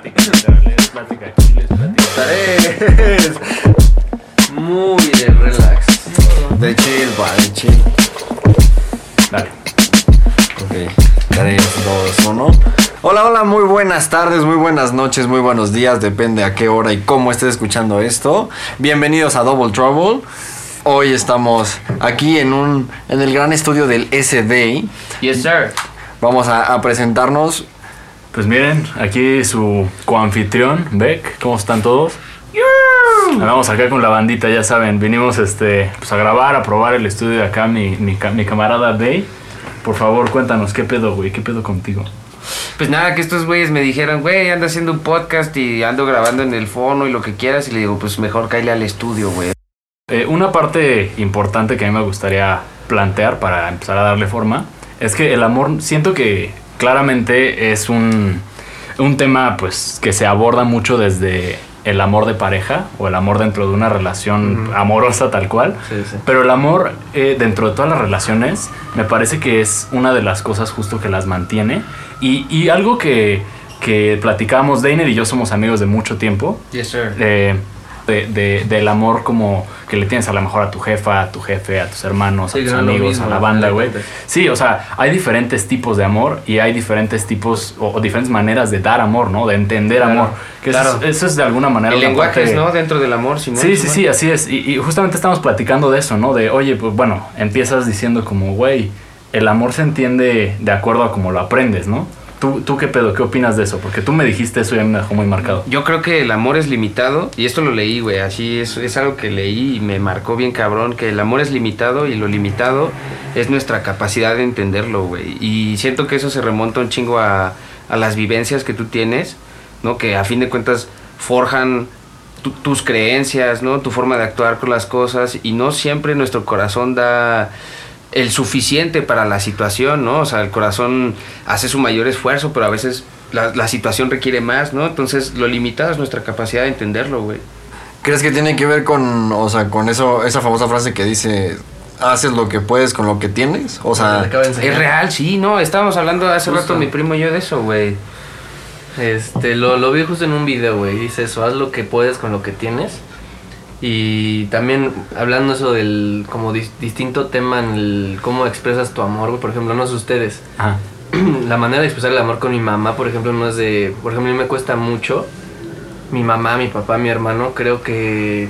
plática, literal, es plática de chiles, plática de... Tres. Muy de relax. De chill, pa, de chill. Dale. Ok. 3, 2, 1. Hola, hola, muy buenas tardes, muy buenas noches, muy buenos días, depende a qué hora y cómo estés escuchando esto. Bienvenidos a Double Trouble. Hoy estamos aquí en un en el gran estudio del SD. Yes, sir. Vamos a, a presentarnos. Pues miren, aquí su coanfitrión, Beck. ¿Cómo están todos? Vamos acá con la bandita, ya saben. Vinimos este, pues a grabar, a probar el estudio de acá, mi, mi, ca- mi camarada Day. Por favor, cuéntanos, ¿qué pedo, güey? ¿Qué pedo contigo? Pues nada, que estos güeyes me dijeron, güey, ando haciendo un podcast y ando grabando en el fono y lo que quieras. Y le digo, pues mejor cállale al estudio, güey. Eh, una parte importante que a mí me gustaría plantear para empezar a darle forma es que el amor, siento que claramente es un, un tema pues que se aborda mucho desde el amor de pareja o el amor dentro de una relación amorosa tal cual. Sí, sí. Pero el amor eh, dentro de todas las relaciones me parece que es una de las cosas justo que las mantiene. Y, y algo que, que platicábamos, Dainer y yo somos amigos de mucho tiempo, Yes, sir. eh, de, de- del amor como que le tienes a lo mejor a tu jefa, a tu jefe, a tus hermanos, Sí, a tus amigos, mismo, a la banda, güey. Sí, o sea, hay diferentes tipos de amor y hay diferentes tipos o, o diferentes maneras de dar amor, ¿no? De entender Claro, amor. Que eso, claro. es, eso es de alguna manera El una lenguaje, parte- ¿no? Dentro del amor, Simón. Sí, sí, sí, así es. Y, y justamente estamos platicando de eso, ¿no? De, oye, pues bueno, empiezas diciendo como, güey, el amor se entiende de acuerdo a cómo lo aprendes, ¿no? ¿Tú, ¿Tú qué pedo? ¿Qué opinas de eso? Porque tú me dijiste eso y a mí me dejó muy marcado. Yo creo que el amor es limitado, y esto lo leí, güey, así es, es algo que leí y me marcó bien cabrón, que el amor es limitado y lo limitado es nuestra capacidad de entenderlo, güey. Y siento que eso se remonta un chingo a, a las vivencias que tú tienes, ¿no? Que a fin de cuentas forjan tu- tus creencias, ¿no? Tu forma de actuar con las cosas y no siempre nuestro corazón da el suficiente para la situación, ¿no? O sea, el corazón hace su mayor esfuerzo, pero a veces la, la situación requiere más, ¿no? Entonces, lo limitado es nuestra capacidad de entenderlo, güey. ¿Crees que tiene que ver con, o sea, con eso, esa famosa frase que dice, haces lo que puedes con lo que tienes? O sea, Es real, sí, ¿no? Estábamos hablando hace Justo. rato mi primo y yo de eso, güey. Este, lo, lo vi justo en un video, güey. Dice eso, haz lo que puedes con lo que tienes. Y también hablando eso del como dis- distinto tema en el cómo expresas tu amor. Por ejemplo, no sé ustedes. Ajá. La manera de expresar el amor con mi mamá, por ejemplo, no es de... Por ejemplo, a mí me cuesta mucho. Mi mamá, mi papá, mi hermano, creo que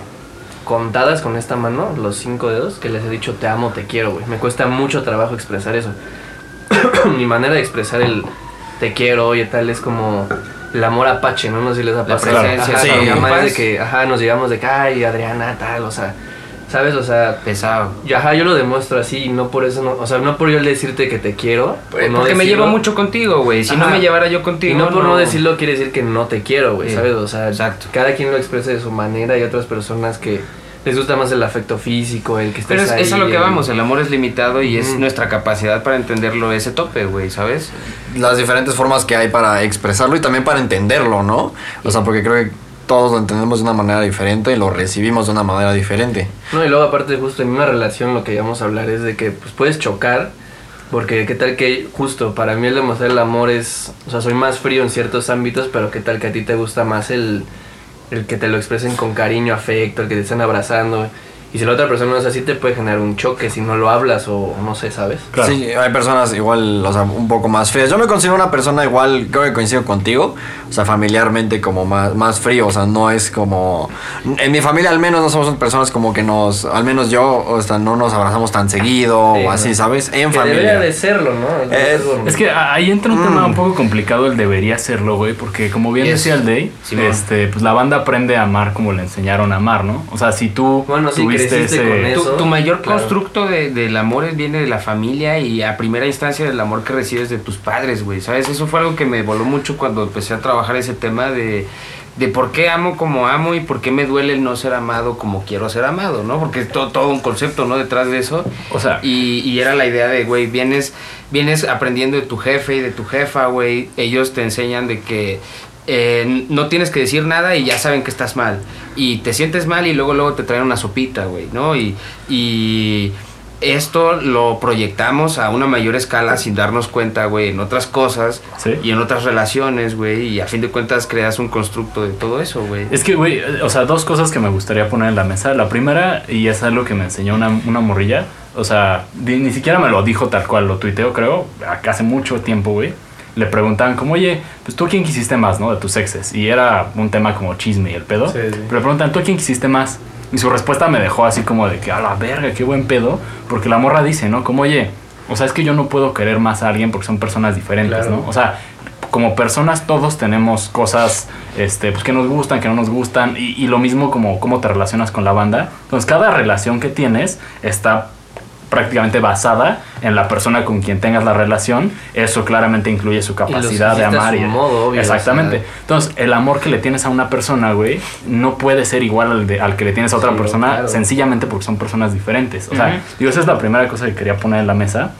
contadas con esta mano, los cinco dedos, que les he dicho te amo, te quiero, güey. Me cuesta mucho trabajo expresar eso. mi manera de expresar el te quiero, oye, tal, es como el amor apache, ¿no? No sé si les ha La pasado. presencia, Ajá, sí. de que, ajá, nos llegamos de que, ay, Adriana, tal, o sea, ¿sabes? O sea, Pesado. y ajá, yo lo demuestro así y no por eso, no, o sea, no por yo el decirte que te quiero. no Porque me llevo mucho contigo, güey. Si no me llevara yo contigo. Y no por no. decirlo quiere decir que no te quiero, güey, Sí, ¿sabes? O sea, exacto. cada quien lo expresa de su manera y otras personas que les gusta más el afecto físico, el que estés Pero es, ahí, es a lo que el- vamos, el amor es limitado y es nuestra capacidad para entenderlo ese tope, güey, ¿sabes? las diferentes formas que hay para expresarlo y también para entenderlo, ¿no? O sea, porque creo que todos lo entendemos de una manera diferente y lo recibimos de una manera diferente. No, y luego aparte justo en una relación lo que íbamos a hablar es de que pues puedes chocar, porque qué tal que justo para mí el demostrar el amor es, o sea, soy más frío en ciertos ámbitos, pero qué tal que a ti te gusta más el, el que te lo expresen con cariño, afecto, el que te estén abrazando. Y si la otra persona no es así, te puede generar un choque si no lo hablas o no sé, ¿sabes? Claro. Sí, hay personas igual, o sea, un poco más frías. Yo me considero una persona igual, creo que coincido contigo, o sea, familiarmente como más, más frío, o sea, no es como... En mi familia al menos no somos personas como que nos, al menos yo, o sea, no nos abrazamos tan seguido Sí, o así. ¿sabes? En que familia. debería de serlo, ¿no? Es-. Es que ahí entra un Mm. tema un poco complicado el debería serlo, güey, porque como bien Yes. decía el Day, este, pues la banda aprende a amar como le enseñaron a amar, ¿no? O sea, si tú Bueno, sí, creciste con Tu, Eso, tu mayor claro. constructo de- del amor viene de la familia y a primera instancia del amor que recibes de tus padres, güey, ¿sabes? Eso fue algo que me voló mucho cuando empecé a trabajar ese tema de, de por qué amo como amo y por qué me duele el no ser amado como quiero ser amado, ¿no? Porque es todo, todo un concepto, ¿no? Detrás de eso. O sea, Y, y era la idea de, güey, vienes, vienes aprendiendo de tu jefe y de tu jefa, güey. Ellos te enseñan de que eh, no tienes que decir nada y ya saben que estás mal. Y te sientes mal y luego luego te traen una sopita, güey, ¿no? Y, y esto lo proyectamos a una mayor escala sin darnos cuenta, güey, en otras cosas Sí. y en otras relaciones, güey, y a fin de cuentas creas un constructo de todo eso, güey. Es que, güey, o sea, dos cosas que me gustaría poner en la mesa. La primera, y es algo que me enseñó una, una morrilla, o sea, di- ni siquiera me lo dijo tal cual, lo tuiteó, creo, hace mucho tiempo, güey. Le preguntaban como, oye, pues tú a quién quisiste más, ¿no? De tus exes. Y era un tema como chisme y el pedo. Sí, sí. Pero le preguntan, ¿tú a quién quisiste más? Y su respuesta me dejó así como de que, a la verga, qué buen pedo. Porque la morra dice, ¿no? Como, oye, o sea, es que yo no puedo querer más a alguien porque son personas diferentes, Claro. ¿no? O sea, como personas todos tenemos cosas este, pues, que nos gustan, que no nos gustan. Y, y lo mismo como cómo te relacionas con la banda. Entonces, cada relación que tienes está prácticamente basada en la persona con quien tengas la relación. Eso claramente incluye su capacidad de hiciste a amar. y modo, obvio, Exactamente. o sea. Entonces, el amor que le tienes a una persona, güey, no puede ser igual al, de- al que le tienes a otra Sí, persona, claro. sencillamente porque son personas diferentes. O sea, Ujú. digo, esa es la primera cosa que quería poner en la mesa.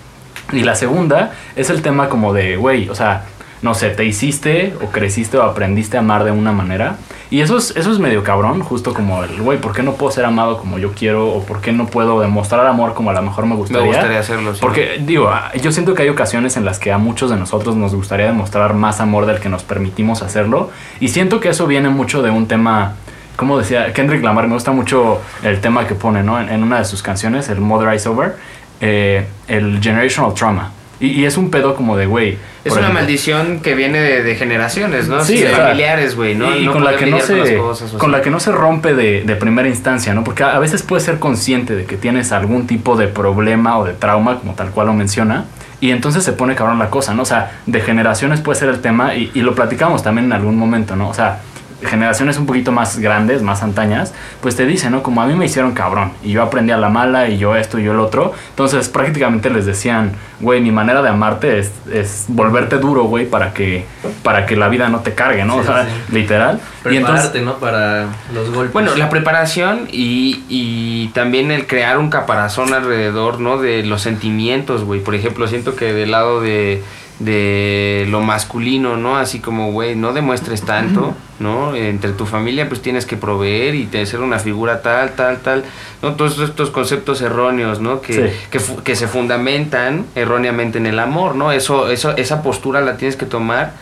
Y la segunda es el tema como de, güey, o sea, no sé, te hiciste o creciste o aprendiste a amar de una manera. Y eso es, eso es medio cabrón, justo como el, güey, ¿por qué no puedo ser amado como yo quiero? ¿O por qué no puedo demostrar amor como a lo mejor me Me gustaría? gustaría hacerlo. sí. Porque, digo, ah, yo siento que hay ocasiones en las que a muchos de nosotros nos gustaría demostrar más amor del que nos permitimos hacerlo. Y siento que eso viene mucho de un tema, como decía Kendrick Lamar, me gusta mucho el tema que pone, ¿no? En, en una de sus canciones, el Mother Is Over, eh, el Generational Trauma. Y, y es un pedo como de, güey. Es una ejemplo, maldición que viene de, de generaciones, ¿no? Sí, de familiares, güey, ¿no? Y No con la que no con se las cosas, con la que no se rompe de, de primera instancia, ¿no? Porque a a veces puedes ser consciente de que tienes algún tipo de problema o de trauma, como tal cual lo menciona, y entonces se pone cabrón la cosa, ¿no? O sea, de generaciones puede ser el tema, y, y lo platicamos también en algún momento, ¿no? O sea, generaciones un poquito más grandes, más antañas, pues te dicen, ¿no? Como a mí me hicieron cabrón, y yo aprendí a la mala, y yo esto, y yo el otro. Entonces prácticamente les decían, güey, mi manera de amarte es, es volverte duro, güey, para que, para que la vida no te cargue, ¿no? Sí, o sea, sí. literal. Y Prepararte, ¿no? Para los golpes. Bueno, la preparación y, y también el crear un caparazón alrededor, ¿no? De los sentimientos, güey. Por ejemplo, siento que del lado de, de lo masculino, ¿no? Así como, güey, no demuestres tanto, ¿no? Entre tu familia, pues tienes que proveer y te ser una figura tal, tal, tal, ¿no? Todos estos conceptos erróneos, ¿no? Que, Sí. que, que se fundamentan erróneamente en el amor, ¿no? Eso, eso, esa postura la tienes que tomar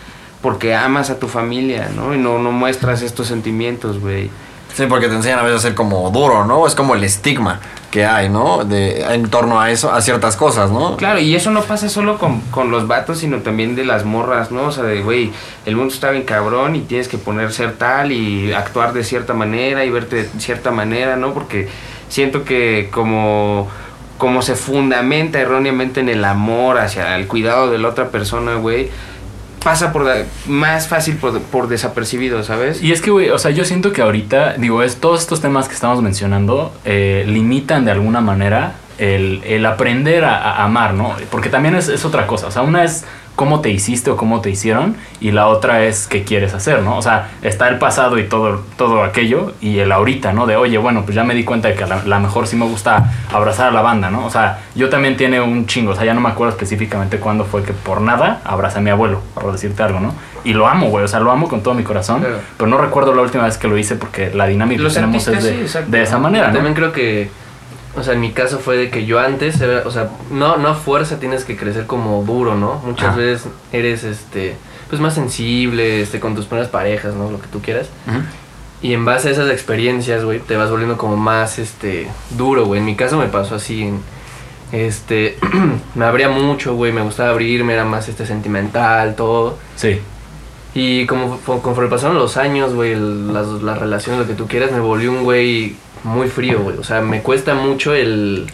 porque amas a tu familia, ¿no? Y no, no muestras estos sentimientos, güey. Sí, porque te enseñan a veces a ser como duro, ¿no? Es como el estigma que hay, ¿no? De, en torno a eso, a ciertas cosas, ¿no? Claro, y eso no pasa solo con, con los vatos, sino también de las morras, ¿no? O sea, de, güey, el mundo está bien cabrón y tienes que poner ser tal y actuar de cierta manera y verte de cierta manera, ¿no? Porque siento que como, como se fundamenta erróneamente en el amor hacia el cuidado de la otra persona, güey, pasa por más fácil por, por desapercibido, ¿sabes? Y es que, güey, o sea, yo siento que ahorita, digo, es todos estos temas que estamos mencionando eh, limitan de alguna manera el, el aprender a, a amar, ¿no? Porque también es, es otra cosa. O sea, una es cómo te hiciste o cómo te hicieron y la otra es qué quieres hacer, ¿no? O sea, está el pasado y todo, todo aquello y el ahorita, ¿no? De, oye, bueno, pues ya me di cuenta de que a la, la mejor sí me gusta abrazar a la banda, ¿no? O sea, yo también tiene un chingo, o sea, ya no me acuerdo específicamente cuándo fue que por nada abracé a mi abuelo, por decirte algo, ¿no? Y lo amo, güey, o sea, lo amo con todo mi corazón, Claro. pero no recuerdo la última vez que lo hice porque la dinámica que tenemos es de, de esa manera, ¿no? También creo que, o sea, en mi caso fue de que yo antes, era- o sea, no, no a fuerza tienes que crecer como duro, ¿no? Muchas veces eres, este, pues más sensible, este, con tus primeras parejas, ¿no? Lo que tú quieras. Y en base a esas experiencias, güey, te vas volviendo como más, este, duro, güey. En mi caso me pasó así, en, este, me abría mucho, güey, me gustaba abrirme, era más, este, sentimental, todo. Sí. Y como conforme pasaron los años, güey, las, las relaciones, lo que tú quieras, me volví un güey muy frío, güey. O sea, me cuesta mucho el...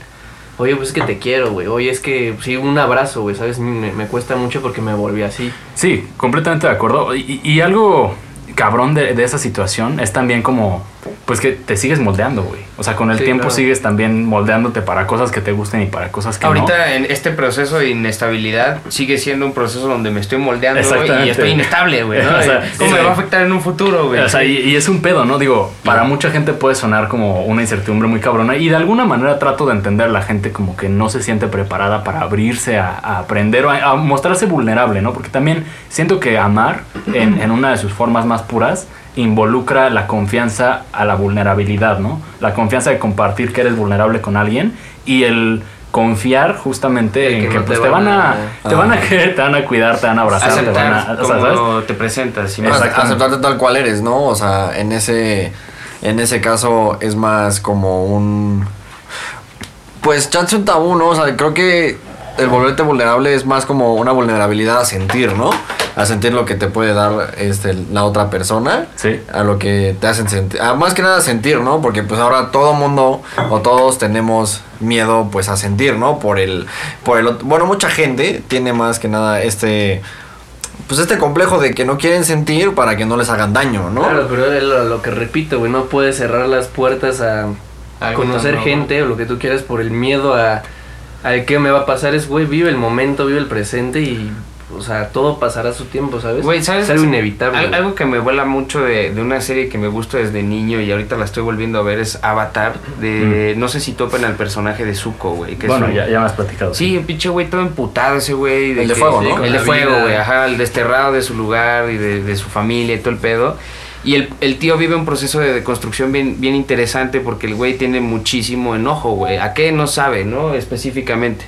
Oye, pues es que te quiero, güey. Oye, es que sí, un abrazo, güey, ¿sabes? Me, me cuesta mucho porque me volví así. Sí, completamente de acuerdo. Y, y algo cabrón de, de esa situación es también como, pues que te sigues moldeando, güey. O sea, con el Sí, tiempo claro. sigues también moldeándote para cosas que te gusten y para cosas que no. Ahorita en este proceso de inestabilidad sigue siendo un proceso donde me estoy moldeando y estoy inestable, güey. ¿no? O sea, ¿Cómo sí. me va a afectar en un futuro, güey? O sea, y, y es un pedo, ¿no? Digo, para mucha gente puede sonar como una incertidumbre muy cabrona y de alguna manera trato de entender a la gente como que no se siente preparada para abrirse a, a aprender o a, a mostrarse vulnerable, ¿no? Porque también siento que amar en, en una de sus formas más puras involucra la confianza a la vulnerabilidad, ¿no? La confianza de compartir que eres vulnerable con alguien y el confiar justamente en que no pues, te van a, a- te van a querer, te van a cuidar, te van a abrazar, te van a, o sea, te presentas. y aceptarte tal cual eres, ¿no? O sea, en ese, en ese caso es más como un... Pues chance un tabú, ¿no? O sea, creo que el volverte vulnerable es más como una vulnerabilidad a sentir, ¿no? A sentir lo que te puede dar este, la otra persona. Sí. A lo que te hacen sentir. a más que nada sentir, ¿no? Porque pues ahora todo mundo o todos tenemos miedo pues a sentir, ¿no? Por el... Por el bueno, mucha gente tiene más que nada este pues este complejo de que no quieren sentir para que no les hagan daño, ¿no? Claro, pero es lo, lo que repito, güey, no puedes cerrar las puertas a, conocer gente o lo que tú quieras por el miedo a, a qué me va a pasar. Es, güey, vive el momento, vive el presente y, o sea, todo pasará su tiempo, ¿sabes? Güey, ¿sabes? Es algo inevitable. Al- algo que me vuela mucho de, de una serie que me gusta desde niño y ahorita la estoy volviendo a ver es Avatar. De, No sé si topen al personaje de Zuko, güey. que es Bueno, un- ya, ya me has platicado. Sí, el pinche güey todo emputado ese güey. El de que- fuego, ¿no? El de fuego, güey, ajá, el desterrado de su lugar y de, de su familia y todo el pedo. Y el, el tío vive un proceso de deconstrucción bien, bien interesante porque el güey tiene muchísimo enojo, güey. ¿A qué? No sabe, ¿no? Específicamente.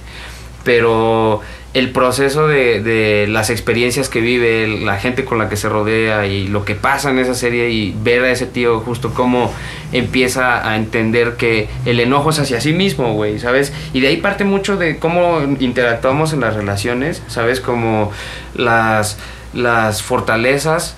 Pero el proceso de, de las experiencias que vive, la gente con la que se rodea y lo que pasa en esa serie y ver a ese tío justo cómo empieza a entender que el enojo es hacia sí mismo, güey, ¿sabes? Y de ahí parte mucho de cómo interactuamos en las relaciones, ¿sabes? Como las, las fortalezas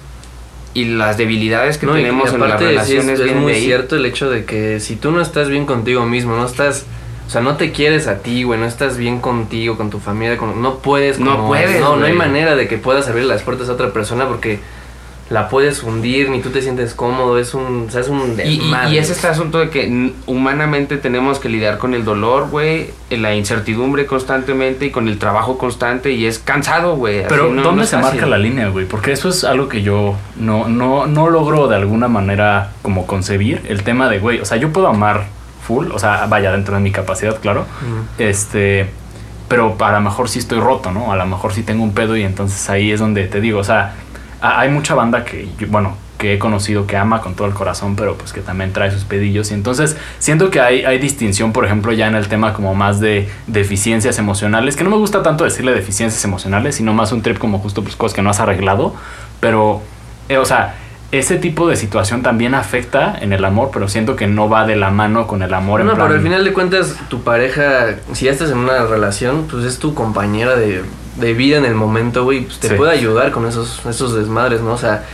y las debilidades que No, tenemos en las aparte sí es- relaciones es, muy de ahí. cierto el hecho de que si tú no estás bien contigo mismo, no estás, o sea, no te quieres a ti, güey, no estás bien contigo, con tu familia, con, no puedes, No como- puedes, no, no hay manera de que puedas abrir las puertas a otra persona porque la puedes hundir, ni tú te sientes cómodo, es un, o sea, es un Y, y- y es este asunto de que humanamente tenemos que lidiar con el dolor, güey, la incertidumbre constantemente y con el trabajo constante y es cansado, güey. Pero no- ¿dónde no se marca la línea, güey? Porque eso es algo que yo no, no, no logro de alguna manera como concebir. El tema de, güey, o sea, yo puedo amar full, o sea, vaya dentro de mi capacidad, claro. Este, pero a lo mejor sí estoy roto, ¿no? A lo mejor sí tengo un pedo y entonces ahí es donde te digo, o sea, hay mucha banda que, yo- bueno, que he conocido que ama con todo el corazón, pero pues que también trae sus pedillos. Y entonces siento que hay, hay distinción, por ejemplo, ya en el tema como más de deficiencias emocionales, que no me gusta tanto decirle deficiencias emocionales, sino más un trip como justo pues cosas que no has arreglado. Pero, eh, o sea, ese tipo de situación también afecta en el amor, pero siento que no va de la mano con el amor en No, plan- pero al final de cuentas, tu pareja, si ya estás en una relación, pues es tu compañera de, de vida en el momento, güey, pues te Sí. puede ayudar con esos, esos desmadres, ¿no? O sea,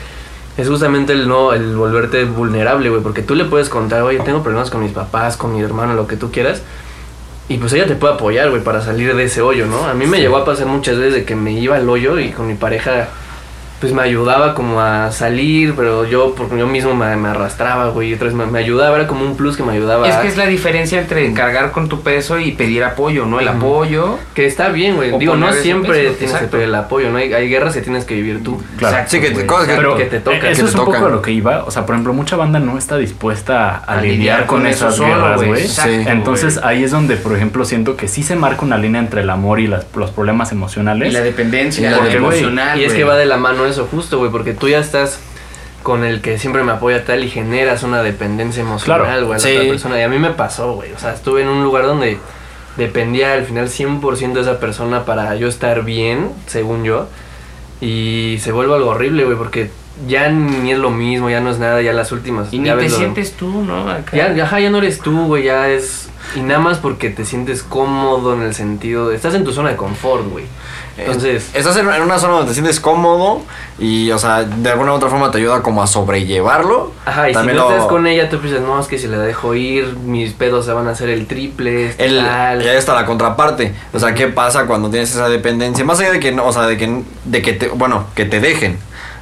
es justamente el no, el volverte vulnerable, güey, porque tú le puedes contar, oye, tengo problemas con mis papás, con mi hermano, lo que tú quieras. Y pues ella te puede apoyar, güey, para salir de ese hoyo, ¿no? A mí me llegó a pasar muchas veces de que me iba al hoyo y con mi pareja, pues me ayudaba como a salir, pero yo, porque yo mismo me, me arrastraba, güey, y otras me, me ayudaba, era como un plus que me ayudaba. Es que es la diferencia entre cargar con tu peso y pedir apoyo, ¿no? El apoyo. Que está bien, güey. Digo, no siempre peso, tienes exacto. que pedir el apoyo, ¿no? Hay, hay guerras que tienes que vivir tú. Claro. Exacto, Sí, que te- güey. cosas que- Pero que te toca, que eso te es un poco tocan. a lo que iba. O sea, por ejemplo, mucha banda no está dispuesta a, A lidiar lidiar con, con eso esas solo, guerras, güey. Sí. Entonces güey. ahí es donde, por ejemplo, siento que sí se marca una línea entre el amor y las- los problemas Y emocionales. la dependencia, Y la Porque, emocional. y es que va de la mano eso, justo, güey, porque tú ya estás con el que siempre me apoya tal y generas una dependencia emocional, Claro, güey, a la sí. otra persona. Y a mí me pasó, güey. O sea, estuve en un lugar donde dependía al final 100% de esa persona para yo estar bien, según yo. Y se vuelve algo horrible, güey, porque ya ni es lo mismo, ya no es nada, ya las últimas. Y ni te sientes tú, ¿no? Acá. Ya, ajá, ya no eres tú, güey, ya es... Y nada más porque te sientes cómodo en el sentido... de- Estás en tu zona de confort, güey. Entonces... Estás en, en una zona donde te sientes cómodo y, o sea, de alguna u otra forma te ayuda como a sobrellevarlo. Ajá, y También si no lo- estás con ella, tú piensas, no, es que si la dejo ir, mis pedos se van a hacer el triple, este El, tal". y ahí está la contraparte. O sea, ¿qué pasa cuando tienes esa dependencia? Más allá de que no, o sea, de que, de que te, bueno, que te dejen,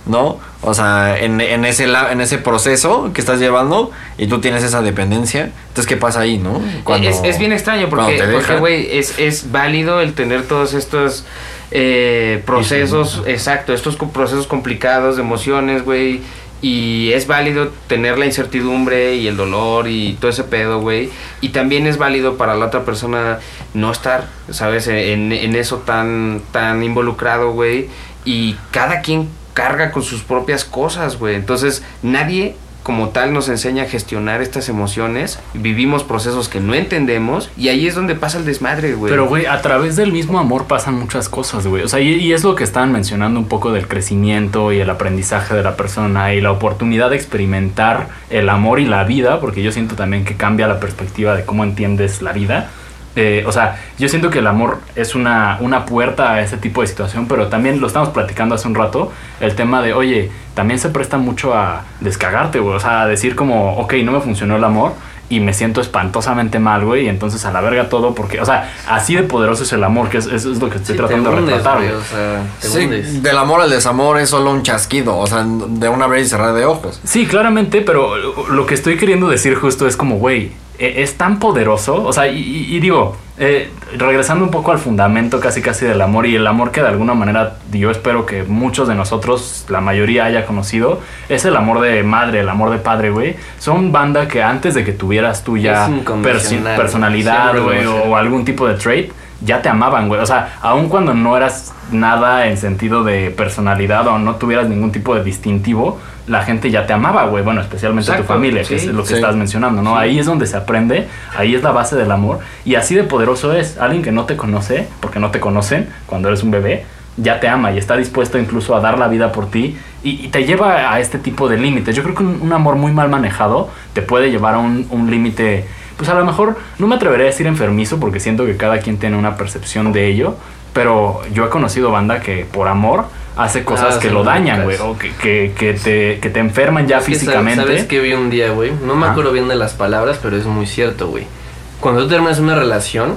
¿no? O sea, en, en ese en ese proceso que estás llevando y tú tienes esa dependencia, entonces ¿qué pasa ahí, no? es, es bien extraño cuando porque, güey, es, es válido el tener todos estos eh, procesos, exacto, estos procesos complicados de emociones, güey. Y es válido tener la incertidumbre y el dolor y todo ese pedo, güey. Y también es válido para la otra persona no estar, ¿sabes? En, en eso tan, tan involucrado, güey. Y cada quien carga con sus propias cosas, güey. Entonces nadie como tal nos enseña a gestionar estas emociones, vivimos procesos que no entendemos y ahí es donde pasa el desmadre, güey. Pero, güey, a través del mismo amor pasan muchas cosas, güey. O sea, y, es lo que estaban mencionando un poco del crecimiento y el aprendizaje de la persona y la oportunidad de experimentar el amor y la vida, porque yo siento también que cambia la perspectiva de cómo entiendes la vida. Eh, o sea, yo siento que el amor es una, una puerta a ese tipo de situación, pero también lo estamos platicando hace un rato, el tema de, oye, también se presta mucho a descagarte, güey. O sea, a decir como, ok, no me funcionó el amor y me siento espantosamente mal, güey, y entonces a la verga todo, porque, o sea, así de poderoso es el amor, que es- eso es lo que estoy Sí, tratando te de retratar, güey. O sea, Sí, hundes. del amor al desamor es solo un chasquido, o sea, de una vez y cerrar de ojos. Sí, claramente, pero lo que estoy queriendo decir justo es como, güey, es tan poderoso, o sea, y, digo, eh, regresando un poco al fundamento casi casi del amor y el amor que de alguna manera yo espero que muchos de nosotros, la mayoría haya conocido, es el amor de madre, el amor de padre, güey. Son banda que antes de que tuvieras tú ya personalidad, güey, o algún tipo de trait, ya te amaban, güey. O sea, aun cuando no eras nada en sentido de personalidad o no tuvieras ningún tipo de distintivo, la gente ya te amaba, güey. Bueno, especialmente tu Exacto, familia, que sí, es lo que sí. estás mencionando, ¿no? Ahí es donde se aprende, ahí es la base del amor. Y así de poderoso es. Alguien que no te conoce, porque no te conocen cuando eres un bebé, ya te ama y está dispuesto incluso a dar la vida por ti y, y te lleva a este tipo de límites. Yo creo que un, un amor muy mal manejado te puede llevar a un, un límite, pues a lo mejor no me atreveré a decir enfermizo porque siento que cada quien tiene una percepción de ello, pero yo he conocido banda que por amor hace cosas Ah, que sí, lo dañan, güey, o que, que, que te, que te enferman ya Es que, físicamente. ¿Sabes qué vi un día, güey? No me acuerdo bien de las palabras, pero es muy cierto, güey. Cuando tú terminas una relación,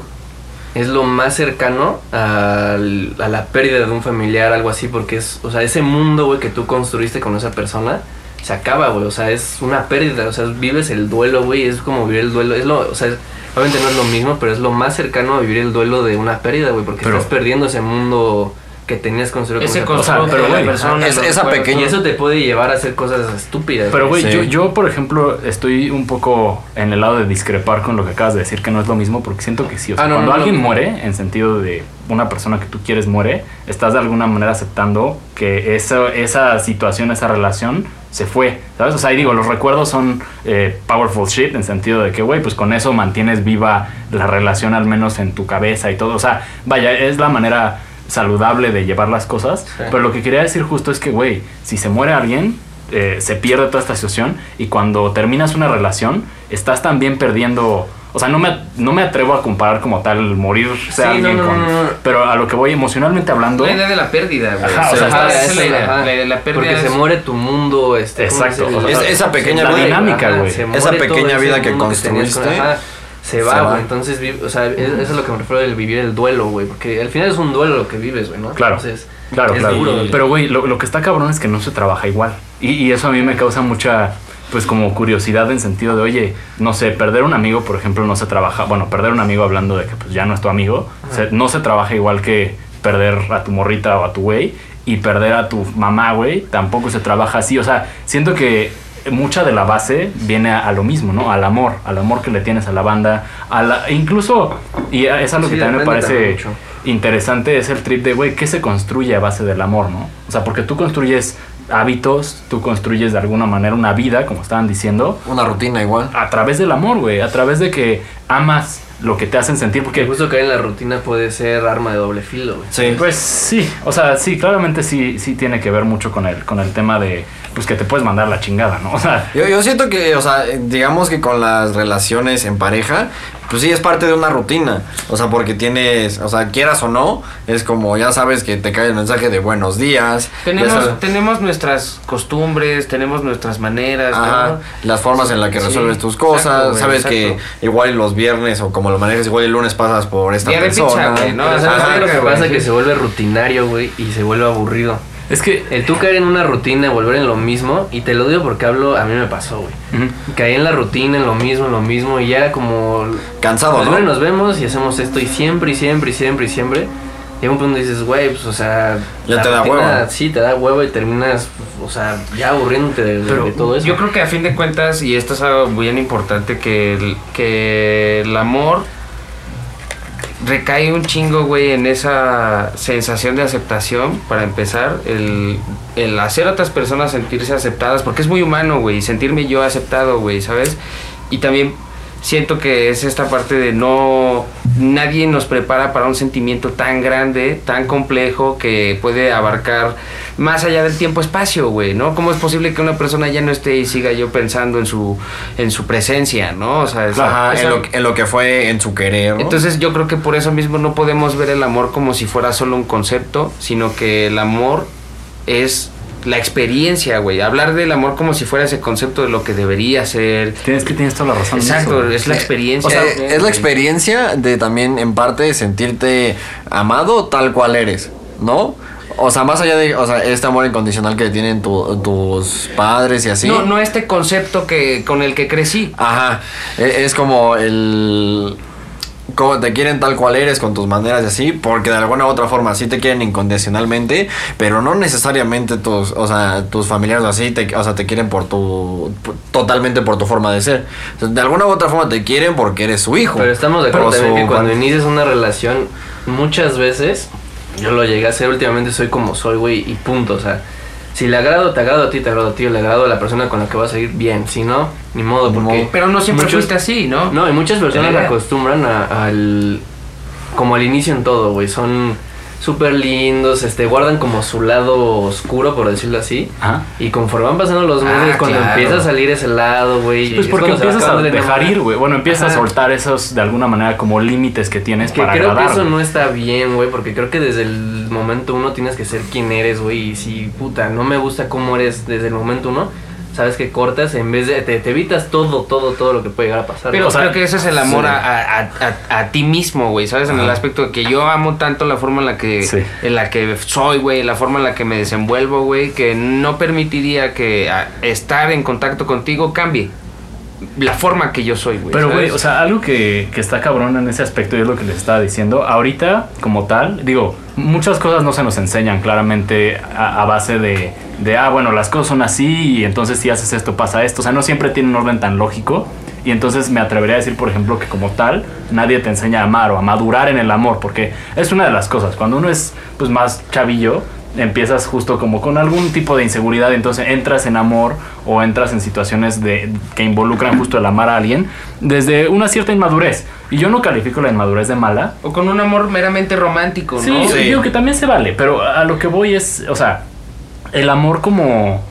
es lo más cercano al- a la pérdida de un familiar, algo así, porque es, o sea, ese mundo, güey, que tú construiste con esa persona, se acaba, güey. O sea, es una pérdida, o sea, vives el duelo, güey, es como vivir el duelo. Es lo, o sea, es- obviamente no es lo mismo, pero es lo más cercano a vivir el duelo de una pérdida, güey, porque Pero- estás perdiendo ese mundo que tenías construido Ese con esa persona. constructo pero, güey, es- esa pequeña- Y eso te puede llevar a hacer cosas estúpidas. Pero, güey, Sí. yo, yo, por ejemplo, estoy un poco en el lado de discrepar con lo que acabas de decir, que no es lo mismo, porque siento que sí. O sea, Ah, no, cuando no, no, alguien no. muere, en sentido de una persona que tú quieres muere, estás de alguna manera aceptando que esa, esa situación, esa relación se fue, ¿sabes? O sea, y digo, los recuerdos son eh, powerful shit, en sentido de que, güey, pues con eso mantienes viva la relación al menos en tu cabeza y todo. O sea, vaya, es la manera saludable de llevar las cosas. Sí. Pero lo que quería decir justo es que, güey, si se muere alguien, eh, se pierde toda esta situación y cuando terminas una relación, estás también perdiendo... O sea, no me, no me atrevo a comparar como tal morirse Sí, alguien no, no, con... no, no. Pero a lo que voy emocionalmente hablando... La idea de la pérdida, güey. Ajá, o sea, ajá, estás- esa es la idea. Ajá, La idea de la pérdida Porque se muere tu mundo, este, ¿cómo Exacto, se o dice? sea, Es- esa pequeña la vida- dinámica, güey. Esa pequeña vida que construiste, se va, güey. Entonces, o sea, es- eso es lo que me refiero del vivir el duelo, güey. Porque al final es un duelo lo que vives, güey, ¿no? Claro. Entonces, Claro, es claro. duro. Pero, güey, lo, lo que está cabrón es que no se trabaja igual. Y, y eso a mí me causa mucha, pues, como curiosidad en sentido de, oye, no sé, perder un amigo, por ejemplo, no se trabaja. Bueno, perder un amigo hablando de que, pues, ya no es tu amigo, se- no se trabaja igual que perder a tu morrita o a tu güey. Y perder a tu mamá, güey, tampoco se trabaja así. O sea, siento que mucha de la base viene a, a lo mismo, ¿no? Al amor, al amor que le tienes a la banda, a la, incluso, y es algo Sí, que también me parece también interesante es el trip de, güey, ¿qué se construye a base del amor, no? O sea, porque tú construyes hábitos, tú construyes de alguna manera una vida, como estaban diciendo, Una rutina igual. a través del amor, güey, a través de que amas lo que te hacen sentir, Porque justo caer en la rutina puede ser arma de doble filo, güey. Sí. Pues sí, o sea, sí, claramente sí, sí tiene que ver mucho con el, con el tema de, pues que te puedes mandar la chingada, ¿no? O sea, Yo, yo siento que, o sea, digamos que con las relaciones en pareja, pues sí es parte de una rutina. O sea, porque tienes, o sea, quieras o no, es como ya sabes que te cae el mensaje de buenos días. Tenemos, nuestras costumbres, tenemos nuestras maneras, Ajá, ¿no? las formas en las que Sí, resuelves tus cosas, exacto, güey, sabes exacto. que igual los viernes o como lo manejas, igual el lunes pasas por esta Día de pizza, persona. ¿no? ¿sabes Ajá, es lo que pasa? sí. Que se vuelve rutinario, güey, y se vuelve aburrido. Es que... El tú caer en una rutina, volver en lo mismo, y te lo digo porque hablo, a mí me pasó, güey. ujú. Caí en la rutina, en lo mismo, en lo mismo, y ya como... Cansado, Pues ¿no? bueno, nos vemos y hacemos esto, y siempre, y siempre, y siempre, y siempre. Llega un punto donde dices, güey, pues, o sea... Ya te da rutina, hueva. Sí, te da huevo y terminas, o sea, ya aburriéndote de, de- Pero de todo eso. Yo creo que a fin de cuentas, y esto es algo bien importante, que el, que el amor recae un chingo, güey, en esa sensación de aceptación, para empezar, el, el hacer a otras personas sentirse aceptadas, porque es muy humano, güey, sentirme yo aceptado, güey, ¿sabes? Y también siento que es esta parte de no nadie nos prepara para un sentimiento tan grande, tan complejo que puede abarcar más allá del tiempo espacio, güey, ¿no? ¿Cómo es posible que una persona ya no esté y siga yo pensando en su en su presencia, ¿no? O sea, es- Ajá, es en, lo, en lo que fue en su querer. ¿no? entonces yo creo que por eso mismo no podemos ver el amor como si fuera solo un concepto, sino que el amor es la experiencia, güey. Hablar del amor como si fuera ese concepto de lo que debería ser. Tienes que tienes toda la razón. Exacto, eso. es la experiencia. O sea, es la experiencia de también, en parte, sentirte amado tal cual eres, ¿no? O sea, más allá de, o sea, este amor incondicional que tienen tu- tus padres y así. No, no este concepto que con el que crecí. Ajá, e- es como el... Como te quieren tal cual eres con tus maneras y así, porque de alguna u otra forma sí te quieren incondicionalmente, pero no necesariamente tus, o sea, tus familiares así, te, o sea, te quieren por tu, por- totalmente por tu forma de ser. O sea, de alguna u otra forma te quieren porque eres su hijo. Pero estamos de acuerdo también que cuando inicias una relación, muchas veces, yo lo llegué a hacer últimamente, soy como soy, güey, y punto. O sea, si le agrado, te agrado a ti, te agrado a ti, le agrado a la persona con la que vas a ir, bien. Si no, ni modo, Ni porque. modo. Pero no siempre muchos- fuiste así, ¿no? No, y muchas personas acostumbran a- al. como al inicio en todo, güey. Son súper lindos, este, guardan como su lado oscuro, por decirlo así. Ajá. Y conforme van pasando los meses, Ah, cuando claro. empieza a salir ese lado, güey. Pues es porque empiezas a de dejar ir, güey. Bueno, empiezas a soltar esos, de alguna manera, como límites que tienes Que para creo agradar. que eso no está bien, güey, porque creo que desde el momento uno tienes que ser quien eres, güey. Y si, puta, no me gusta cómo eres desde el momento uno, sabes que cortas en vez de. Te, te evitas todo, todo, todo lo que puede llegar a pasar. Pero. O sea, creo que ese es el amor sí. a, a- a- a ti mismo, güey, ¿sabes? En el aspecto de que yo amo tanto la forma en la que, Sí. en la que soy, güey, la forma en la que me desenvuelvo, güey, que no permitiría que estar en contacto contigo cambie la forma que yo soy, güey. Pero, güey, o sea, algo que, que está cabrón en ese aspecto y es lo que les estaba diciendo. Ahorita, como tal, digo, muchas cosas no se nos enseñan claramente a, a base de, de, ah, bueno, las cosas son así y entonces si haces esto pasa esto. O sea, no siempre tiene un orden tan lógico. Y entonces me atrevería a decir, por ejemplo, que como tal, nadie te enseña a amar o a madurar en el amor, porque es una de las cosas. Cuando uno es pues más chavillo, empiezas justo como con algún tipo de inseguridad, entonces entras en amor o entras en situaciones de, que involucran justo el amar a alguien desde una cierta inmadurez. Y yo no califico la inmadurez de mala. O con un amor meramente romántico, Sí, yo digo que también se vale, pero a lo que voy es, o sea, el amor como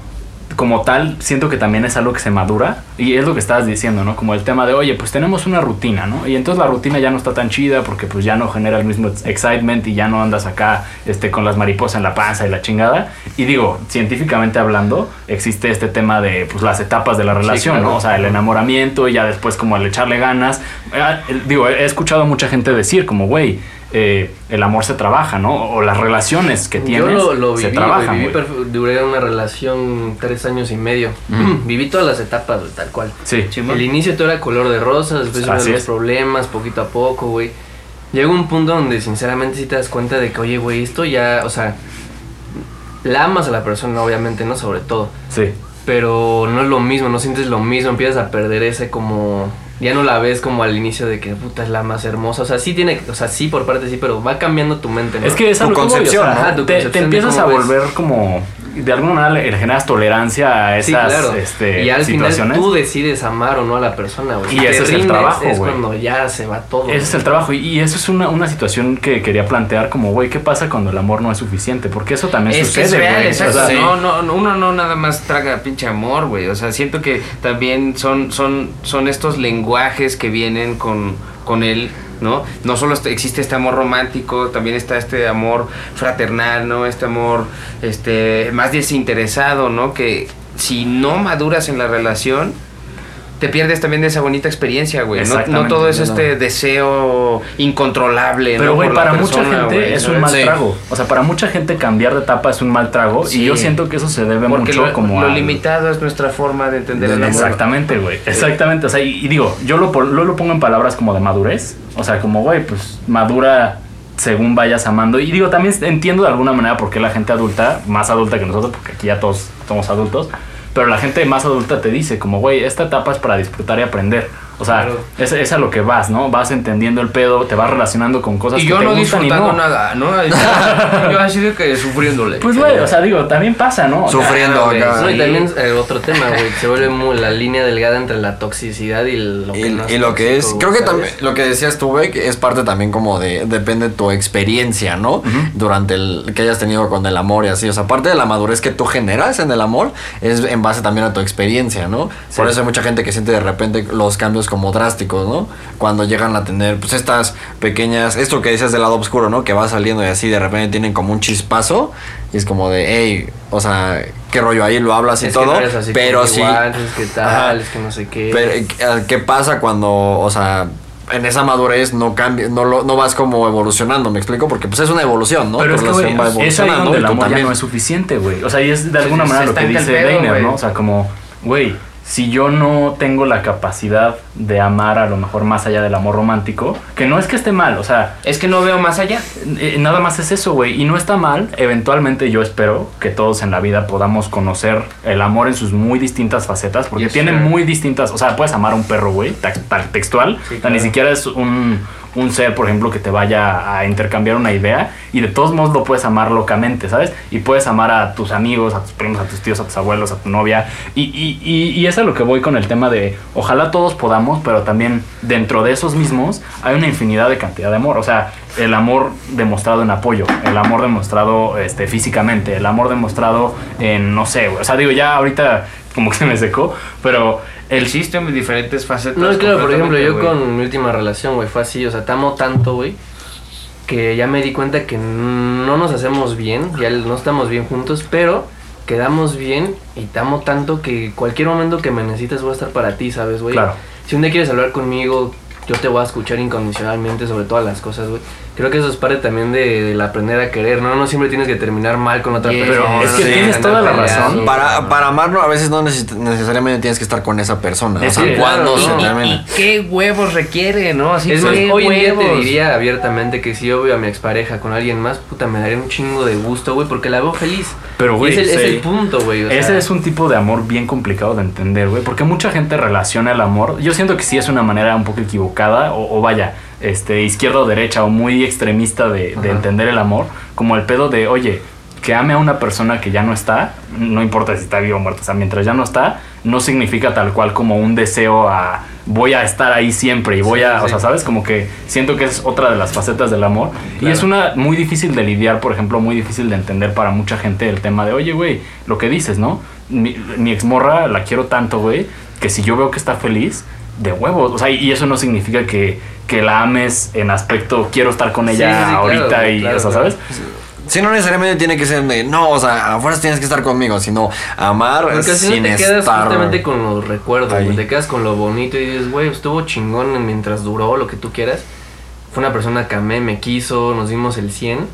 como tal, siento que también es algo que se madura y es lo que estabas diciendo, ¿no? Como el tema de, oye, pues tenemos una rutina, ¿no? Y entonces la rutina ya no está tan chida porque pues ya no genera el mismo excitement y ya no andas acá este, con las mariposas en la panza y la chingada. Y digo, científicamente hablando, existe este tema de pues las etapas de la relación, claro. ¿no? O sea, el enamoramiento y ya después como el echarle ganas. Ah, Digo, he escuchado a mucha gente decir como, güey, eh, el amor se trabaja, ¿no? O las relaciones que tienes Yo lo, lo se viví, trabajan, viví duré una relación tres años y medio. viví todas las etapas, güey, tal cual. Sí. El inicio todo era color de rosas, después Así los es. problemas, poquito a poco, güey. Llega un punto donde sinceramente sí te das cuenta de que, oye, güey, esto ya, o sea, la amas a la persona, obviamente, ¿no? Sobre todo. Sí. Pero no es lo mismo, no sientes lo mismo, empiezas a perder ese como... Ya no la ves como al inicio de que puta es la más hermosa. O sea, sí tiene, o sea, sí por parte sí, pero va cambiando tu mente, ¿no? Es que es Tu concepción, ¿no? Ajá, tu te, concepción te empiezas a ves. volver como de alguna manera le, generas tolerancia a Sí, esas claro. este, y al situaciones. final tú decides amar o no a la persona, güey. Y Si ese es el trabajo, Es güey. cuando ya se va todo. Ese es el trabajo y, y eso es una, una situación que quería plantear como, güey, ¿qué pasa cuando el amor no es suficiente? Porque eso también Es sucede, es real, güey. exacto. O sea, no, no, no, uno no nada más traga pinche amor, güey. O sea, siento que también son, son, son estos lenguajes que vienen con, con él, ¿no? No solo este- existe este amor romántico, también está este amor fraternal, ¿no? Este amor, este, más desinteresado, ¿no? Que si no maduras en la relación, te pierdes también de esa bonita experiencia, güey. No, todo es este deseo incontrolable, Pero, ¿no? güey, para mucha gente güey, es un mal trago. O sea, para mucha gente cambiar de etapa es un mal trago. Sí. Y yo siento que eso se debe Porque mucho lo, como lo al- limitado es nuestra forma de entender el amor. Exactamente, güey. Exactamente. O sea, y, y digo, yo lo, lo, lo pongo en palabras como de madurez. O sea, como, güey, pues madura según vayas amando. Y digo, también entiendo de alguna manera por qué la gente adulta, más adulta que nosotros, porque aquí ya todos somos adultos, pero la gente más adulta te dice, como, güey, esta etapa es para disfrutar y aprender. O sea, Claro. es, es a lo que vas, ¿no? Vas entendiendo el pedo, te vas relacionando con cosas Y que yo te no gustan y no. nada, ¿no? yo así de que sufriéndole. Pues, güey, o sea, digo, también pasa, ¿no? O sea, Sufriendo güey. No, y también eh, otro tema, güey. Se vuelve muy la línea delgada entre la toxicidad y lo que Y, no y lo que es, creo que también, lo que decías tú, güey, es parte también como de, depende de tu experiencia, ¿no? Durante el, que hayas tenido con el amor y así, o sea, parte de la madurez que tú generas en el amor es en base también a tu experiencia, ¿no? Por eso hay mucha gente que siente de repente los cambios como drásticos, ¿no? Cuando llegan a tener, pues estas pequeñas, esto que decías del lado oscuro, ¿no? Que va saliendo y así de repente tienen como un chispazo y es como de, hey, o sea, qué rollo ahí lo hablas y Es que todo, no eres así pero sí. igual, es que tal, Ajá. es que no sé qué. Pero, eh, ¿qué pasa cuando, o sea, en esa madurez no cambia, no, lo, no vas como evolucionando, ¿me explico? Porque pues es una evolución, ¿no? Pero Tu es que, relación güey, va es ahí evolucionando donde el amor ya también. no es suficiente, güey. O sea, y es de alguna Se- manera lo que dice güey. ¿no? O sea, como, güey, si yo no tengo la capacidad de amar a lo mejor más allá del amor romántico, que no es que esté mal, o sea, Es que no veo más allá. eh, nada más es eso, güey. Y no está mal. Eventualmente yo espero que todos en la vida podamos conocer el amor en sus muy distintas facetas. Porque Yes, tiene sir. muy distintas. O sea, puedes amar a un perro, güey, textual. Sí, O sea, ni siquiera es un, un ser, por ejemplo, que te vaya a intercambiar una idea. Y de todos modos lo puedes amar locamente, ¿sabes? Y puedes amar a tus amigos, a tus primos, a tus tíos, a tus abuelos, a tu novia. Y, y, y, y es a lo que voy con el tema de ojalá todos podamos, pero también dentro de esos mismos hay una infinidad de cantidad de amor. O sea, el amor demostrado en apoyo, el amor demostrado este, físicamente, el amor demostrado en, no sé, o sea, digo, ya ahorita como que se me secó, pero el Existen diferentes facetas. No, claro, por ejemplo, yo con mi última relación, güey, fue así, o sea, te amo tanto, güey, que ya me di cuenta que no nos hacemos bien, ya no estamos bien juntos, pero quedamos bien y te amo tanto que cualquier momento que me necesites voy a estar para ti, ¿sabes, güey? Claro. Si un día quieres hablar conmigo, yo te voy a escuchar incondicionalmente sobre todas las cosas, güey. Creo que eso es parte también de, del aprender a querer, ¿no? No siempre tienes que terminar mal con otra Yeah, persona. Pero es que sí, tienes toda la razón. Para, para amarlo a veces no necesi- necesariamente tienes que estar con esa persona. Es o sea, cuando claro, termine. ¿Qué huevos requiere, no? Así Es más, ¿qué hoy en día te diría abiertamente que si yo veo a mi expareja con alguien más, puta, me daría un chingo de gusto, güey, porque la veo feliz. Pero, Y güey, es el, es sí. el punto, güey. Ese sea, es un tipo de amor bien complicado de entender, güey, porque mucha gente relaciona el amor. Yo siento que sí es una manera un poco equivocada, o, o vaya, este, izquierda o derecha, o muy extremista de, entender el amor, como el pedo de, oye, que ame a una persona que ya no está, no importa si está vivo o muerto, o sea, mientras ya no está, no significa tal cual como un deseo a voy a estar ahí siempre y voy Sí, a, sí, o sea. ¿sabes? Como que siento que es otra de las facetas del amor. Y Claro. es una muy difícil de lidiar, por ejemplo, muy difícil de entender para mucha gente el tema de, oye, güey, lo que dices, ¿no? Mi, mi exmorra la quiero tanto, güey, que si yo veo que está feliz, de huevos. O sea, y eso no significa que, que la ames en aspecto, quiero estar con ella sí, ahorita y, claro, o sea, claro. ¿sabes? Sí, no necesariamente tiene que ser de, no, o sea, a fuerzas tienes que estar conmigo, sino amar Porque sin final te quedas estar. justamente con los recuerdos, güey. Te quedas con lo bonito y dices, güey, estuvo chingón mientras duró lo que tú quieras. Fue una persona que amé, me quiso, nos dimos el 100.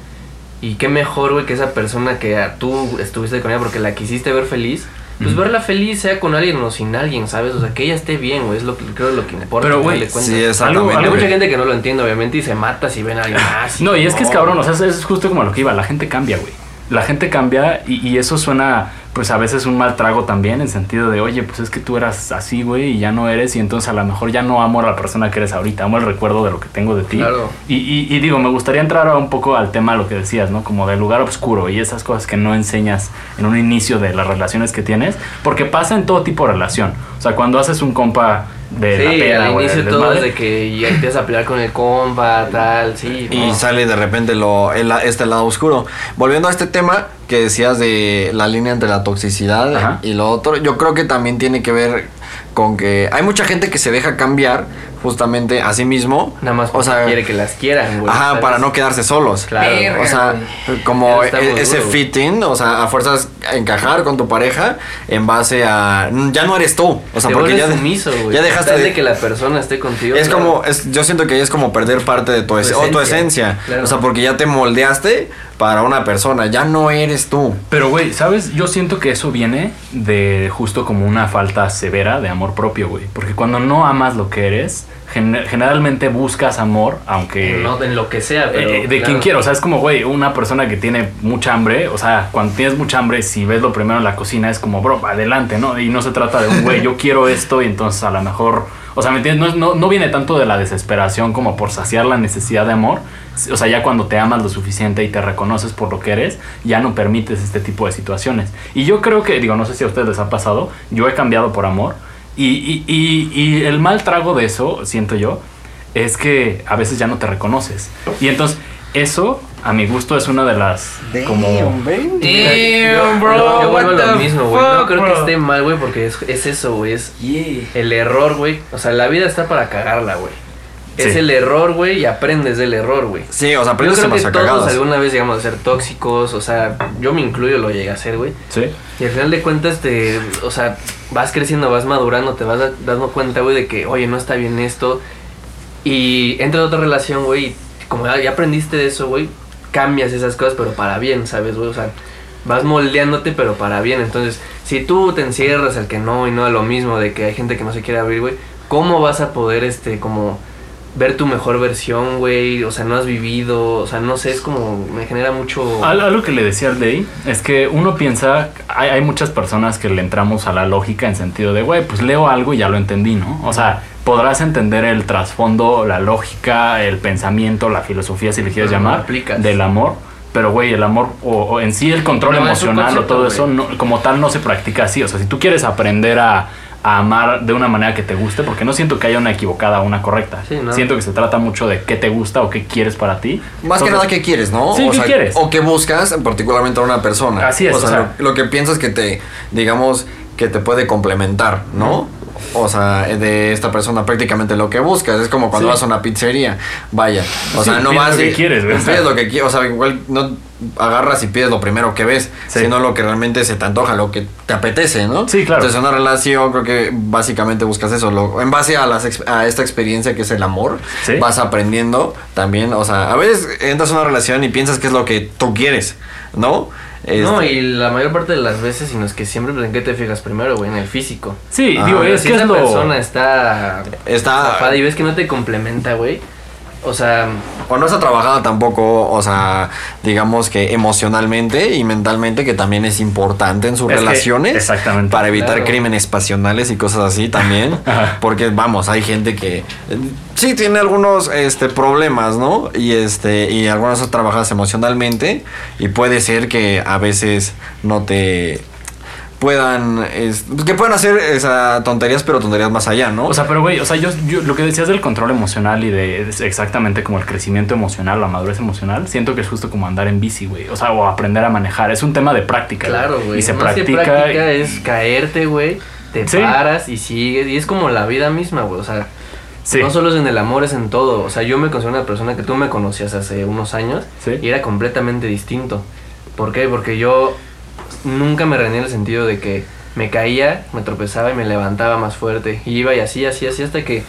Y qué mejor, güey, que esa persona que tú estuviste con ella porque la quisiste ver feliz. Pues verla feliz, sea con alguien o sin alguien, ¿sabes? O sea, que ella esté bien, güey, es lo que creo lo que importa. Pero, güey. Sí, exactamente. Algo- Hay mucha gente que no lo entiende, obviamente, y se mata si ven a alguien más. y No, y es que es cabrón, o sea, es, es justo como lo que iba, la gente cambia, güey. La gente cambia y, y eso suena, pues a veces un mal trago también, en sentido de, oye, pues es que tú eras así, güey, y ya no eres, y entonces a lo mejor ya no amo a la persona que eres ahorita, amo el recuerdo de lo que tengo de ti. Claro. Y, y- y digo, me gustaría entrar un poco al tema de lo que decías, ¿no? Como del lugar oscuro y esas cosas que no enseñas en un inicio de las relaciones que tienes, porque pasa en todo tipo de relación. O sea, cuando haces un compa de la Sí, peda, al inicio del todo es de que ya empiezas a pelear con el compa, tal, sí. Y no. sale de repente lo, el- este lado oscuro. Volviendo a este tema que decías de la línea entre la toxicidad Ajá. y lo otro, yo creo que también tiene que ver con que hay mucha gente que se deja cambiar justamente a sí mismo. Nada más o porque sea, quiere que las quieran, güey. Ajá, ¿sabes? para no quedarse solos. Claro. Verga, O sea, güey. como e- ese duro, güey. fitting, o sea, a fuerzas encajar con tu pareja en base a ya no eres tú, o sea, Te porque ya sumiso, güey. ya dejaste de, de que la persona esté contigo. es claro. como es, yo siento que es como perder parte de tu, Tu ese- o tu esencia, esencia, claro. o sea, porque ya te moldeaste para una persona, ya no eres tú. Pero, güey, ¿sabes? Yo siento que eso viene de justo como una falta severa de amor propio, güey. Porque cuando no amas lo que eres, gen- generalmente buscas amor, aunque... No, en lo que sea, pero. eh, de claro. quien quiera, o sea, es como, güey, una persona que tiene mucha hambre, o sea, cuando tienes mucha hambre, si ves lo primero en la cocina, es como, bro, adelante, ¿no? Y no se trata de un, güey, yo quiero esto, y entonces a lo mejor, O sea, ¿me entiendes? No, no, no viene tanto de la desesperación como por saciar la necesidad de amor. O sea, ya cuando te amas lo suficiente y te reconoces por lo que eres, ya no permites este tipo de situaciones. Y yo creo que, digo, no sé si a ustedes les ha pasado, yo he cambiado por amor. Y, y, y, y el mal trago de eso, siento yo, es que a veces ya no te reconoces. Y entonces, eso, a mi gusto, es una de las como... Damn, bro. Yo, yo vuelvo a lo mismo, güey. No creo que esté mal, güey, porque es, es eso, güey. Es el error, güey. O sea, la vida está para cagarla, güey. Es el error, güey, y aprendes del error, güey. Sí, o sea, Yo aprendes creo más que todos cagadas. alguna vez llegamos a ser tóxicos, o sea, yo me incluyo, lo llegué a hacer, güey. Sí. Y al final de cuentas te, o sea, vas creciendo, vas madurando, te vas da- dando cuenta, güey, de que, oye, no está bien esto. Y entras a otra relación, güey, y como ya, ya aprendiste de eso, güey, cambias esas cosas, pero para bien, ¿sabes, güey? O sea, vas moldeándote, pero para bien. Entonces, si tú te encierras al que no y no a lo mismo, de que hay gente que no se quiere abrir, güey, ¿cómo vas a poder, este, como ver tu mejor versión, güey? O sea, no has vivido, o sea, no sé, es como, me genera mucho... Al- Algo que le decía al Day es que uno piensa, hay, hay muchas personas que le entramos a la lógica en sentido de, güey, pues leo algo y ya lo entendí, ¿no? O sea, podrás entender el trasfondo, la lógica, el pensamiento, la filosofía, si le quieres no llamar, aplicas. del amor. Pero, güey, el amor o, o en sí el control No, emocional o todo eso, no- como tal, no se practica así. O sea, si tú quieres aprender a, a amar de una manera que te guste, porque no siento que haya una equivocada o una correcta. Sí, ¿no? Siento que se trata mucho de qué te gusta o qué quieres para ti. Más que nada, ¿qué quieres, no? Sí, o ¿qué sea, quieres? O qué buscas, particularmente a una persona. Así es, O sea, o sea- lo, lo que piensas que te, digamos, que te puede complementar, ¿no? O sea, de esta persona prácticamente lo que buscas. Es como cuando Sí. vas a una pizzería. Vaya. O Sí, sea, no vas lo que y- quieres, güey. Pides lo que quieres. O sea, igual no agarras y pides lo primero que ves, Sí. sino lo que realmente se te antoja, lo que te apetece, ¿no? Sí, claro. Entonces, una relación, creo que básicamente buscas eso. Lo, en base a, las, a esta experiencia que es el amor, vas aprendiendo también. O sea, a veces entras a una relación y piensas que es lo que tú quieres, ¿no? No, Este, y la mayor parte de las veces, sino es que siempre pues, en qué te fijas primero, güey, en el físico. Sí, Ah, digo, es si que es esa lo... persona está Está- zafada y ves que no te complementa, güey. O sea, O no está trabajada tampoco, o sea, digamos que emocionalmente y mentalmente, que también es importante en sus Es que- relaciones. exactamente. Para evitar Claro. crímenes pasionales y cosas así también. Porque, vamos, hay gente que eh, sí tiene algunos este, problemas, ¿no? Y, este, y algunas son trabajadas emocionalmente. Y puede ser que a veces no te puedan es- que puedan hacer esa tonterías pero tonterías más allá no O sea, pero güey, o sea, yo, yo- lo que decías del control emocional y de exactamente como el crecimiento emocional, la madurez emocional, siento que es justo como andar en bici, güey. O sea, o aprender a manejar. Es un tema de práctica. claro, güey. Y se Más que practica. práctica es caerte, güey. Te Sí. paras y sigues. Y es como la vida misma, güey. O sea, Sí. no solo es en el amor, es en todo. O sea, yo me considero una persona que tú me conocías hace unos años Sí. y era completamente distinto. ¿Por qué? Porque yo nunca me reñí en el sentido de que me caía, me tropezaba y me levantaba más fuerte. Y iba y así, así, así hasta que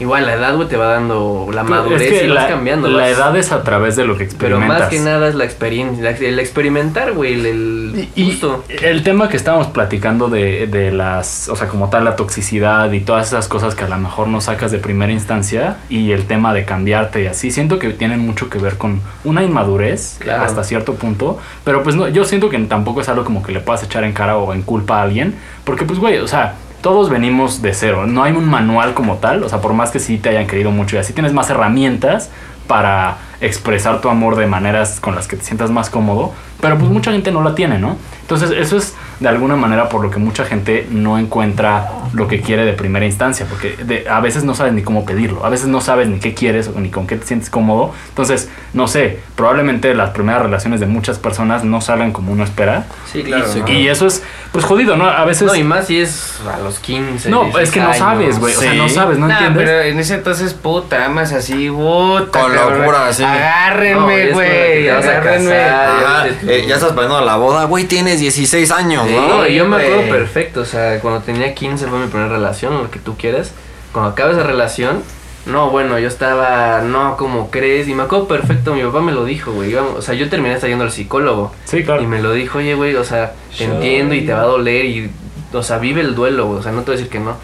igual la edad, güey, te va dando la Pero madurez es que y vas la, cambiando. la vas- edad es a través de lo que Pero experimentas. más que nada es la experiencia, el experimentar, güey, el, el Y, y justo. el tema que estábamos platicando de, de las, o sea, como tal, la toxicidad y todas esas cosas que a lo mejor no sacas de primera instancia y el tema de cambiarte y así, siento que tienen mucho que ver con una inmadurez Claro. hasta cierto punto, pero pues no, yo siento que tampoco es algo como que le puedas echar en cara o en culpa a alguien, porque pues güey, o sea, todos venimos de cero, no hay un manual como tal, o sea, por más que sí te hayan querido mucho y así tienes más herramientas para expresar tu amor de maneras con las que te sientas más cómodo, pero pues mucha gente no la tiene, ¿no? Entonces eso es de alguna manera por lo que mucha gente no encuentra lo que quiere de primera instancia, porque de- a veces no sabes ni cómo pedirlo, a veces no sabes ni qué quieres o ni con qué te sientes cómodo, entonces, no sé, probablemente las primeras relaciones de muchas personas no salgan como uno espera. Sí, claro. Y, ¿no? y eso es, pues jodido, ¿no? A veces... No, y más si es a los 15. No, 16 es que no años. sabes, güey. O sea, no sabes, no Nah, entiendes. pero en ese entonces, puta, amas así, puta. Con locura, así. No, Agárrenme, güey. a Agárrenme. casar. Ajá, eh, ya estás planeando la boda, güey, tienes 16 años, Sí. ¿No? Yo me acuerdo perfecto, o sea, cuando tenía 15 fue mi primera relación, lo que tú quieras. Cuando acaba esa relación, no, bueno, yo estaba, no, como crees? Y me acuerdo perfecto, mi papá me lo dijo, güey. O sea, yo terminé hasta yendo al psicólogo. Sí, claro. Y me lo dijo, oye, güey, o sea, te entiendo y te va a doler y, o sea, vive el duelo, güey. O sea, no te voy a decir que no.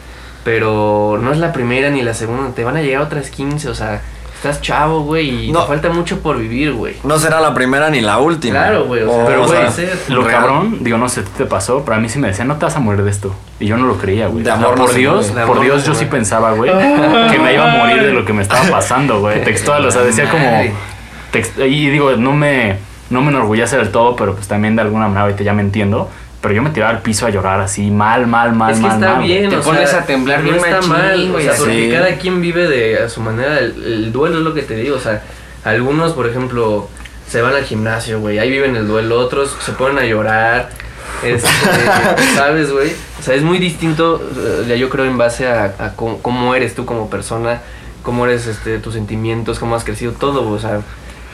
Pero no es la primera ni la segunda, te van a llegar otras 15, o sea, estás chavo, güey, y No. te falta mucho por vivir, güey. No será la primera ni la última. Claro, güey, o sea, Pero, o güey, sea, lo real. cabrón, digo, no sé, ¿te pasó? Pero a mí sí me decían, no te vas a morir de esto. Y yo no lo creía, güey. De O sea, no por Dios, por amor Dios, yo sí pensaba, güey, que me iba a morir de lo que me estaba pasando, güey. Textual, o sea, decía como... Text- y digo, no me, no me enorgullece del todo, pero pues también de alguna manera ahorita ya me entiendo. Pero yo me tiraba al piso a llorar así, mal, mal, mal, es que mal, está mal, güey. bien, Te o pones sea, a temblar no bien está machín, mal, o güey, sea, porque cada quien vive de a su manera, el, el duelo es lo que te digo, o sea, algunos, por ejemplo, se van al gimnasio, güey, ahí viven el duelo, otros se ponen a llorar, este, ¿sabes, güey? O sea, es muy distinto, eh, yo creo, en base a, a cómo, cómo eres tú como persona, cómo eres, este, tus sentimientos, cómo has crecido, todo, güey, o sea,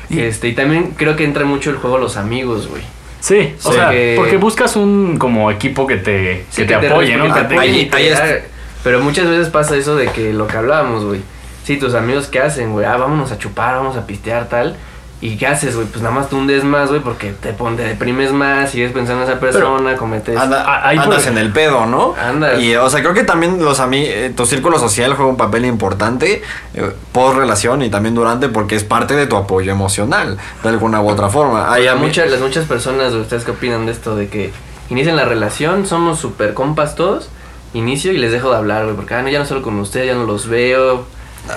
Y- este, y también creo que entra mucho el juego los amigos, güey. Sí, o Sí. sea, Que- porque buscas un como equipo que te, Sí, que te apoye, ¿no? que te apoye ahí- te ahí es- haga- Pero muchas veces pasa eso de que lo que hablábamos, güey. Sí, tus amigos, ¿qué hacen, güey? Ah, vámonos a chupar, vamos a pistear, tal. ¿Y qué haces, güey? Pues nada más te hundes más, güey, porque te, pon- te deprimes más, sigues pensando en esa persona, cometes... Anda- ahí andas por- en el pedo, ¿no? Andas. Y, o sea, creo que también los ami eh, tu círculo social juega un papel importante eh, post relación y también durante porque es parte de tu apoyo emocional, de alguna u otra forma. Hay muchas, las muchas personas, ¿ustedes qué opinan de esto? De que inician la relación, somos super compas todos, inicio y les dejo de hablar, güey, porque ah, no, ya no salgo con ustedes, ya no los veo.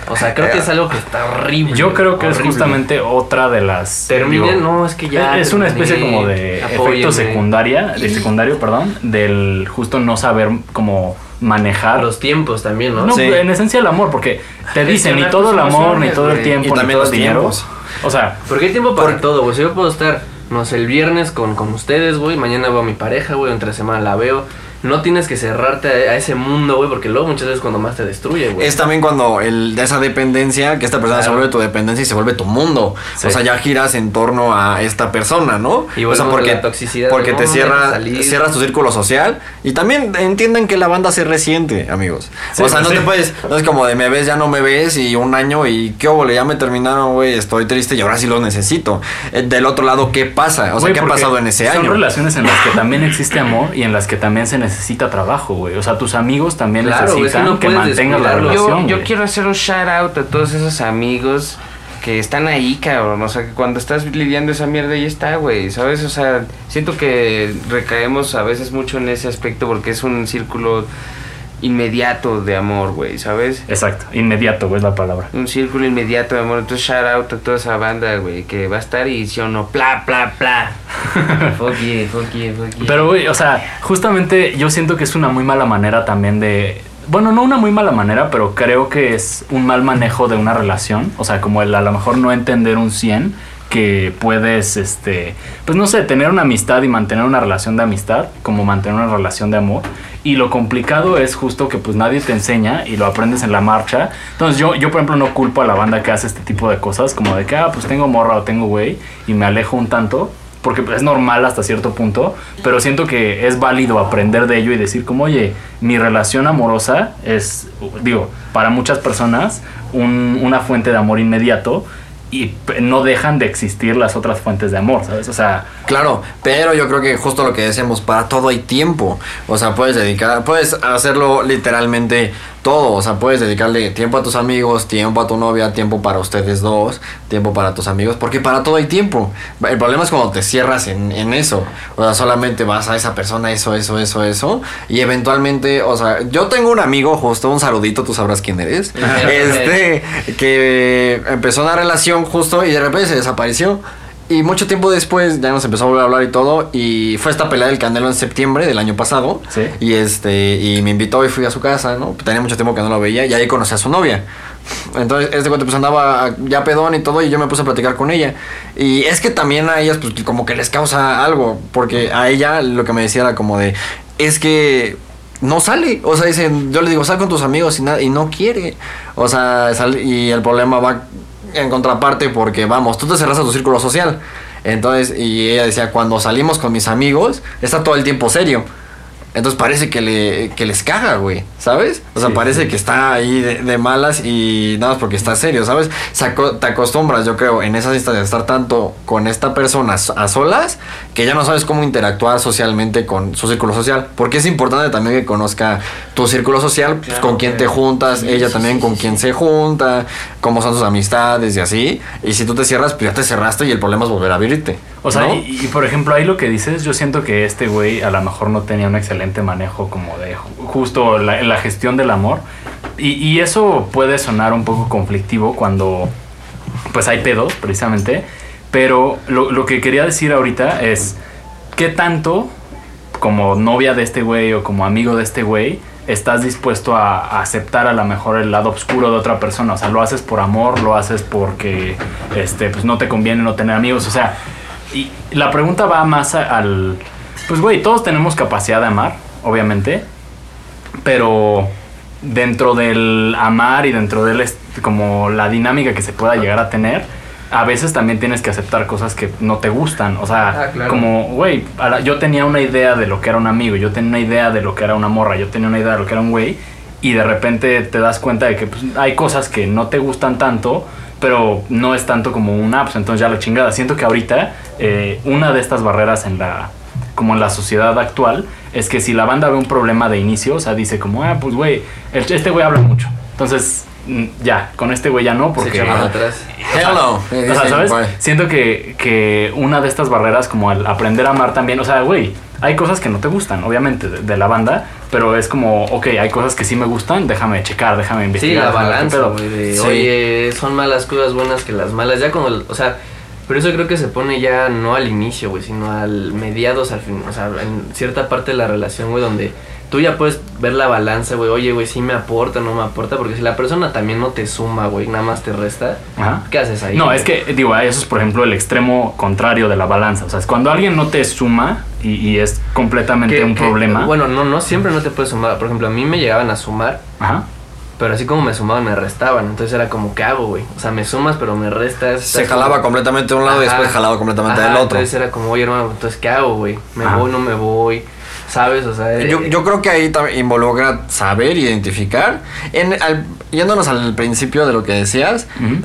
O sea, creo que es algo que está horrible. Yo creo que es justamente otra de las... Terminen, digo, no, es que ya. es una especie como de efecto apóyenme. secundaria, de secundario, perdón, del justo no saber cómo manejar. Los tiempos también, ¿no? no, Sí. en esencia el amor, porque te dicen ni todo el amor, ni todo el tiempo, Y ni también todo los el dinero. O sea, Porque hay tiempo para Por- todo, güey. Si yo puedo estar, no sé, el viernes con, con ustedes, güey. Mañana veo a mi pareja, güey. Entre semana la veo. No tienes que cerrarte a, a ese mundo, güey. Porque luego muchas veces cuando más te destruye, güey. Es también cuando el, de esa dependencia, que esta persona se vuelve tu dependencia y se vuelve tu mundo. Sí. O sea, ya giras en torno a esta persona, ¿no? Y o sea, porque, la toxicidad porque te no, no cierra, cierras tu círculo social. Y también entienden que la banda se resiente, amigos. Sí, o sea, no sí. te puedes, no es como de me ves, ya no me ves y un año y qué óvole, ya me terminaron, güey, estoy triste y ahora sí los necesito. Eh, Del otro lado, ¿qué pasa? O sea, ¿qué ha pasado en ese Son año? relaciones en las que también existe amor y en las que también se necesita trabajo, güey. O sea, tus amigos también Claro, güey, es que necesitan no que, puedes mantengas la relación. Yo, yo quiero hacer un shout out a todos esos amigos que están ahí, cabrón. O sea, que cuando estás lidiando esa mierda ahí está, güey. ¿Sabes? O sea, siento que recaemos a veces mucho en ese aspecto porque es un círculo inmediato de amor, güey. ¿Sabes? Exacto, inmediato, güey, es la palabra. Un círculo inmediato de amor. Entonces, shout out a toda esa banda, güey, que va a estar y sí o no, pla, pla, pla. fuck yeah, fuck yeah, fuck yeah. Pero, güey, o sea, justamente yo siento que es una muy mala manera también de... Bueno, no una muy mala manera, pero creo que es un mal manejo de una relación. O sea, como el a lo mejor no entender un 100 que puedes, este, pues no sé, tener una amistad y mantener una relación de amistad, como mantener una relación de amor. Y lo complicado es justo que pues nadie te enseña y lo aprendes en la marcha. Entonces yo, yo por ejemplo no culpo a la banda que hace este tipo de cosas, como de que, ah, pues tengo morra o tengo güey y me alejo un tanto porque es normal hasta cierto punto, pero siento que es válido aprender de ello y decir como, oye, mi relación amorosa es, digo, para muchas personas un- una fuente de amor inmediato y no dejan de existir las otras fuentes de amor, ¿sabes? O sea, Claro, pero yo creo que justo lo que decíamos, para todo hay tiempo. O sea, puedes dedicar, puedes hacerlo literalmente todo. O sea, puedes dedicarle tiempo a tus amigos, tiempo a tu novia, tiempo para ustedes dos, tiempo para tus amigos, porque para todo hay tiempo. El problema es cuando te cierras en, en eso. O sea, solamente vas a esa persona, eso, eso, eso, eso. Y eventualmente, o sea, yo tengo un amigo, justo un saludito, tú sabrás quién eres. este, que empezó una relación justo y de repente se desapareció. Y mucho tiempo después ya nos empezó a volver a hablar y todo. Y fue esta pelea del Canelo en septiembre del año pasado. Sí. Y este, y me invitó y fui a su casa, ¿no? Tenía mucho tiempo que no lo veía y ahí conocí a su novia. Entonces, este cuento pues andaba ya pedón y todo y yo me puse a platicar con ella. Y es que también a ellas pues como que les causa algo. Porque a ella lo que me decía era como de, es que no sale. O sea, dicen, yo le digo, sal con tus amigos y, nada y no quiere. O sea, sal- y el problema va en contraparte porque, vamos, tú te cerras a tu círculo social. Entonces, y ella decía, cuando salimos con mis amigos, está todo el tiempo serio. Entonces parece que, le, que les caga, güey, ¿sabes? O sea, Sí, parece sí. que está ahí de, de malas y nada más porque está serio, ¿sabes? Te acostumbras, yo creo, en esas instancias estar tanto con esta persona a solas que ya no sabes cómo interactuar socialmente con su círculo social. Porque es importante también que conozca tu círculo social, pues, con quién te juntas, Sí, ella también con quién se junta, cómo son tus amistades y así. Y si tú te cierras, pues ya te cerraste y el problema es volver a abrirte. O sea, ¿no? y, y por ejemplo, ahí lo que dices, yo siento que este güey a lo mejor no tenía un excelente manejo como de ju- justo la, gestión del amor. Y, eso puede sonar un poco conflictivo cuando pues hay pedos, precisamente. Pero lo, lo que quería decir ahorita es, ¿qué tanto como novia de este güey o como amigo de este güey estás dispuesto a, aceptar a lo mejor el lado oscuro de otra persona? O sea, lo haces por amor, lo haces porque este, pues no te conviene no tener amigos. O sea, y la pregunta va más al... Pues güey, todos tenemos capacidad de amar, obviamente, pero dentro del amar y dentro del como la dinámica que se pueda llegar a tener, a veces también tienes que aceptar cosas que no te gustan. O sea, Ah, claro. como, güey, yo tenía una idea de lo que era un amigo, yo tenía una idea de lo que era una morra, yo tenía una idea de lo que era un güey, y de repente te das cuenta de que pues, hay cosas que no te gustan tanto, pero no es tanto como una, pues entonces ya la chingada. Siento que ahorita eh, una de estas barreras en la como en la sociedad actual es que si la banda ve un problema de inicio, o sea, dice como, ah, pues güey, este güey habla mucho. Entonces, mm, ya, con este güey ya no, Se porque... para atrás. Hello. O sea, ¿sabes? Siento que, que una de estas barreras, como el aprender a amar también, o sea, güey, hay cosas que no te gustan, obviamente, de, de la banda, pero es como, ok, hay cosas que sí me gustan, déjame checar, déjame Sí, investigar. la ver qué balanza, güey, de, Sí. oye, son malas cosas buenas que las malas. Ya cuando, o sea, pero eso creo que se pone ya no al inicio, güey, sino al mediados, al fin, o sea, en cierta parte de la relación, güey, donde tú ya puedes ver la balanza, güey, oye, güey, sí me aporta, no me aporta, porque si la persona también no te suma, güey, nada más te resta, Ajá. ¿qué haces ahí? No, güey? es que, digo, eso es, por ejemplo, el extremo contrario de la balanza. O sea, es cuando alguien no te suma y, y es completamente Que- un que- problema. Bueno, no, no siempre no te puedes sumar. Por ejemplo, a mí me llegaban a sumar, Ajá. Pero así como me sumaban, me restaban. Entonces era como, ¿qué hago, güey? O sea, me sumas, pero me restas. Se jalaba como- completamente de un lado y después jalaba completamente Ajá, del otro. Entonces era como, oye, hermano, entonces, ¿qué hago, güey? ¿Me Ajá. voy, no me voy? ¿Sabes? O sea, Yo, eh, yo creo que ahí tam- involucra saber, identificar. En, al- yéndonos al principio de lo que decías, Ujú.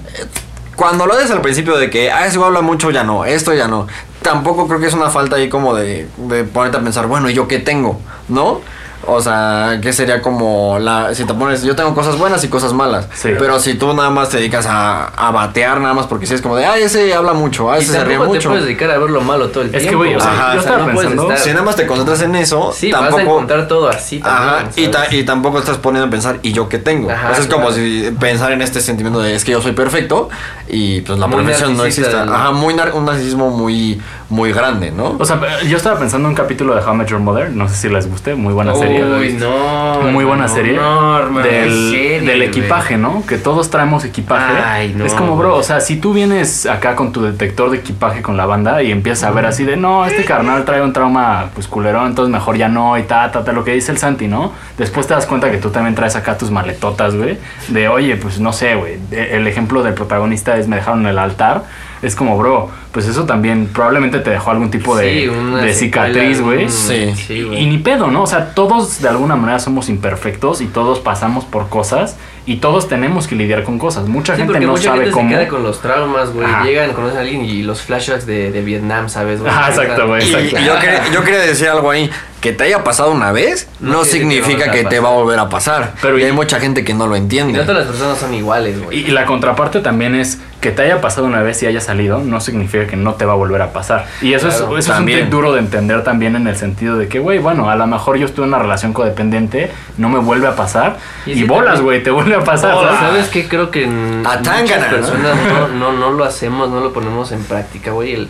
cuando lo dices al principio de que, ah, eso habla mucho, ya no, esto ya no. Tampoco creo que es una falta ahí como de, de ponerte a pensar, bueno, ¿y yo qué tengo? ¿No? O sea, que sería como la. Si te pones. Yo tengo cosas buenas y cosas malas. Sí. Pero si tú nada más te dedicas a, a batear, nada más porque si es como de. Ay, ese habla mucho. Ay, ese se ríe tampoco te mucho. puedes dedicar a ver lo malo todo el Es que, tiempo. güey, o sea, Ajá. yo O sea, estaba no puedes pensando... estar- Si nada más te concentras en eso, Sí, vas a tampoco. encontrar todo así también. Ajá, y, ta- ¿sabes? y tampoco estás poniendo a pensar, ¿y yo qué tengo? Ajá, o sea, es como si pensar en este sentimiento de es que yo soy perfecto y pues la Muy perfección no existe. del- Ajá, muy nar- un narcisismo muy, muy grande, ¿no? O sea, yo estaba pensando en un capítulo de How I Met Your Mother, no sé si les guste, muy buena serie. Uy, no. Muy buena serie. No, del, equipaje, ¿no? Que todos traemos equipaje. Ay, no, es como, bro, o sea, si tú vienes acá con tu detector de equipaje con la banda y empiezas a ver así de, no, este carnal trae un trauma, pues culerón, entonces mejor ya no, y ta, ta, ta, lo que dice el Santi, ¿no? Después te das cuenta que tú también traes acá tus maletotas, güey. De, oye, pues no sé, güey. de- El ejemplo del protagonista es me dejaron en el altar. Es como, bro, pues eso también probablemente te dejó algún tipo de, Sí, cicatriz, güey. Sí. Sí, güey. Y ni pedo, ¿no? O sea, todos de alguna manera somos imperfectos y todos pasamos por cosas y todos tenemos que lidiar con cosas. Mucha Sí, gente no mucha sabe gente cómo. se queda con los traumas, güey. Llegan, conocen a alguien y los flashbacks de, de Vietnam, ¿sabes? güey? Ajá, exacto, güey, Y, exacto. y yo, quería, yo quería decir algo ahí. Que te haya pasado una vez no, significa que te te va a volver a pasar. Pero y y- hay mucha gente que no lo Y entiende. no todas las personas son iguales, Y, güey. y la contraparte también es que te haya pasado una vez y haya salido, no significa que no te va a volver a pasar. Y eso Claro, es, eso es un duro de entender también en el sentido de que, güey, bueno, a lo mejor yo estuve en una relación codependiente, no me vuelve a pasar. Y bolas, güey, te vuelve a pasar. ¿sabes? ¿Sabes qué? Creo que en A muchas personas no, no, no lo hacemos, no lo ponemos en práctica, güey. El,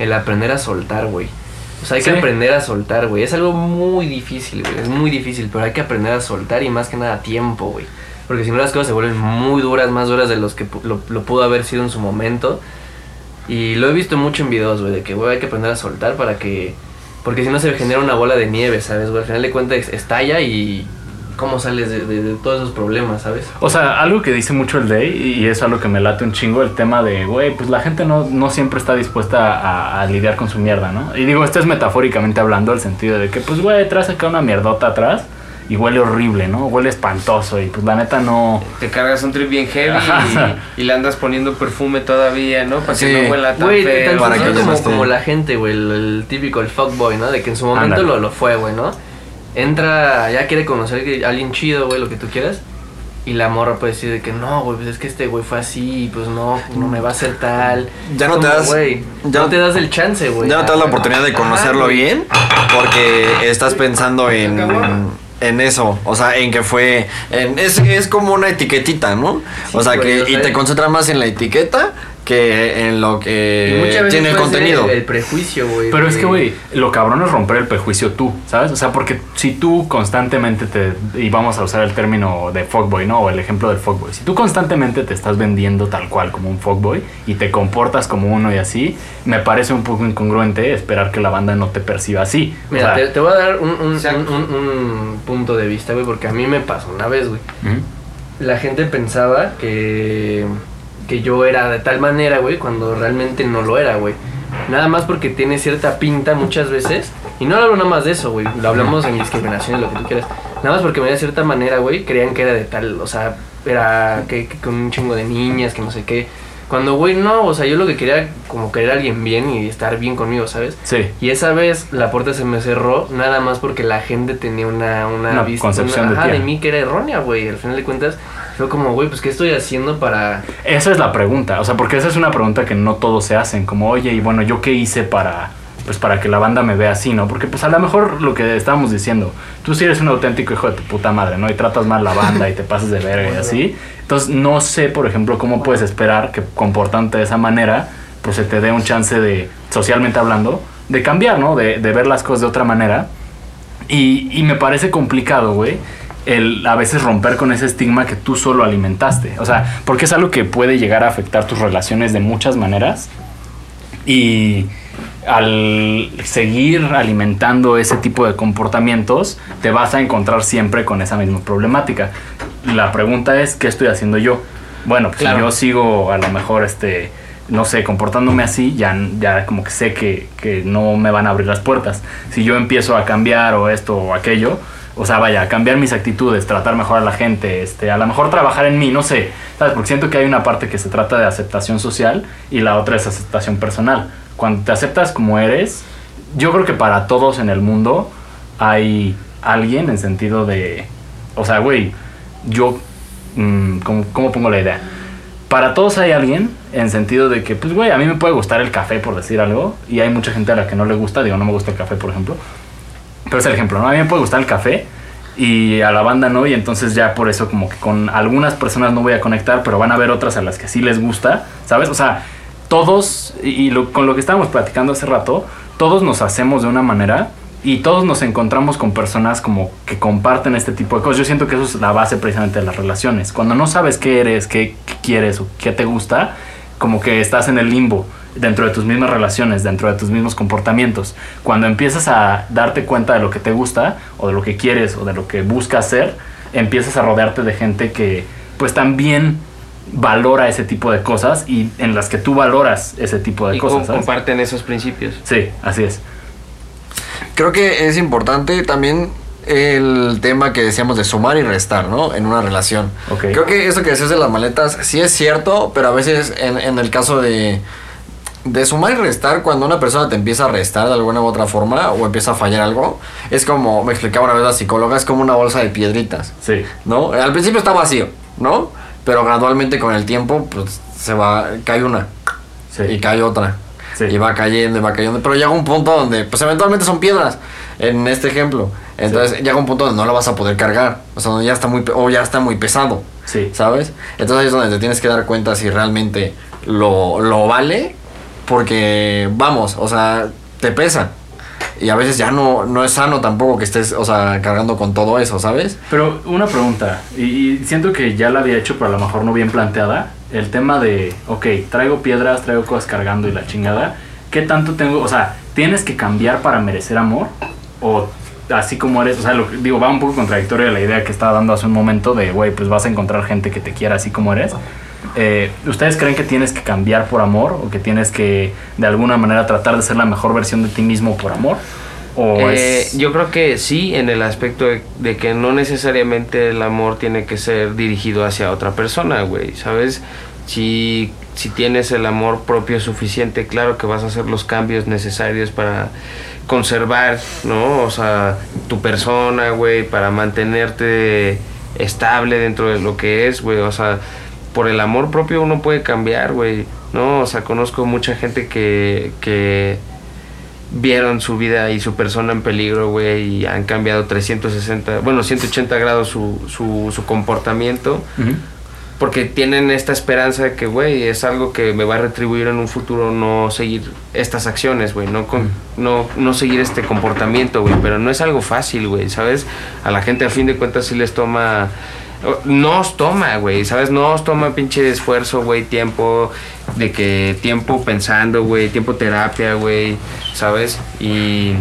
el aprender a soltar, güey. O sea, hay Sí. que aprender a soltar, güey. Es algo muy difícil, güey. Es muy difícil, pero hay que aprender a soltar y más que nada a tiempo, güey. Porque si no las cosas se vuelven muy duras, más duras de los que lo, lo pudo haber sido en su momento. Y lo he visto mucho en videos, güey, de que, güey, hay que aprender a soltar para que... Porque si no se genera una bola de nieve, ¿sabes? Al final de cuentas estalla y... ¿Cómo sales de, de- todos esos problemas, ¿sabes? O sea, algo que dice mucho el Day, y es algo que me late un chingo, el tema de, güey, pues la gente no, no siempre está dispuesta a, a lidiar con su mierda, ¿no? Y digo, esto es metafóricamente hablando, el sentido de que, pues, güey, traes acá una mierdota atrás y huele horrible, ¿no? Huele espantoso y pues la neta no... Te cargas un trip bien heavy y, y le andas poniendo perfume todavía, ¿no? Para Sí. que no huela tan Güey, feo. tan para que como, como la gente, güey, el, el típico, el fuckboy, ¿no? De que en su momento lo, lo fue, güey, ¿no? Entra, ya quiere conocer que- a alguien chido, güey, lo que tú quieras. Y la morra puede decir de que no, güey, pues es que este güey fue así, pues no, no me va a hacer tal. Ya no te das- güey, ya no te das el chance, güey. Ya no te das la oportunidad de conocerlo bien porque estás pensando en. En eso, o sea, en que fue, en, es, es como una etiquetita, ¿no? o sea, güey, que y te concentras más en la etiqueta que en lo que tiene el contenido. El, el prejuicio, güey. Pero es que, güey, lo cabrón es romper el prejuicio tú, ¿sabes? O sea, porque si tú constantemente te. Y vamos a usar el término de fuckboy, ¿no? O el ejemplo del fuckboy. Si tú constantemente te estás vendiendo tal cual como un fuckboy y te comportas como uno y así, me parece un poco incongruente esperar que la banda no te perciba así. O Mira, sea, te, te voy a dar un, un, un- un- un punto de vista, güey, porque a mí me pasó una vez, güey. La gente pensaba que, que yo era de tal manera, güey, cuando realmente no lo era, güey. Nada más porque tiene cierta pinta muchas veces. Y no hablo nada más de eso, güey. Lo hablamos en discriminación lo que tú quieras. Nada más porque me de cierta manera, güey, creían que era de tal, o sea, era que, que con un chingo de niñas, que no sé qué. Cuando, güey, no, o sea, yo lo que quería como querer a alguien bien y estar bien conmigo, ¿sabes? Sí. Y esa vez la puerta se me cerró nada más porque la gente tenía una, una, Una vista- concepción una- de ajá, de mí que era errónea, güey. Al final de cuentas, fue como, güey, pues ¿qué estoy haciendo para...? Esa es la pregunta, o sea, porque esa es una pregunta que no todos se hacen, como, oye, y bueno, ¿yo qué hice para, pues, para que la banda me vea así, no? Porque, pues, a lo mejor lo que estábamos diciendo, tú sí eres un auténtico hijo de tu puta madre, ¿no? Y tratas mal la banda y te pasas de verga y así. Entonces, no sé, por ejemplo, cómo puedes esperar que comportándote de esa manera, pues, se te dé un chance de, socialmente hablando, de cambiar, ¿no? De, de ver las cosas de otra manera. Y, y me parece complicado, güey, el a veces romper con ese estigma que tú solo alimentaste. O sea, porque es algo que puede llegar a afectar tus relaciones de muchas maneras. Y al seguir alimentando ese tipo de comportamientos, te vas a encontrar siempre con esa misma problemática. La pregunta es, ¿qué estoy haciendo yo? Bueno, pues Claro. si yo sigo a lo mejor este no sé, comportándome así, ya, ya como que sé que, que no me van a abrir las puertas. Si yo empiezo a cambiar o esto o aquello, o sea, vaya, cambiar mis actitudes, tratar mejor a la gente, este, a lo mejor trabajar en mí, no sé, ¿sabes? Porque siento que hay una parte que se trata de aceptación social y la otra es aceptación personal. Cuando te aceptas como eres, yo creo que para todos en el mundo hay alguien en sentido de, o sea, güey, yo, mm, ¿cómo, ¿cómo pongo la idea? Para todos hay alguien en sentido de que, pues, güey, a mí me puede gustar el café, por decir algo, y hay mucha gente a la que no le gusta, digo, no me gusta el café, por ejemplo, pero es el ejemplo, ¿no? A mí me puede gustar el café y a la banda no, y entonces ya por eso como que con algunas personas no voy a conectar, pero van a haber otras a las que sí les gusta, ¿sabes? O sea, todos, y con lo que estábamos platicando hace rato, todos nos hacemos de una manera y todos nos encontramos con personas como que comparten este tipo de cosas. Yo siento que eso es la base precisamente de las relaciones. Cuando no sabes qué eres, qué, quieres o qué te gusta, como que estás en el limbo dentro de tus mismas relaciones, dentro de tus mismos comportamientos. Cuando empiezas a darte cuenta de lo que te gusta o de lo que quieres o de lo que buscas hacer, empiezas a rodearte de gente que pues también valora ese tipo de cosas y en las que tú valoras ese tipo de y cosas. comparten esos principios. Sí, así es. Creo que es importante también el tema que decíamos de sumar y restar, ¿no? En una relación. Ok. Creo que eso que decías de las maletas sí es cierto, pero a veces en, en el caso de, de sumar y restar, cuando una persona te empieza a restar de alguna u otra forma o empieza a fallar algo, es como, me explicaba una vez la psicóloga, es como una bolsa de piedritas, Sí. ¿no? Al principio está vacío, ¿no? Pero gradualmente con el tiempo, pues se va, cae una Sí. y cae otra. Sí. Y va cayendo y va cayendo. Pero llega un punto donde, pues eventualmente son piedras. En este ejemplo. Entonces llega un punto donde no lo vas a poder cargar. O sea, donde ya está muy, o ya está muy pesado. Sí. ¿Sabes? Entonces ahí es donde te tienes que dar cuenta si realmente lo, lo vale. Porque, vamos, o sea, te pesa. Y a veces ya no, no es sano tampoco que estés, o sea, cargando con todo eso, ¿sabes? Pero una pregunta, y, siento que ya la había hecho, pero a lo mejor no bien planteada. El tema de, ok, traigo piedras, traigo cosas cargando y la chingada. ¿Qué tanto tengo? O sea, ¿tienes que cambiar para merecer amor? O así como eres, o sea, lo digo, va un poco contradictorio a la idea que estaba dando hace un momento de, güey, pues vas a encontrar gente que te quiera así como eres. Eh, ¿Ustedes creen que tienes que cambiar por amor? ¿O que tienes que de alguna manera tratar de ser la mejor versión de ti mismo por amor? ¿O Eh, es... Yo creo que sí, en el aspecto de, de que no necesariamente el amor tiene que ser dirigido hacia otra persona, güey, ¿sabes? Si, si tienes el amor propio suficiente, claro que vas a hacer los cambios necesarios para conservar, ¿no? O sea, tu persona, güey, para mantenerte estable dentro de lo que es, güey. O sea, por el amor propio uno puede cambiar, güey. No, o sea, conozco mucha gente que, que vieron su vida y su persona en peligro, güey, y han cambiado 360, bueno, 180 grados su, su, su comportamiento. Porque tienen esta esperanza de que, güey, es algo que me va a retribuir en un futuro no seguir estas acciones, güey, no, con- no, no seguir este comportamiento, güey. Pero no es algo fácil, güey, ¿sabes? A la gente a fin de cuentas sí les toma... No os toma, güey, ¿sabes? No os toma pinche esfuerzo, güey, tiempo, de que tiempo pensando, güey, tiempo terapia, güey, ¿sabes? Y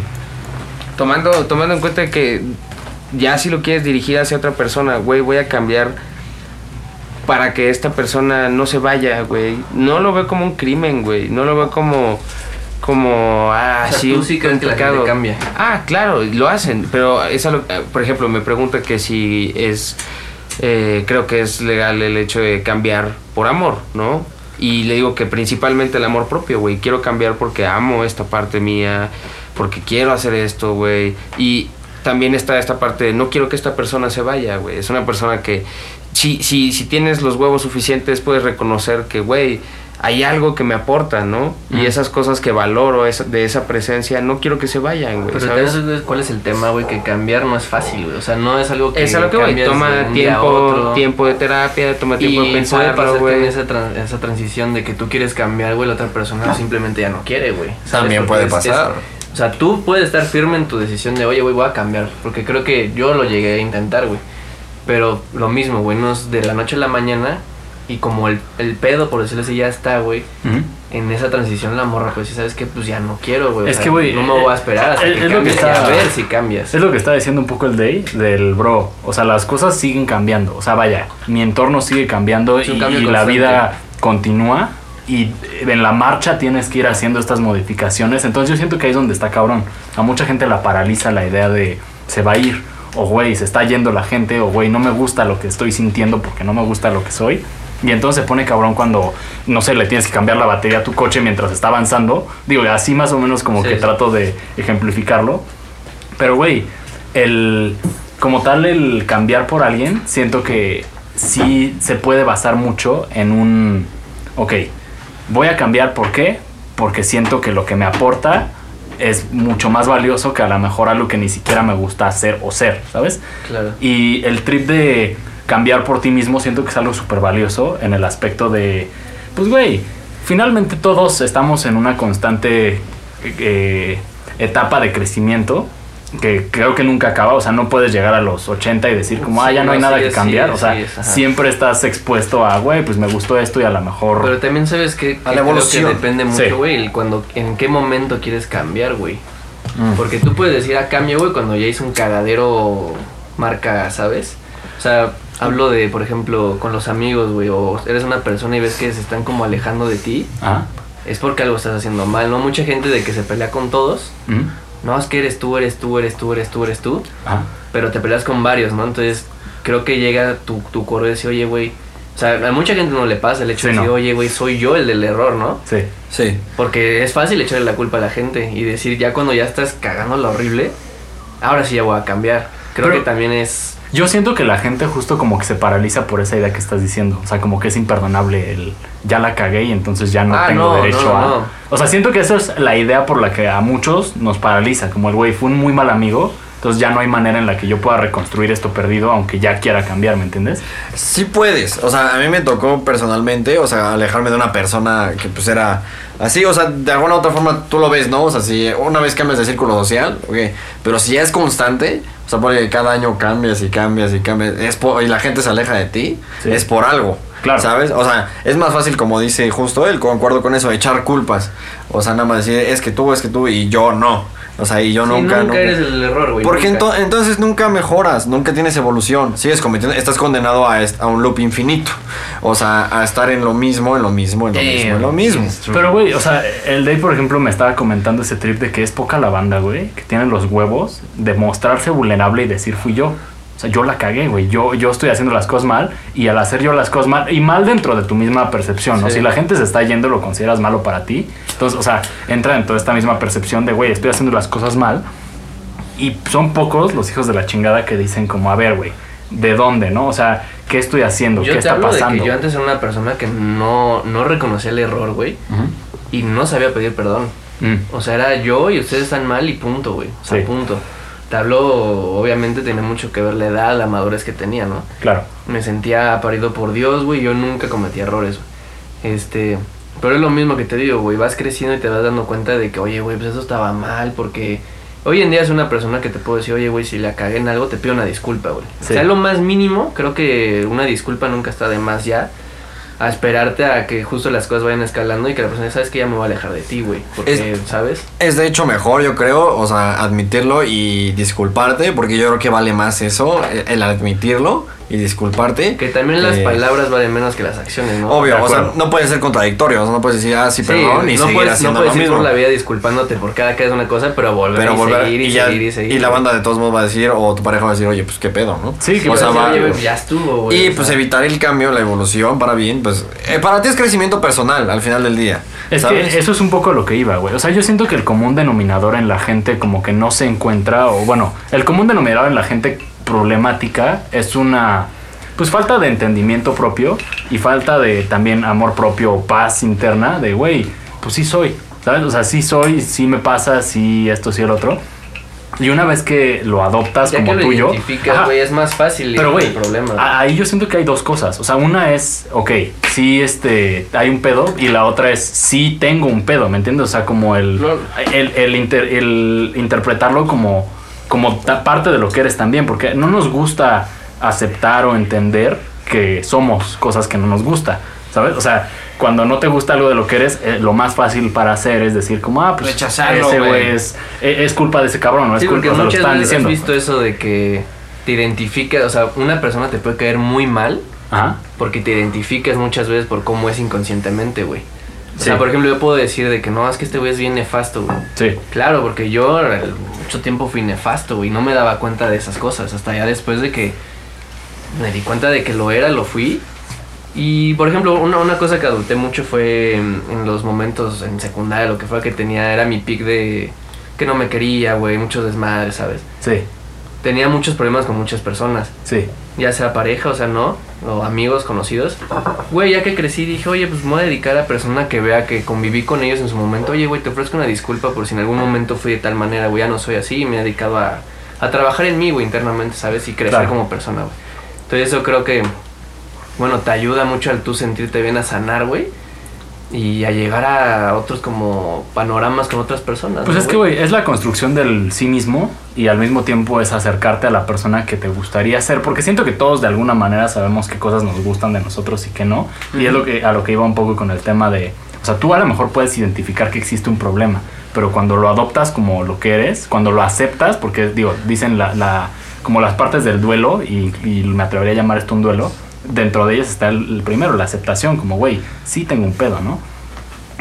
tomando, tomando en cuenta que ya si lo quieres dirigir hacia otra persona, güey, voy a cambiar para que esta persona no se vaya, güey. No lo veo como un crimen, güey. No lo veo como como ah, O sea, sí, tú un sí crees que la gente cambia. Ah, claro, lo hacen, pero es algo, eh, por ejemplo, me pregunta que si es eh, creo que es legal el hecho de cambiar por amor, ¿no? Y le digo que principalmente el amor propio, güey. Quiero cambiar porque amo esta parte mía, porque quiero hacer esto, güey. Y también está esta parte de no quiero que esta persona se vaya, güey. Es una persona que, si, si, si tienes los huevos suficientes, puedes reconocer que, güey, hay algo que me aporta, ¿no? Y esas cosas que valoro de esa presencia, no quiero que se vayan, güey. Pero ¿sabes? ¿sabes cuál es el tema, güey? Que cambiar no es fácil, güey. O sea, no es algo que Es a lo que de toma tiempo, tiempo de terapia, toma tiempo y de pasar que en güey. esa, tran- esa transición de que tú quieres cambiar, güey, la otra persona simplemente ya no quiere, güey. También Porque puede es- es- pasar. o sea, tú puedes estar firme en tu decisión de, oye, güey, voy a cambiar. Porque creo que yo lo llegué a intentar, güey. Pero lo mismo, güey, no es de la noche a la mañana. Y como el, el pedo, por decirlo así, ya está, güey. En esa transición la morra, pues sí, ¿sabes qué? Pues ya no quiero, güey. o Es sea, que, güey, No me voy a esperar hasta es- que es lo que está- a ver si cambias. Es lo que está diciendo un poco el Day del bro. O sea, las cosas siguen cambiando. O sea, vaya, mi entorno sigue cambiando y, y la vida continúa. Y en la marcha tienes que ir haciendo estas modificaciones. Entonces yo siento que ahí es donde está cabrón. A mucha gente la paraliza la idea de se va a ir. O güey, se está yendo la gente. O güey, no me gusta lo que estoy sintiendo porque no me gusta lo que soy. Y entonces se pone cabrón cuando, no sé, le tienes que cambiar la batería a tu coche mientras está avanzando. Digo, así más o menos como Sí, que sí. trato de ejemplificarlo. Pero, güey, el. Como tal, el cambiar por alguien, siento que sí se puede basar mucho en un. Ok, voy a cambiar, ¿por qué? Porque siento que lo que me aporta es mucho más valioso que a lo mejor algo que ni siquiera me gusta hacer o ser, ¿sabes? Claro. Y el trip de cambiar por ti mismo siento que es algo súper valioso en el aspecto de, pues güey, finalmente todos estamos en una constante eh, etapa de crecimiento que creo que nunca acaba, o sea, no puedes llegar a los 80 y decir como, ah, ya no, hay no, nada sí, que sí, cambiar, o sea, sí, es, ajá. siempre estás expuesto a, güey, pues me gustó esto y a lo mejor... Pero también sabes que, A la creo evolución. que depende mucho, güey, el cuando en qué momento quieres cambiar, güey. Mm. Porque tú puedes decir a cambio, güey, cuando ya hizo un cagadero marca, ¿sabes? O sea, hablo de, por ejemplo, con los amigos, güey, o eres una persona y ves que se están como alejando de ti, Ajá, es porque algo estás haciendo mal, ¿no? Mucha gente de que se pelea con todos, ujú, no, es que eres tú, eres tú, eres tú, eres tú, eres tú, ajá, pero te peleas con varios, ¿no? Entonces, creo que llega tu, tu coro y decir, oye, güey, o sea, a mucha gente no le pasa el hecho Sí, de decir, no. oye, güey, soy yo el del error, ¿no? sí. Sí. Porque es fácil echarle la culpa a la gente y decir, ya cuando ya estás cagando lo horrible, ahora sí ya voy a cambiar. Creo Pero- que también es... Yo siento que la gente justo como que se paraliza por esa idea que estás diciendo. O sea, como que es imperdonable el ya la cagué y entonces ya no Ah, tengo no, derecho no, a. no. O sea, siento que esa es la idea por la que a muchos nos paraliza. Como el güey fue un muy mal amigo. Entonces ya no hay manera en la que yo pueda reconstruir esto perdido, aunque ya quiera cambiar, ¿me entiendes? Sí puedes, o sea, a mí me tocó personalmente, o sea, alejarme de una persona que pues era así, o sea, de alguna u otra forma tú lo ves, ¿no? O sea, si una vez cambias de círculo social, ok, pero si ya es constante, sea, porque cada año cambias y cambias y cambias, es por- y la gente se aleja de ti, Sí. es por algo. Claro. ¿Sabes? O sea, es más fácil, como dice justo él, concuerdo con eso, echar culpas. O sea, nada más decir, es que tú, es que tú, y yo no. O sea, y yo Sí, nunca, nunca, nunca. eres el error, güey. Porque nunca. ento- entonces nunca mejoras, nunca tienes evolución, sigues cometiendo, estás condenado a, est- a un loop infinito, o sea, a estar en lo mismo, en lo mismo, en lo mismo, en lo mismo. Pero, güey, o sea, el Day, por ejemplo, me estaba comentando ese trip de que es poca la banda, güey, que tiene los huevos de mostrarse vulnerable y decir fui yo. Sea, yo la cagué, güey. Yo, yo estoy haciendo las cosas mal y al hacer yo las cosas mal, y mal dentro de tu misma percepción, ¿no? Sí. Si la gente se está yendo, lo consideras malo para ti. Entonces, o sea, entra en toda esta misma percepción de, güey, estoy haciendo las cosas mal. Y son pocos los hijos de la chingada que dicen como, a ver, güey, ¿de dónde, no? O sea, ¿qué estoy haciendo? Yo ¿Qué te está hablo pasando? de que yo antes era una persona que no, no reconocía el error, güey. Y no sabía pedir perdón. Mm, O sea, era yo y ustedes están mal y punto, güey. O sea, Sí. punto. Te hablo, obviamente tiene mucho que ver la edad, la madurez que tenía, ¿no? claro. Me sentía parido por Dios, güey. Yo nunca cometí errores, güey. Este. Pero es lo mismo que te digo, güey. Vas creciendo y te vas dando cuenta de que, oye, güey, pues eso estaba mal. Porque hoy en día es una persona que te puedo decir, oye, güey, si la cagué en algo, te pido una disculpa, güey. Sí. Sea lo más mínimo, creo que una disculpa nunca está de más ya. A esperarte a que justo las cosas vayan escalando y que la persona, sabes que ya me voy a alejar de ti, güey. Porque, ¿sabes? Es de hecho mejor, yo creo, o sea, admitirlo y disculparte, porque yo creo que vale más eso, el- el admitirlo y disculparte. Que también las Eh, palabras valen menos que las acciones, ¿no? Obvio, o sea, no puede ser contradictorio, o sea, no puedes decir, ah, sí, Sí, perdón, y no seguir puedes, haciendo no puedes lo ir mismo. por la vida disculpándote por cada que es una cosa, pero volver Pero y volver seguir y, ya- seguir y seguir. y la banda de todos modos va a decir, o tu pareja va a decir, oye, pues qué pedo, ¿no? Sí, que o sea, va, Oye, ya estuvo, güey. y o pues sea, evitar el cambio, la evolución para bien, pues eh, para ti es crecimiento personal al final del día. Es ¿sabes? que eso es un poco lo que iba, güey. O sea, yo siento que el común denominador en la gente como que no se encuentra, o bueno, el común denominador en la gente problemática es una, pues falta de entendimiento propio y falta de también amor propio, paz interna, de, güey, pues sí soy, ¿sabes? O sea, sí soy, sí me pasa, sí esto, sí el otro. Y una vez que lo adoptas ya como que lo tuyo, ajá, güey, es más fácil pero, güey, el problema. ahí yo siento que hay dos cosas. O sea, una es, ok, sí, este, hay un pedo. Y la otra es, sí tengo un pedo, ¿me entiendes? O sea, como el, Claro. el, el inter- el interpretarlo como, como parte de lo que eres también. Porque no nos gusta aceptar o entender que somos cosas que no nos gusta, ¿sabes? O sea, cuando no te gusta algo de lo que eres, eh, lo más fácil para hacer es decir como, ah, pues Rechazarlo, ese güey. es, e- es culpa de ese cabrón, no es culpa, o sea, lo están diciendo. has visto eso de que te identificas, o sea, una persona te puede caer muy mal Ajá, porque te identificas muchas veces por cómo es inconscientemente, güey. O Sí. sea, por ejemplo, yo puedo decir de que no, es que este güey es bien nefasto, güey. sí. Claro, porque yo eh, mucho tiempo fui nefasto, güey, no me daba cuenta de esas cosas, hasta ya después de que me di cuenta de que lo era, lo fui. Y, por ejemplo, una, una cosa que adopté mucho fue en, en los momentos en secundaria, lo que fue que tenía, era mi pic de que no me quería, güey, mucho desmadre, ¿sabes? Sí, Tenía muchos problemas con muchas personas, sí. ya sea pareja, o sea, no, o amigos, conocidos. Güey, ya que crecí dije, oye, pues me voy a dedicar a persona que vea que conviví con ellos en su momento. Oye, güey, te ofrezco una disculpa por si en algún momento fui de tal manera, güey, ya no soy así y me he dedicado a, a trabajar en mí, güey, internamente, ¿sabes? Y crecer Claro. como persona, güey. Entonces eso creo que, bueno, te ayuda mucho al tú sentirte bien a sanar, güey. Y a llegar a otros como panoramas con otras personas. Pues ¿no, es que, güey, es la construcción del sí mismo y al mismo tiempo es acercarte a la persona que te gustaría ser, porque siento que todos de alguna manera sabemos qué cosas nos gustan de nosotros y qué no, y es lo que a lo que iba un poco con el tema de, o sea, tú a lo mejor puedes identificar que existe un problema, pero cuando lo adoptas como lo que eres, cuando lo aceptas, porque digo, dicen la, la como las partes del duelo y, y me atrevería a llamar esto un duelo, dentro de ellas está el, el primero, la aceptación, como, güey, sí tengo un pedo, ¿no?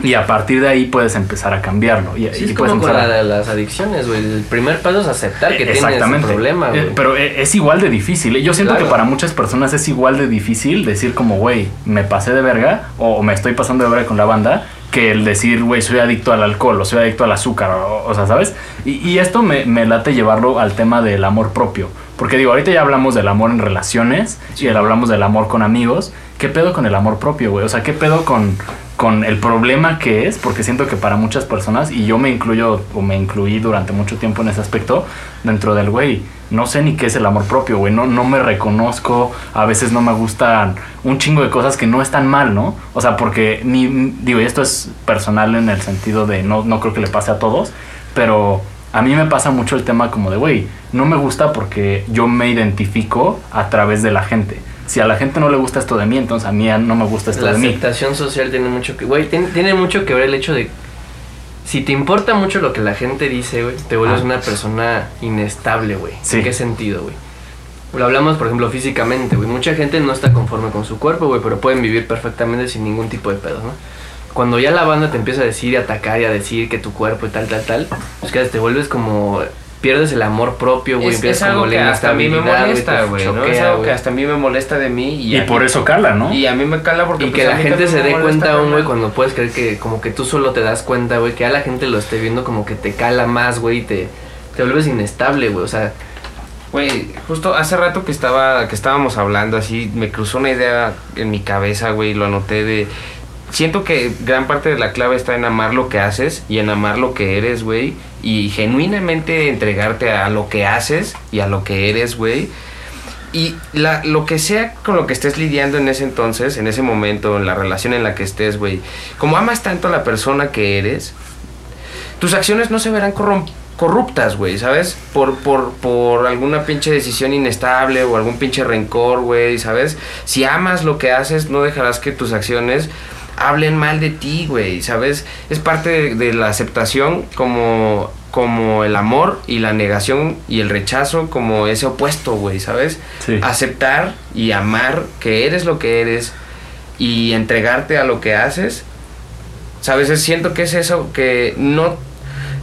Y a partir de ahí puedes empezar a cambiarlo. Y, Sí, y es puedes como con empezar la a- las adicciones, güey. El primer paso es aceptar que tienes un problema, güey. Eh, Pero eh, es igual de difícil. Yo siento Claro. que para muchas personas es igual de difícil decir como, güey, me pasé de verga o, o me estoy pasando de verga con la banda que el decir, güey, soy adicto al alcohol o soy adicto al azúcar, o, o sea, ¿sabes? Y, y esto me, me late llevarlo al tema del amor propio. Porque digo, ahorita ya hablamos del amor en relaciones y el hablamos del amor con amigos. ¿Qué pedo con el amor propio, güey? O sea, ¿qué pedo con, con el problema que es? Porque siento que para muchas personas, y yo me incluyo o me incluí durante mucho tiempo en ese aspecto, dentro del, güey, no sé ni qué es el amor propio, güey, no, no me reconozco, a veces no me gustan un chingo de cosas que no están mal, ¿no? O sea, porque ni, digo, y esto es personal en el sentido de, no, no creo que le pase a todos, pero a mí me pasa mucho el tema como de, güey, no me gusta porque yo me identifico a través de la gente. Si a la gente no le gusta esto de mí, entonces a mí no me gusta esto la de mí. aceptación social tiene mucho que... Güey, tiene, tiene mucho que ver el hecho de... Si te importa mucho lo que la gente dice, güey, te vuelves Ah. una persona inestable, güey. Sí. ¿En qué sentido, güey? Lo hablamos, por ejemplo, físicamente, güey. Mucha gente no está conforme con su cuerpo, güey, pero pueden vivir perfectamente sin ningún tipo de pedos, ¿no? Cuando ya la banda te empieza a decir y atacar y a decir que tu cuerpo y tal, tal, tal, pues que te vuelves como... Pierdes el amor propio, güey. Es, empiezas es algo como que hasta a mí me molesta, güey, ¿no? Es algo que hasta a mí me molesta de mí. Y, por eso cala, ¿no? Y a mí me cala porque... Y pues, que la gente se dé cuenta, aún, güey, cuando puedes creer que como que tú solo te das cuenta, güey, que a la gente lo esté viendo como que te cala más, güey, y te, te vuelves inestable, güey. O sea, Güey, justo hace rato que estaba que estábamos hablando así, me cruzó una idea en mi cabeza, güey, lo anoté de siento que gran parte de la clave está en amar lo que haces y en amar lo que eres, güey, y genuinamente entregarte a lo que haces y a lo que eres, güey. Y la, lo que sea con lo que estés lidiando en ese entonces, en ese momento, en la relación en la que estés, güey, como amas tanto a la persona que eres, tus acciones no se verán corruptas, güey, ¿sabes? Por, por, por alguna pinche decisión inestable o algún pinche rencor, güey, ¿sabes? Si amas lo que haces, no dejarás que tus acciones hablen mal de ti, güey, ¿sabes? Es parte de, de la aceptación como, como el amor y la negación y el rechazo como ese opuesto, güey, ¿sabes? Sí. Aceptar y amar que eres lo que eres y entregarte a lo que haces, ¿sabes? Es- Siento que es eso, que no,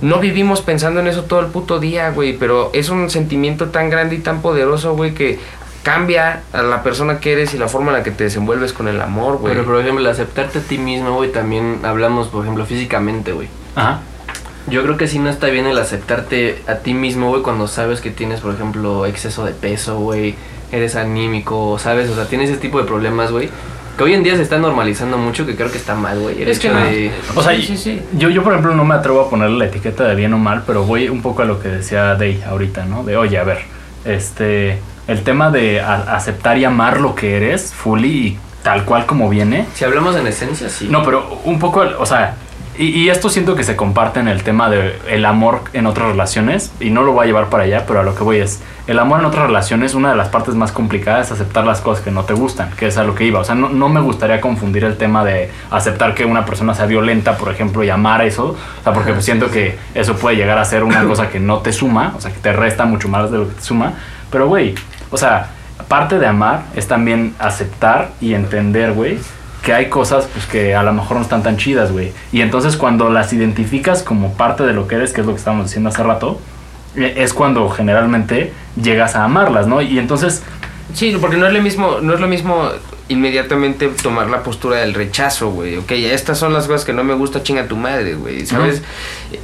no vivimos pensando en eso todo el puto día, güey, pero es un sentimiento tan grande y tan poderoso, güey, que cambia a la persona que eres y la forma en la que te desenvuelves con el amor, güey. Pero, por ejemplo, el aceptarte a ti mismo, güey, también hablamos, por ejemplo, físicamente, güey. Ajá. Yo creo que sí no está bien el aceptarte a ti mismo, güey, cuando sabes que tienes, por ejemplo, exceso de peso, güey, eres anímico, ¿sabes? O sea, tienes ese tipo de problemas, güey, que hoy en día se está normalizando mucho, que creo que está mal, güey. Es que no. de... O sea, Sí, sí, sí. Yo, yo, por ejemplo, no me atrevo a ponerle la etiqueta de bien o mal, pero voy un poco a lo que decía Day ahorita, ¿no? De, oye, a ver, este, el tema de aceptar y amar lo que eres, fully y tal cual como viene. Si hablamos en esencia, sí. No, pero un poco, o sea, y, y esto siento que se comparte en el tema de el amor en otras relaciones, y no lo voy a llevar para allá, pero a lo que voy es, el amor en otras relaciones, una de las partes más complicadas es aceptar las cosas que no te gustan, que es a lo que iba. O sea, no, no me gustaría confundir el tema de aceptar que una persona sea violenta, por ejemplo, y amar eso, o sea, porque pues siento que eso puede llegar a ser una cosa que no te suma, o sea, que te resta mucho más de lo que te suma, pero güey, o sea, parte de amar es también aceptar y entender, güey, que hay cosas pues que a lo mejor no están tan chidas, güey. Y entonces cuando las identificas como parte de lo que eres, que es lo que estábamos diciendo hace rato, eh, es cuando generalmente llegas a amarlas, ¿no? Y entonces, Sí, porque no es lo mismo, no es lo mismo inmediatamente tomar la postura del rechazo, güey. Ok, estas son las cosas que no me gusta, chinga tu madre, güey. ¿Sabes?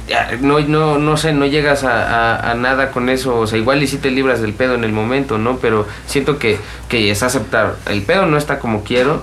Eh, No, no, no sé, no llegas a, a- a nada con eso. O sea, igual y si te libras del pedo en el momento, ¿no? Pero siento que, que es aceptar. El pedo no está como quiero,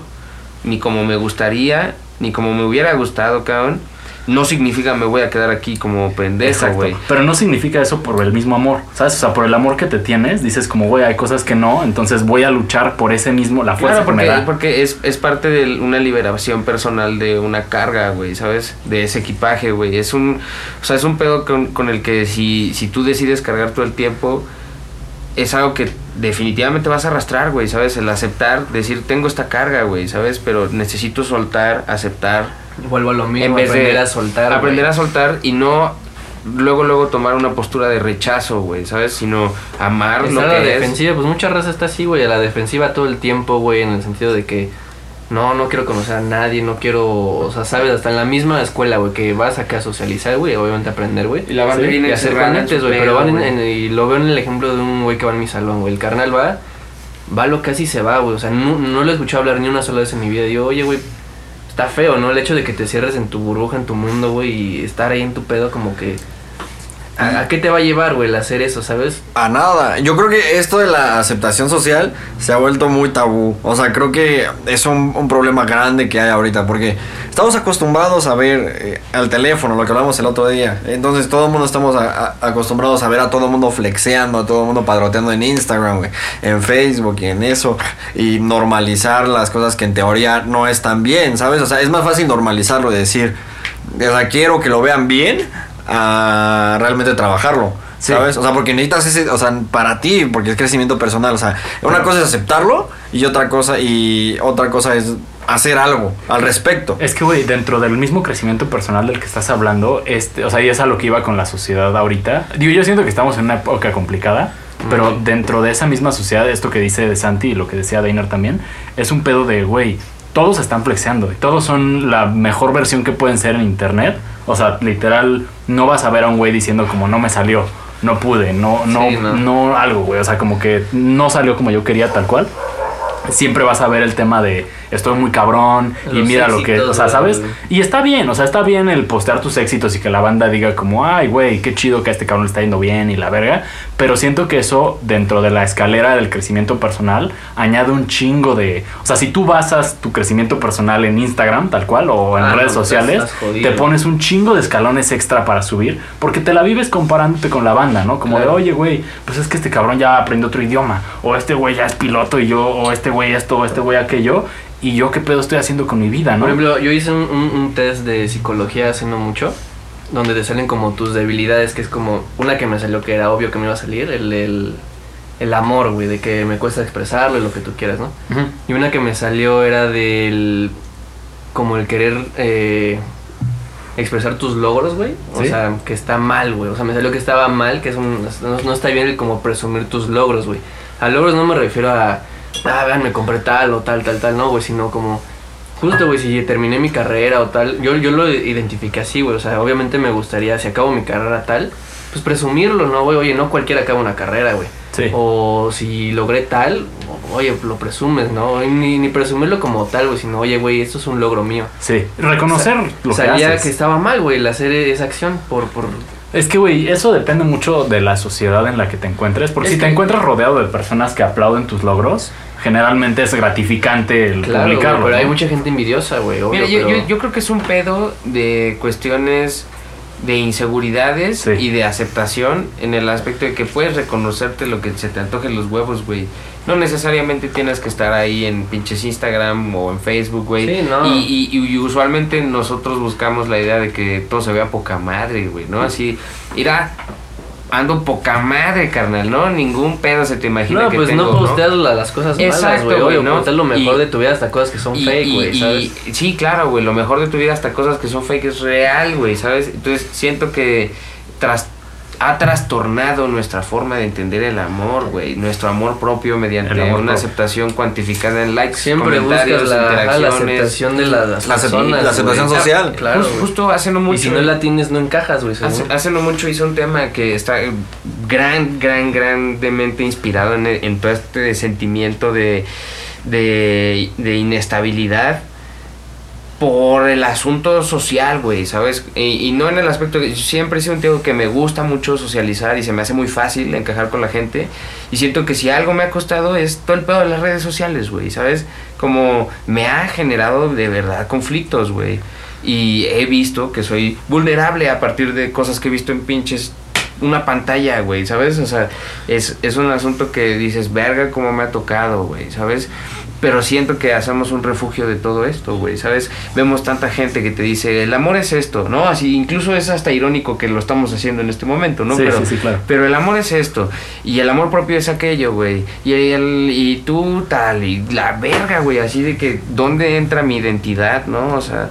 ni como me gustaría, ni como me hubiera gustado, cabrón. No significa me voy a quedar aquí como pendejo, exacto. güey. Pero no significa eso por el mismo amor, ¿sabes? O sea, por el amor que te tienes, dices como, güey, hay cosas que no, entonces voy a luchar por ese mismo, la fuerza Claro, que me porque, da. porque es, es parte de una liberación personal de una carga, güey, ¿sabes? De ese equipaje, güey. Es un, o sea, es un pedo con, con el que si, si tú decides cargar todo el tiempo, es algo que definitivamente vas a arrastrar, güey, ¿sabes? El aceptar, decir, tengo esta carga, güey, ¿sabes? Pero necesito soltar, aceptar. Vuelvo a lo mismo, en vez aprender de a soltar. Aprender a soltar y no luego, luego tomar una postura de rechazo, güey, ¿sabes? Sino amar lo Estar a la que es. defensiva, pues mucha raza está así, güey, a la defensiva todo el tiempo, güey, en el sentido de que no, no quiero conocer a nadie, no quiero, o sea, sabes, hasta en la misma escuela, güey, que vas acá a socializar, güey, obviamente a aprender, güey. Y la banda Sí, Y hacer su güey, pero van en, en- y lo veo en el ejemplo de un güey que va en mi salón, güey, el carnal va, va lo casi se va, güey, o sea, no, no lo he escuchado hablar ni una sola vez en mi vida, digo, oye, güey, está feo, ¿no? El hecho de que te cierres en tu burbuja, en tu mundo, güey, y estar ahí en tu pedo como que... ¿A, qué te va a llevar, güey, el hacer eso, sabes? A nada. Yo creo que esto de la aceptación social se ha vuelto muy tabú. O sea, creo que es un, un problema grande que hay ahorita. Porque estamos acostumbrados a ver eh, al teléfono, lo que hablamos el otro día. Entonces todo el mundo estamos acostumbrados a ver a todo el mundo flexeando, a todo el mundo padroteando en Instagram, güey, en Facebook y en eso. Y normalizar las cosas que en teoría no están bien, ¿sabes? O sea, es más fácil normalizarlo y decir, o sea, quiero que lo vean bien a realmente trabajarlo. Sí. ¿Sabes? O sea, porque necesitas ese, o sea, para ti, porque es crecimiento personal. O sea, una cosa es aceptarlo y otra cosa, y otra cosa es hacer algo al respecto. Es que, güey, dentro del mismo crecimiento personal del que estás hablando, este, o sea, y es a lo que iba con la sociedad ahorita. Digo, yo siento que estamos en una época complicada, pero dentro de esa misma sociedad, esto que dice de Santi y lo que decía Dainer también, es un pedo de, güey, todos están flexeando y todos son la mejor versión que pueden ser en internet. O sea, literal, no vas a ver a un güey diciendo como no me salió, no pude, no, no, Sí, no. no algo, güey. O sea, como que no salió como yo quería tal cual. Siempre vas a ver el tema de estoy muy cabrón y mira lo que, o sea, ¿sabes? Y está bien, o sea, está bien el postear tus éxitos y que la banda diga como, ay, güey, qué chido que a este cabrón le está yendo bien y la verga. pero siento que eso dentro de la escalera del crecimiento personal añade un chingo de... O sea, si tú basas tu crecimiento personal en Instagram, tal cual, o en Ah, redes sociales, te pones un chingo de escalones extra para subir, porque te la vives comparándote con la banda, ¿no? Como Claro. de, oye, güey, pues es que este cabrón ya aprendió otro idioma, o este güey ya es piloto y yo, o este güey esto, o este güey aquello, y yo qué pedo estoy haciendo con mi vida, ¿no? Por ejemplo, yo hice un, un- un test de psicología hace no mucho, donde te salen como tus debilidades, que es como una que me salió que era obvio que me iba a salir, el, el, el amor, güey, de que me cuesta expresarlo y lo que tú quieras, ¿no? Y una que me salió era del. como el querer eh, expresar tus logros, güey. O ¿Sí? sea, que está mal, güey. O sea, me salió que estaba mal, que es un. No, no está bien el como presumir tus logros, güey. A logros no me refiero a. Ah, vean, me compré tal o tal, tal, tal, no, güey, sino como. Justo, güey, si terminé mi carrera o tal. Yo, yo lo identifiqué así, güey. O sea, obviamente me gustaría, si acabo mi carrera tal, pues presumirlo, ¿no, güey? Oye, no cualquiera acaba una carrera, güey. Sí. O si logré tal, oye, lo presumes, ¿no? Ni, ni presumirlo como tal, güey, sino, oye, güey, esto es un logro mío. Sí, reconocer lo que Sabía haces. que estaba mal, güey, el hacer esa acción por... por Es que, güey, eso depende mucho de la sociedad en la que te encuentres. Porque Es si te encuentras rodeado de personas que aplauden tus logros, generalmente es gratificante el claro, publicarlo. pero hay mucha gente envidiosa, güey, pero- yo, yo creo que es un pedo de cuestiones de inseguridades Sí. y de aceptación en el aspecto de que puedes reconocerte lo que se te antoje los huevos, güey. No necesariamente tienes que estar ahí en pinches Instagram o en Facebook, güey. Sí, no. y, y- y usualmente nosotros buscamos la idea de que todo se vea poca madre, güey, ¿no? Así, mira, ando poca madre, carnal, ¿no? Ningún pedo se te imagina No, que pues tengo, no posteas la- las cosas malas, Exacto, güey, güey, ¿no? lo mejor Y- de tu vida hasta cosas que son y- fake, güey, y- ¿sabes? sí, claro, güey. Lo mejor de tu vida hasta cosas que son fake es real, güey, ¿sabes? Entonces siento que tras, ha trastornado nuestra forma de entender el amor, güey. Nuestro amor propio mediante amor una propio. aceptación cuantificada en likes, Siempre buscas comentarios, la, ah, la interacciones. aceptación de las, las La acep- personas, la aceptación güey. social. Claro, Jus- güey. justo hace no mucho. Y si no la tienes, no encajas, güey. Hace, hace no mucho hizo un tema que está eh, gran, gran, grandemente inspirado en, en todo este sentimiento de, de, de inestabilidad por el asunto social, güey, ¿sabes? Y, no en el aspecto que siempre he sido un tío que me gusta mucho socializar y se me hace muy fácil encajar con la gente. Y siento que si algo me ha costado es todo el pedo de las redes sociales, güey, ¿sabes? Como me ha generado de verdad conflictos, güey. Y he visto que soy vulnerable a partir de cosas que he visto en pinches una pantalla, güey, ¿sabes? O sea, es, es un asunto que dices, verga, cómo me ha tocado, güey, ¿sabes? Pero siento que hacemos un refugio de todo esto, güey, ¿sabes? Vemos tanta gente que te dice, el amor es esto, ¿no? Así, incluso es hasta irónico que lo estamos haciendo en este momento, ¿no? Sí, pero, sí, sí, claro. pero el amor es esto, y el amor propio es aquello, güey, y, el, y tú tal, y la verga, güey, así de que, ¿dónde entra mi identidad, no? O sea,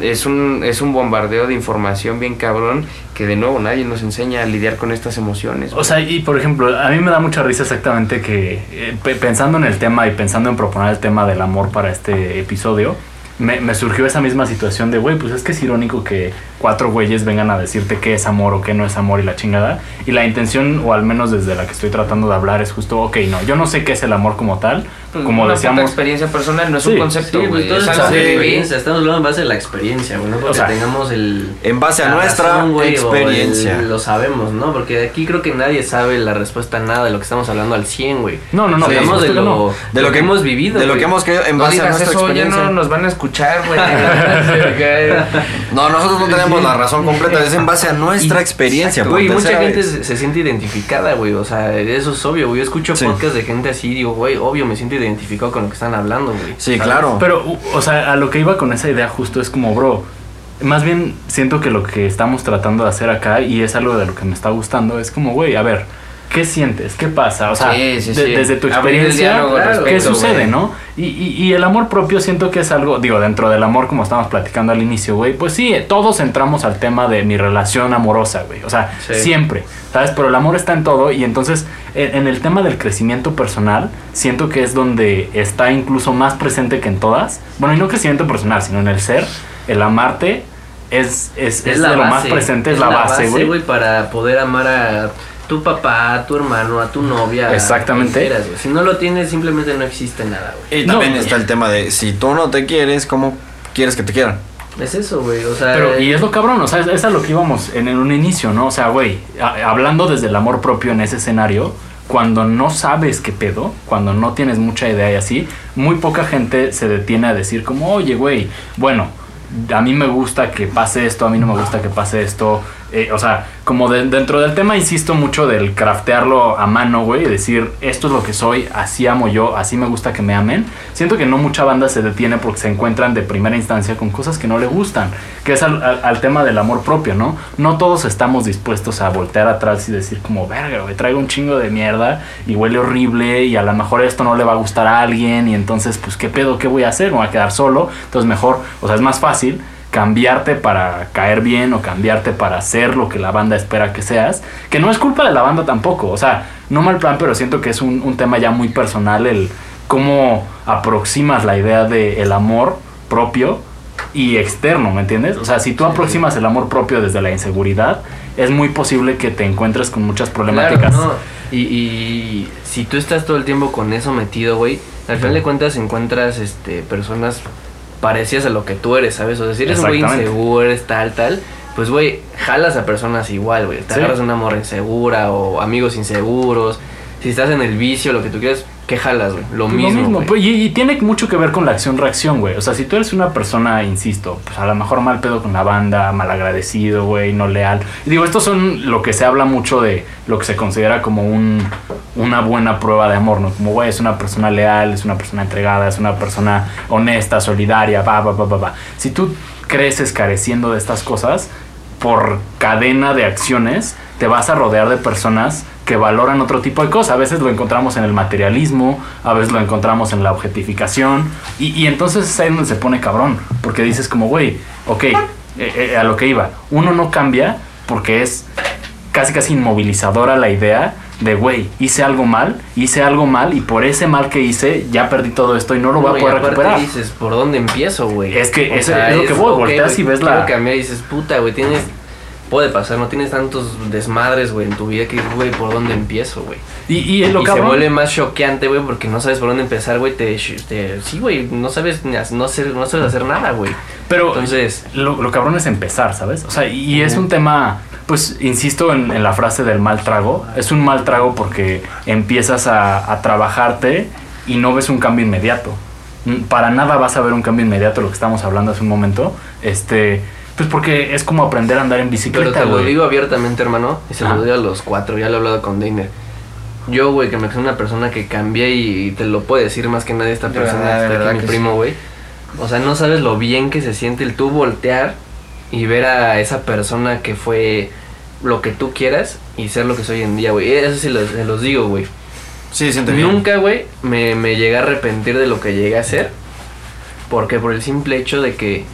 es un, es un bombardeo de información bien cabrón que de nuevo nadie nos enseña a lidiar con estas emociones. O sea, y por ejemplo, a mí me da mucha risa exactamente que eh, pe- pensando en el tema y pensando en proponer el tema del amor para este episodio, me, me surgió esa misma situación de, güey, pues es que es irónico que cuatro güeyes vengan a decirte qué es amor o qué no es amor y la chingada. Y la intención, o al menos desde la que estoy tratando de hablar, es justo, ok, no, yo no sé qué es el amor como tal, como una decíamos... experiencia personal no es Sí, un concepto, Sí, güey. pues es algo que. Estamos hablando en base de la experiencia, güey. No porque O sea, tengamos el. En base a nuestra razón, o experiencia. el- lo sabemos, ¿no? Porque aquí creo que nadie sabe la respuesta a nada de lo que estamos hablando al 100, güey. No, no, no, Sí, Hablamos de que lo, no. De lo que hemos vivido. De lo güey. que hemos querido en No base a digas nuestra eso, ya experiencia. no nos van a escuchar, güey. No, nosotros no tenemos la razón completa, es en base a nuestra experiencia. Güey, mucha gente se, se siente identificada, güey. O sea, eso es obvio, güey. Yo escucho Sí. podcasts de gente así y digo, güey, obvio, me siento identificado con lo que están hablando, güey. Sí, ¿Sabes? claro. Pero, o sea, a lo que iba con esa idea justo es como, bro, más bien siento que lo que estamos tratando de hacer acá, y es algo de lo que me está gustando, es como, güey, a ver, ¿qué sientes? ¿Qué pasa? O sea, Sí, sí, de- sí. desde tu experiencia, ¿qué sucede, güey. no? Y, y- y el amor propio siento que es algo, digo, dentro del amor, como estábamos platicando al inicio, güey, pues sí, todos entramos al tema de mi relación amorosa, güey. O sea, siempre, ¿sabes? Pero el amor está en todo y entonces en, en el tema del crecimiento personal, siento que es donde está incluso más presente que en todas. Bueno, y no crecimiento personal, sino en el ser, el amarte es, es, es, de lo más presente, es, la base, güey. para poder amar a tu papá, a tu hermano, a tu novia. Exactamente. quieras. Si no lo tienes, simplemente no existe nada, güey. Y también no. está el tema de si tú no te quieres, ¿cómo quieres que te quieran? Es eso, güey. O sea, Pero, y es lo cabrón, o sea, es, es a lo que íbamos en el- un inicio, ¿no? O sea, güey, a- hablando desde el amor propio en ese escenario, cuando no sabes qué pedo, cuando no tienes mucha idea y así, muy poca gente se detiene a decir como, oye, güey, bueno, a mí me gusta que pase esto, a mí no me gusta que pase esto. Eh, o sea, como de- dentro del tema insisto mucho del craftearlo a mano, güey, y decir, esto es lo que soy, así amo yo, así me gusta que me amen. Siento que no mucha banda se detiene porque se encuentran de primera instancia con cosas que no le gustan, que es al, al- al tema del amor propio, ¿no? No todos estamos dispuestos a voltear atrás y decir como, verga, güey, traigo un chingo de mierda y huele horrible y a lo mejor esto no le va a gustar a alguien y entonces, pues, ¿qué pedo? ¿Qué voy a hacer? Me voy a quedar solo. Entonces, mejor, o sea, es más fácil cambiarte para caer bien o cambiarte para ser lo que la banda espera que seas, que no es culpa de la banda tampoco, o sea, no mal plan, pero siento que es un, un tema ya muy personal el cómo aproximas la idea del el amor propio y externo, ¿me entiendes? O sea, si tú aproximas el amor propio desde la inseguridad, es muy posible que te encuentres con muchas problemáticas. Claro, no. Y, y si tú estás todo el tiempo con eso metido, güey, al final de cuentas encuentras este personas parecidas a lo que tú eres, ¿sabes? O sea, si eres un güey Exactamente. inseguro, eres tal, tal, pues, güey, jalas a personas igual, güey. Te Sí. agarras una morra insegura o amigos inseguros. Si estás en el vicio, lo que tú quieras, ¿qué jalas, güey? Lo Lo mismo, mismo, güey. pues, y, y tiene mucho que ver con la acción-reacción, güey. O sea, si tú eres una persona, insisto, pues a lo mejor mal pedo con la banda, mal agradecido, güey, no leal. Y digo, estos son lo que se habla mucho de lo que se considera como un, una buena prueba de amor, ¿no? Como, güey, es una persona leal, es una persona entregada, es una persona honesta, solidaria, va, va, va, va, va. Si tú creces careciendo de estas cosas, por cadena de acciones, te vas a rodear de personas que valoran otro tipo de cosas. A veces lo encontramos en el materialismo, a veces lo encontramos en la objetificación. Y, y entonces es ahí donde se pone cabrón. Porque dices como, güey, ok, eh, eh, a lo que iba. Uno no cambia porque es casi casi inmovilizadora la idea de, güey, hice algo mal, hice algo mal y por ese mal que hice ya perdí todo esto y no lo voy No, a poder recuperar. dices, ¿por dónde empiezo, güey? Es que O es lo que voy, volteas y ves la- cambiar y dices, puta, güey, tienes... Puede pasar, no tienes tantos desmadres, güey, en tu vida que, güey, ¿por dónde empiezo, güey? Y, y es lo y se vuelve más choqueante, güey, porque no sabes por dónde empezar, güey. Te, te- sí, güey, no sabes no, hacer, no sabes hacer nada, güey. Pero Entonces- lo, lo cabrón es empezar, ¿sabes? O sea, y es un tema, pues, insisto en, en la frase del mal trago. Es un mal trago porque empiezas a, a trabajarte y no ves un cambio inmediato. Mm, Para nada vas a ver un cambio inmediato, lo que estamos hablando hace un momento. Este, pues porque es como aprender a andar en Pero bicicleta, te lo digo abiertamente, hermano, y se lo digo a los cuatro, ya lo he hablado con Dainer. Yo, güey, que me soy una persona que cambié y te lo puede decir más que nadie esta De persona, verdad, de que está verdad aquí, mi primo, güey. O sea, no sabes lo bien que se siente el tú voltear y ver a esa persona que fue lo que tú quieras y ser lo que soy hoy en día, güey. Eso sí los- se los digo, güey. Sí, siente bien. Nunca, güey, me, me llegué a arrepentir de lo que llegué a hacer. Porque por el simple hecho de que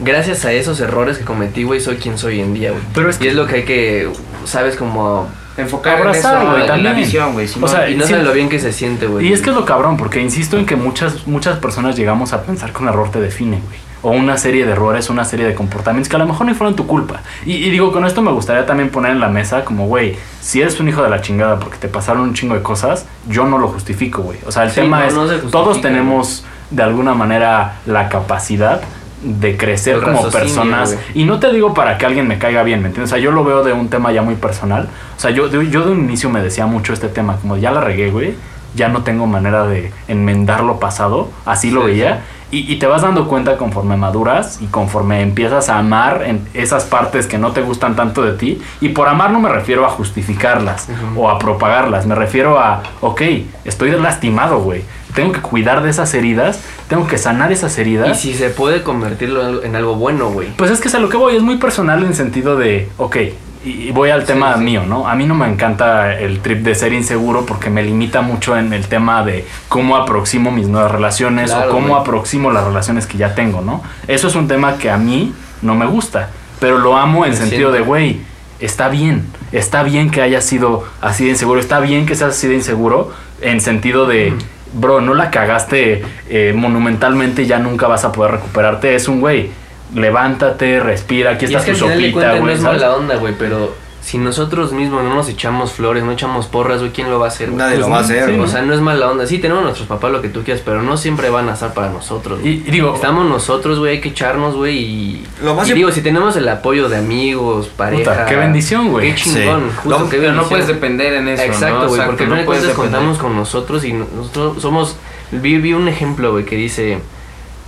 gracias a esos errores que cometí, güey, soy quien soy hoy en día, güey. Pero es Y que- es lo que hay que, sabes, como... Enfocar Abrazar, en eso, güey, en también. la visión, güey. si O no- sea, Y no sabes lo bien que se siente, güey. Y es que es lo cabrón, porque insisto en que muchas, muchas personas llegamos a pensar que un error te define, güey. O una serie de errores, una serie de comportamientos que a lo mejor ni fueron tu culpa. Y, y digo, con esto me gustaría también poner en la mesa como, güey, si eres un hijo de la chingada porque te pasaron un chingo de cosas, yo no lo justifico, güey. O sea, el Sí, tema no, es, no se justifica, todos tenemos de alguna manera la capacidad de crecer El como personas. Y no te digo para que alguien me caiga bien, ¿me entiendes? O sea, yo lo veo de un tema ya muy personal. O sea, yo, de- yo de un inicio me decía mucho este tema, como ya la regué, güey. Ya no tengo manera de enmendar lo pasado. Así lo Sí, veía. Y, y te vas dando cuenta conforme maduras y conforme empiezas a amar en esas partes que no te gustan tanto de ti. Y por amar no me refiero a justificarlas o a propagarlas. Me refiero a, ok, estoy lastimado, güey. Tengo que cuidar de esas heridas. Tengo que sanar esas Y heridas. si se puede convertirlo en algo- en algo bueno, güey. Pues es que es a lo que voy, es muy personal en sentido de, ok, y voy al tema sí. mío, ¿no? A mí no me encanta el trip de ser inseguro porque me limita mucho en el tema de cómo aproximo mis nuevas relaciones Claro, o cómo güey. aproximo las relaciones que ya tengo, ¿no? Eso es un tema que a mí no me gusta, pero lo amo en sentido de, güey, está bien, está bien que hayas sido así de inseguro, está bien que seas así de inseguro en sentido de... Bro, no la cagaste eh, monumentalmente, ya nunca vas a poder recuperarte. Es un güey, levántate, respira, aquí Y está es que tu al final de sopita, cuentas no güey. es mala onda, güey, pero si nosotros mismos no nos echamos flores, no echamos porras, güey, ¿quién lo va a hacer? güey? Nadie Pues lo va a no, hacer. sí, ¿no? O sea, no es mala onda. Sí, tenemos nuestros papás lo que tú quieras, pero no siempre van a estar para nosotros. güey. Y, y digo, Estamos nosotros, güey, hay que echarnos, güey, y... Lo más y imp- digo, si tenemos el apoyo de amigos, pareja... qué bendición, güey. Qué chingón, Sí. justo, Lo- qué Pero no puedes depender en eso. Exacto, ¿no? güey, Exacto, porque no puedes cuentas contamos con nosotros y nosotros somos... Vi, vi un ejemplo, güey, que dice...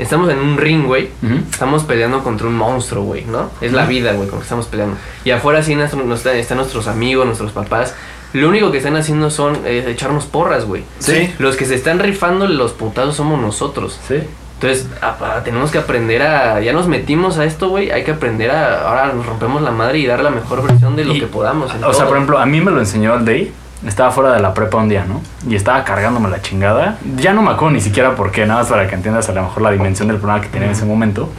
Estamos en un ring, güey. Estamos peleando contra un monstruo, güey, ¿no? Es la vida, güey, con que estamos peleando. Y afuera sí nuestro- nos están, nuestros amigos, nuestros papás. Lo único que están haciendo son eh, echarnos porras, güey. Sí. Los que se están rifando los putados somos nosotros. sí. Entonces, a- a- tenemos que aprender a... Ya nos metimos a esto, güey. Hay que aprender a... Ahora nos rompemos la madre y dar la mejor versión de lo Y- que podamos. O sea, por ejemplo, a mí me lo enseñó el Day. Estaba fuera de la prepa un día, ¿no? Y estaba cargándome la chingada. Ya no me acuerdo ni siquiera por qué, nada más para que entiendas a lo mejor la dimensión del problema que tenía en ese momento.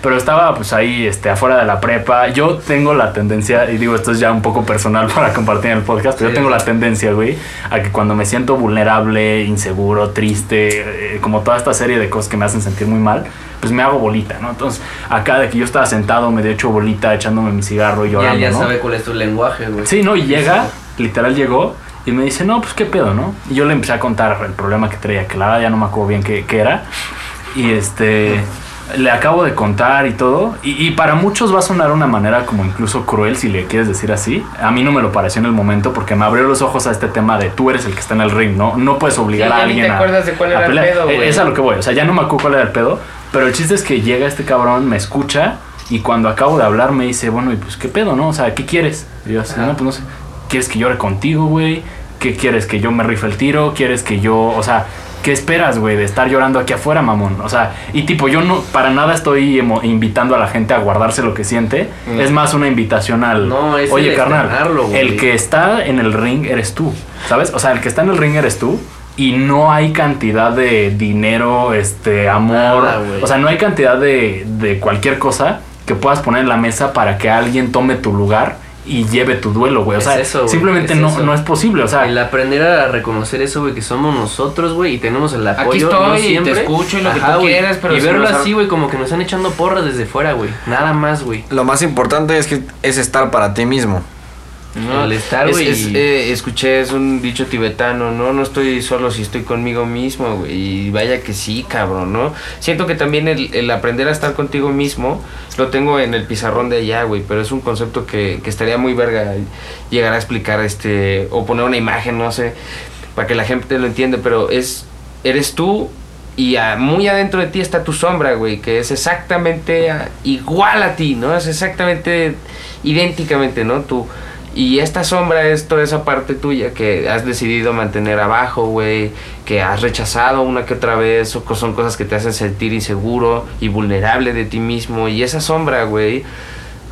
Pero estaba pues ahí, este, afuera de la prepa. Yo tengo la tendencia, y digo, esto es ya un poco personal para compartir en el podcast, pero Sí. yo tengo la tendencia, güey, a que cuando me siento vulnerable, inseguro, triste, eh, como toda esta serie de cosas que me hacen sentir muy mal, pues me hago bolita, ¿no? Entonces, acá de que yo estaba sentado, me he hecho bolita, echándome mi cigarro y Ya, llorando, ya ¿no? sabe cuál es tu lenguaje, güey. Sí, ¿no? Y llega, literal llegó y me dice, no, pues qué pedo, ¿no? Y yo le empecé a contar el problema que traía, que la verdad ya no me acuerdo bien qué, qué era. Y este, le acabo de contar y todo. Y, y para muchos va a sonar una manera como incluso cruel, si le quieres decir así. A mí no me lo pareció en el momento porque me abrió los ojos a este tema de tú eres el que está en el ring, ¿no? No puedes obligar Sí, a ni alguien te a. acuerdas de cuál era el pedo, güey. Es a lo que voy. O sea, ya no me acuerdo cuál era el pedo. Pero el chiste es que llega este cabrón, me escucha. Y cuando acabo de hablar me dice, bueno, y pues qué pedo, ¿no? O sea, ¿qué quieres? Y yo así, no, pues no sé. ¿Quieres que llore contigo, güey? ¿Qué quieres? ¿Que yo me rife el tiro? ¿Quieres que yo, o sea, ¿qué esperas, güey, de estar llorando aquí afuera, mamón? O sea, y tipo, yo no, para nada estoy invitando a la gente a guardarse lo que siente. Mm. Es más una invitación al, No, es oye, el carnal, el que está en el ring eres tú, ¿sabes? O sea, el que está en el ring eres tú. Y no hay cantidad de dinero, este, amor. Nada, o sea, no hay cantidad de, de cualquier cosa que puedas poner en la mesa para que alguien tome tu lugar y lleve tu duelo, güey. O Es sea, eso, güey, simplemente es no, eso. no es posible. O sea, El aprender a reconocer eso, güey, que somos nosotros, güey, y tenemos el apoyo. Aquí estoy no y te siempre. escucho y lo que tú quieras, pero Y si verlo así, güey, como que nos están echando porras desde fuera, güey. Nada más, güey. Lo más importante es que es estar para ti mismo. No, El estar, es- güey, es, eh, escuché, es un dicho tibetano, ¿no? No estoy solo si estoy conmigo mismo, güey. Y vaya que sí, cabrón, ¿no? Siento que también el, el aprender a estar contigo mismo lo tengo en el pizarrón de allá, güey. Pero es un concepto que, que estaría muy verga llegar a explicar, este, o poner una imagen, no sé, para que la gente lo entienda. Pero es, eres tú y a- muy adentro de ti está tu sombra, güey, que es exactamente igual a ti, ¿no? Es exactamente idénticamente, ¿no? Tú. Y esta sombra es toda esa parte tuya que has decidido mantener abajo, güey, que has rechazado una que otra vez, o son cosas que te hacen sentir inseguro y vulnerable de ti mismo. Y esa sombra, güey,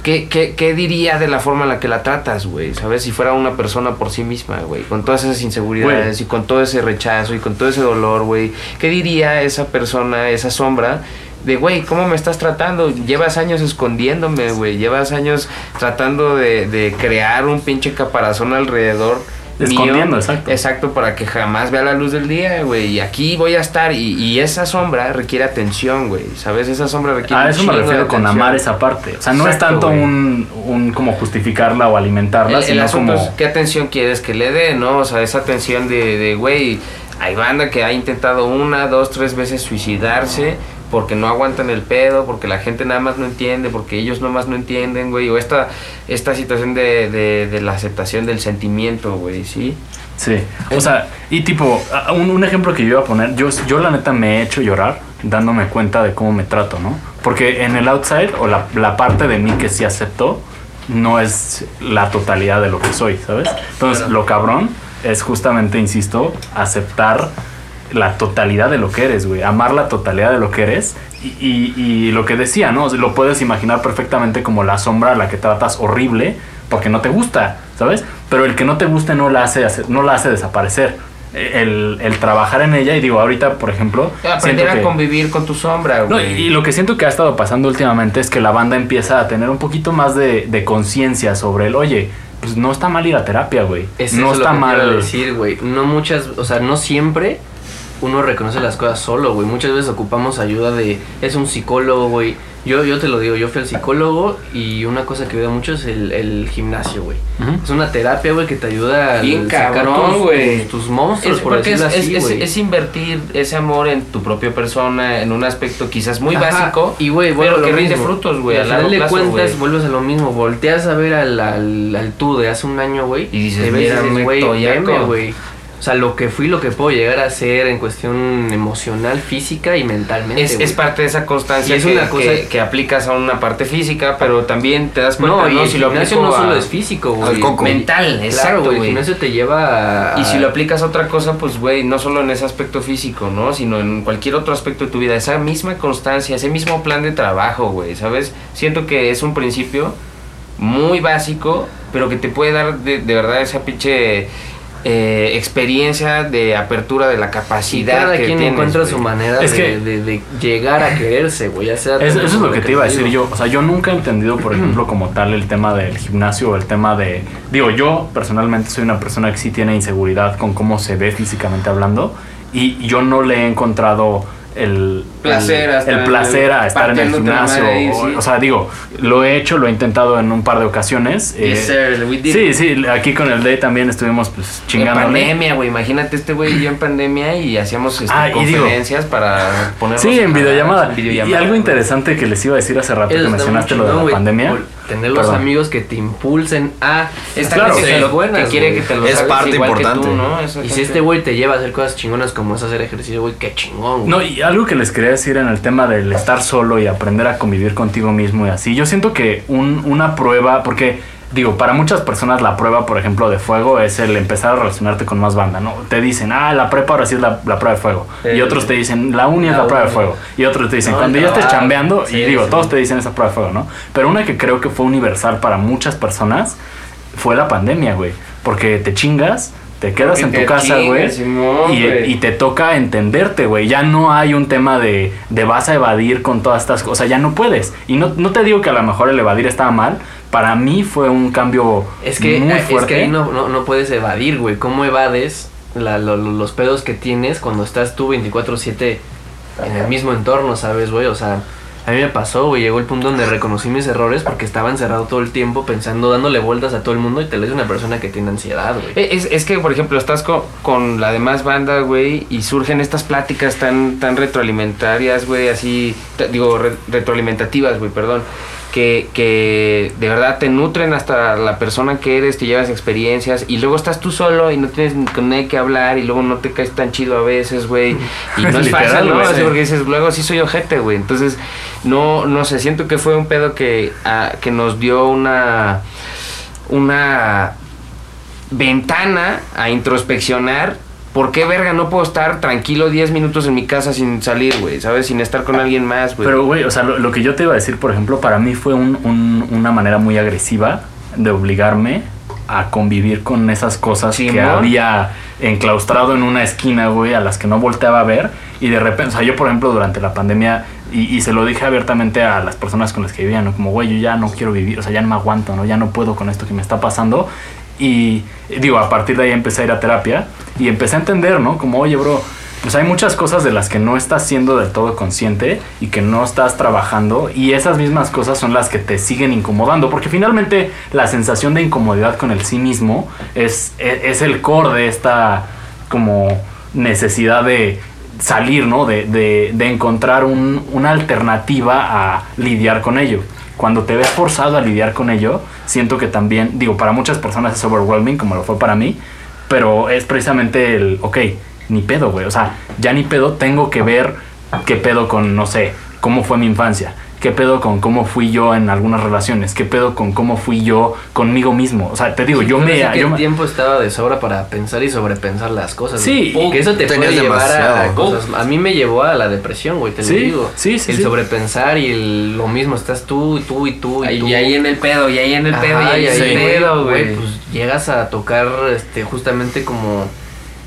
¿qué, qué, qué diría de la forma en la que la tratas, güey? ¿Sabes? Si fuera una persona por sí misma, güey, con todas esas inseguridades y con todo ese rechazo y con todo ese dolor, güey, ¿qué diría esa persona, esa sombra? De, güey, ¿cómo me estás tratando? Llevas años escondiéndome, güey. Llevas años tratando de, de crear un pinche caparazón alrededor. Escondiendo, mío. exacto. Exacto, para que jamás vea la luz del día, güey. Y aquí voy a estar. Y, y esa sombra requiere atención, güey. ¿Sabes? Esa sombra requiere a un eso me de refiero con atención. amar esa parte. O sea, no es tanto un, un como justificarla o alimentarla, El, el sino asunto como... es qué atención quieres que le dé, ¿no? O sea, esa atención de, de, güey, hay banda que ha intentado una, dos, tres veces suicidarse porque no aguantan el pedo, porque la gente nada más no entiende, porque ellos nomás no entienden, güey. O esta, esta situación de, de, de la aceptación del sentimiento, güey, ¿sí? Sí, o sea, y tipo, a- un, un ejemplo que yo iba a poner, yo, yo la neta me he hecho llorar dándome cuenta de cómo me trato, ¿no? Porque en el outside, o la, la parte de mí que sí aceptó, no es la totalidad de lo que soy, ¿sabes? Entonces, lo cabrón es justamente, insisto, aceptar la totalidad de lo que eres, güey. Amar la totalidad de lo que eres. Y, y- y lo que decía, ¿no? Lo puedes imaginar perfectamente como la sombra a la que tratas horrible porque no te gusta, ¿sabes? Pero el que no te guste no la hace, no la hace desaparecer. El, el trabajar en ella, y digo, ahorita, por ejemplo... Aprender a que- convivir con tu sombra, no, y lo que siento que ha estado pasando últimamente es que la banda empieza a tener un poquito más de, de conciencia sobre el, oye, pues no está mal ir a terapia, güey. No está mal. decir, güey. No muchas, o sea, no siempre uno reconoce las cosas solo, güey. Muchas veces ocupamos ayuda de, es un psicólogo, güey. Yo, yo te lo digo, yo fui al psicólogo y una cosa que ayuda mucho es el, el gimnasio, güey. Es una terapia, güey, que te ayuda a sacar cabrón, tus- tus, tus monstruos, Es por decirlo es- así, es- es invertir ese amor en tu propia persona, en un aspecto quizás muy Ajá, básico, y güey, pero a lo que rinde mismo. frutos, güey, al final de cuentas, vuelves a lo mismo. Volteas a ver al, al, al tú de hace un año, güey. Y dices, te ves "Mira, dices, me güey, toyaco". veme, güey. O sea, lo que fui, lo que puedo llegar a ser en cuestión emocional, física y mentalmente. Es, es parte de esa constancia Y es que, una cosa- que- que aplicas a una parte física, pero también te das cuenta, No, ¿no? y el si lo gimnasio aplico no solo a- es físico, al güey. coco. mental, Claro, exacto, güey. El gimnasio te lleva a... Y si lo aplicas a otra cosa, pues, güey, no solo en ese aspecto físico, ¿no? Sino en cualquier otro aspecto de tu vida. Esa misma constancia, ese mismo plan de trabajo, güey, ¿sabes? Siento que es un principio muy básico, pero que te puede dar de, de verdad esa pinche eh, experiencia de apertura de la Y capacidad cada que quien tienes, encuentra güey. su manera Es de, que- de- de llegar a quererse, güey. Ya sea Es- eso es lo que te iba a decir yo. O sea, yo nunca he entendido, por ejemplo, como tal el tema del gimnasio o el tema de... Digo, yo personalmente soy una persona que sí tiene inseguridad con cómo se ve físicamente hablando y yo no le he encontrado el Placer el, placer a estar en el gimnasio. ahí, o, sí. o sea, digo, lo he hecho, lo he intentado en un par de ocasiones. eh, Yes, sir, we did sí, it. sí, aquí con el Day también estuvimos pues En chingando. pandemia, güey. Imagínate este güey y yo en pandemia y hacíamos este, Ah, y digo- conferencias para ponernos Sí, en videollamada. en Y algo interesante que les iba a decir hace rato que mencionaste lo de la pandemia. Tener los Perdón. amigos que te impulsen a Esta Claro. que, cosas lo- buenas, que quiere güey. que te lo Es parte igual que importante. tú, ¿no? Esa Y si este güey te lleva a hacer cosas chingonas como es hacer ejercicio, güey, qué chingón, güey. No, y algo que les quería decir en el tema del estar solo y aprender a convivir contigo mismo y así, yo siento que un- una prueba, porque digo, para muchas personas la prueba, por ejemplo, de fuego es el empezar a relacionarte con más banda, ¿no? Te dicen, ah, la prepa ahora sí es la, la prueba de fuego. y otros te dicen, la uni es la la prueba de fuego. Y otros te dicen, No, cuando ya estés chambeando, Sí, y digo, sí. todos te dicen esa prueba de fuego, ¿no? Pero una que creo que fue universal para muchas personas fue la pandemia, güey. Porque te chingas, te quedas Porque en tu te casa, güey. Y, y te toca entenderte, güey. Ya no hay un tema de, de vas a evadir con todas estas cosas. Ya no puedes. Y no, no te digo que a lo mejor el evadir estaba mal. Para mí fue un cambio Es que, muy es fuerte. que ahí no, no, no puedes evadir, güey. ¿Cómo evades la- lo- lo- los pedos que tienes cuando estás tú 24-7 en el mismo entorno, ¿sabes, güey? O sea, a mí me pasó, güey. Llegó el punto donde reconocí mis errores porque estaba encerrado todo el tiempo pensando, dándole vueltas a todo el mundo y te lo dice una persona que tiene ansiedad, güey. Eh, Es, es que, por ejemplo, estás con, con la demás banda, güey, y surgen estas pláticas tan, tan retroalimentarias, güey, así, digo, re- retroalimentativas, güey, perdón, que, que de verdad te nutren hasta la persona que eres, te llevas experiencias, y luego estás tú solo y no tienes ni con nadie que hablar, y luego no te caes tan chido a veces, güey, y no es fácil, ¿no? sí. porque dices, luego sí soy ojete, güey, entonces, no, no sé, siento que fue un pedo que, ah, que nos dio una, una ventana a introspeccionar. ¿Por qué verga no puedo estar tranquilo 10 minutos en mi casa sin salir, güey? ¿Sabes? Sin estar con alguien más, güey. Pero, güey, o sea, lo, lo que yo te iba a decir, por ejemplo, para mí fue un- un- una manera muy agresiva de obligarme a convivir con esas cosas que había enclaustrado en una esquina, güey, a las que no volteaba a ver. Y de repente, o sea, yo, por ejemplo, durante la pandemia, y, y se lo dije abiertamente a las personas con las que vivía, ¿no? Como, güey, yo ya no quiero vivir, o sea, ya no me aguanto, ¿no? Ya no puedo con esto que me está pasando. Y digo, a partir de ahí empecé a ir a terapia y empecé a entender, ¿no? Como, oye, bro, pues hay muchas cosas de las que no estás siendo del todo consciente y que no estás trabajando y esas mismas cosas son las que te siguen incomodando porque finalmente la sensación de incomodidad con el sí mismo es, es, es el core de esta como necesidad de salir, ¿no? De, de, de encontrar un- una alternativa a lidiar con ello. Cuando te ves forzado a lidiar con ello, siento que también, digo, para muchas personas es overwhelming, como lo fue para mí, pero es precisamente el, ok, ni pedo, güey. O sea, ya ni pedo, tengo que ver qué pedo con, no sé, cómo fue mi infancia, qué pedo con cómo fui yo en algunas relaciones, qué pedo con cómo fui yo conmigo mismo. O sea, te digo, yo Yo me... yo el tiempo estaba de sobra para pensar y sobrepensar las cosas. Sí, güey. y que eso te puede llevar a cosas. A mí me llevó a la depresión, güey, te Sí, lo digo. sí, sí, El sí. sobrepensar y el- lo mismo, estás tú y tú y tú y Ahí- tú. y ahí en el pedo, y ahí en el pedo, Ajá, y ahí en el pedo, güey. Pues llegas a tocar este justamente como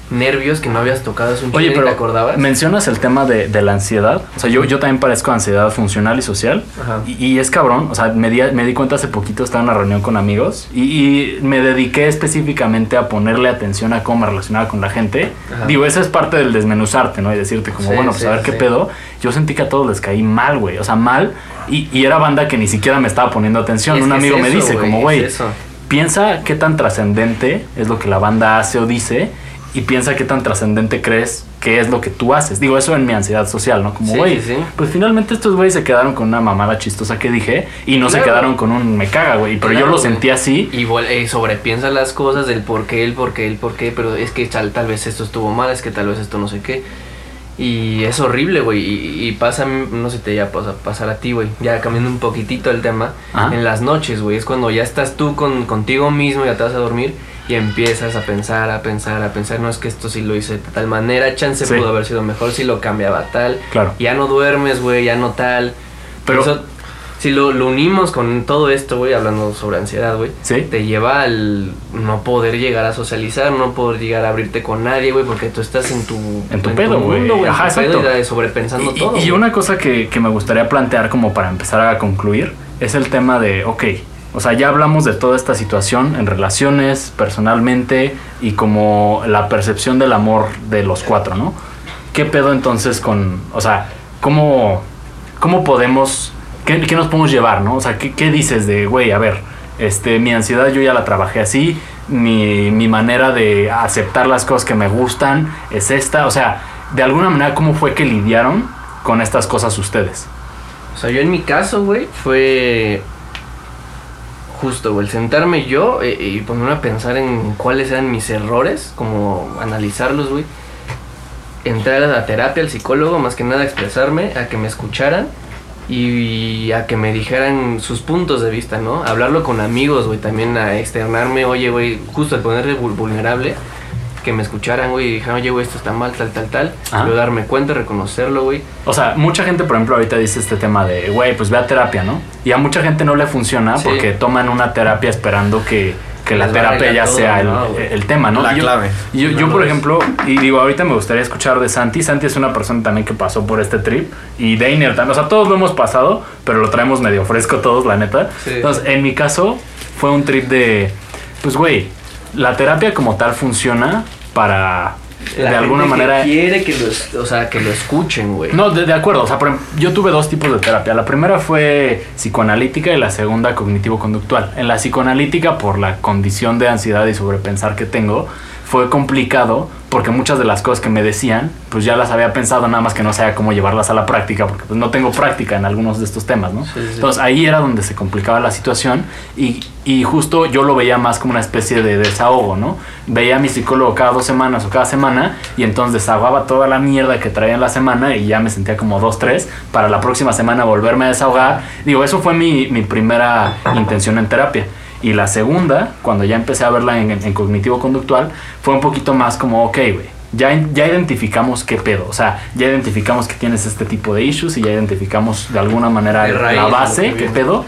nervios que no habías tocado hace un Oye, pero te acordabas. mencionas el tema de, de la ansiedad. O sea, yo, yo también parezco ansiedad funcional y social. Ajá. Y, y es cabrón. O sea, me di, me di cuenta hace poquito, estaba en una reunión con amigos y, y me dediqué específicamente a ponerle atención a cómo me relacionaba con la gente. Ajá. Digo, esa es parte del desmenuzarte, ¿no? Y decirte como, Sí, bueno, pues sí, a ver qué pedo. Yo sentí que a todos les caí mal, güey. O sea, mal. Y, y era banda que ni siquiera me estaba poniendo atención. Es Un es amigo me dice, como, es güey, eso. piensa qué tan trascendente es lo que la banda hace o dice y piensa qué tan trascendente crees que es lo que tú haces. Digo, eso en mi ansiedad social, ¿no? Como, güey, sí, sí. pues finalmente estos güeyes se quedaron con una mamada chistosa que dije y no se quedaron con un me caga, güey. Pero yo lo sentí así. Y eh, sobrepiensa las cosas del por qué, el por qué, el por qué, pero es que tal, tal vez esto estuvo mal, es que tal vez esto no sé qué. Y es horrible, güey. Y, y pasa, no sé, te ya pasa pasar a ti, güey. Ya cambiando un poquitito el tema. Ajá. En las noches, güey. Es cuando ya estás tú con, contigo mismo, ya te vas a dormir y empiezas a pensar, a pensar, a pensar. No es que esto sí lo hice de tal manera, chance Sí. pudo haber sido mejor si lo cambiaba tal. Claro. Ya no duermes, güey, ya no tal. Pero- Pero eso, si lo, lo unimos con todo esto, güey, hablando sobre ansiedad, güey, Sí. te lleva al no poder llegar a socializar, no poder llegar a abrirte con nadie, güey, porque tú estás en tu, En tu pedo, güey. Ajá, tu pedo exacto. y de sobrepensando Y, todo. y una cosa que, que me gustaría plantear como para empezar a concluir es el tema de, ok, o sea, ya hablamos de toda esta situación en relaciones, personalmente y como la percepción del amor de los cuatro, ¿no? ¿Qué pedo entonces con, o sea, cómo, cómo podemos, qué, qué nos podemos llevar, ¿no? O sea, ¿qué, qué dices de, güey, a ver, este, mi ansiedad yo ya la trabajé así, mi, mi manera de aceptar las cosas que me gustan es esta, o sea, de alguna manera, ¿cómo fue que lidiaron con estas cosas ustedes? O sea, yo en mi caso, güey, fue justo, güey, sentarme yo eh, y ponerme a pensar en cuáles eran mis errores, como analizarlos, güey. Entrar a la terapia, al psicólogo, más que nada expresarme, a que me escucharan y a que me dijeran sus puntos de vista, ¿no? Hablarlo con amigos, güey, también a externarme, oye, güey, justo al ponerme vul- vulnerable, que me escucharan, güey, y dijeran, oye, güey, esto está mal, tal, tal, tal. Ajá. Yo darme cuenta, reconocerlo, güey. O sea, mucha gente, por ejemplo, ahorita dice este tema de, güey, pues ve a terapia, ¿no? Y a mucha gente no le funciona Sí. porque toman una terapia esperando que, que la terapia ya todo, sea el, ¿no, güey? el tema, ¿no? La yo- clave. Yo, No yo, por ejemplo, y digo, ahorita me gustaría escuchar de Santi. Santi es una persona también que pasó por este trip. Y Dainer también. O sea, todos lo hemos pasado, pero lo traemos medio fresco todos, la neta. Sí. Entonces, en mi caso, fue un trip de, pues, güey, la terapia como tal funciona para, La de alguna gente que manera... quiere que lo, o sea, que lo escuchen, güey. No, de, de acuerdo. O sea, por ejemplo, yo tuve dos tipos de terapia. La primera fue psicoanalítica y la segunda cognitivo-conductual. En la psicoanalítica, por la condición de ansiedad y sobrepensar que tengo, fue complicado porque muchas de las cosas que me decían, pues ya las había pensado, nada más que no sabía cómo llevarlas a la práctica, porque pues no tengo práctica en algunos de estos temas, ¿no? Sí, sí. Entonces ahí era donde se complicaba la situación y, y justo yo lo veía más como una especie de desahogo, ¿no? Veía a mi psicólogo cada dos semanas o cada semana y entonces desahogaba toda la mierda que traía en la semana y ya me sentía como dos, tres, para la próxima semana volverme a desahogar. Digo, eso fue mi, mi primera intención en terapia. Y la segunda, cuando ya empecé a verla en, en cognitivo-conductual, fue un poquito más como, ok, güey, ya, ya identificamos qué pedo. O sea, ya identificamos que tienes este tipo de issues y ya identificamos de alguna manera De raíz, la base, qué pedo.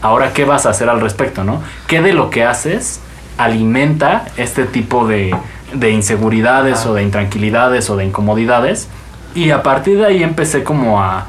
Ahora, ¿qué vas a hacer al respecto, no? ¿Qué de lo que haces alimenta este tipo de, de inseguridades o de intranquilidades o de incomodidades? Y a partir de ahí empecé como a,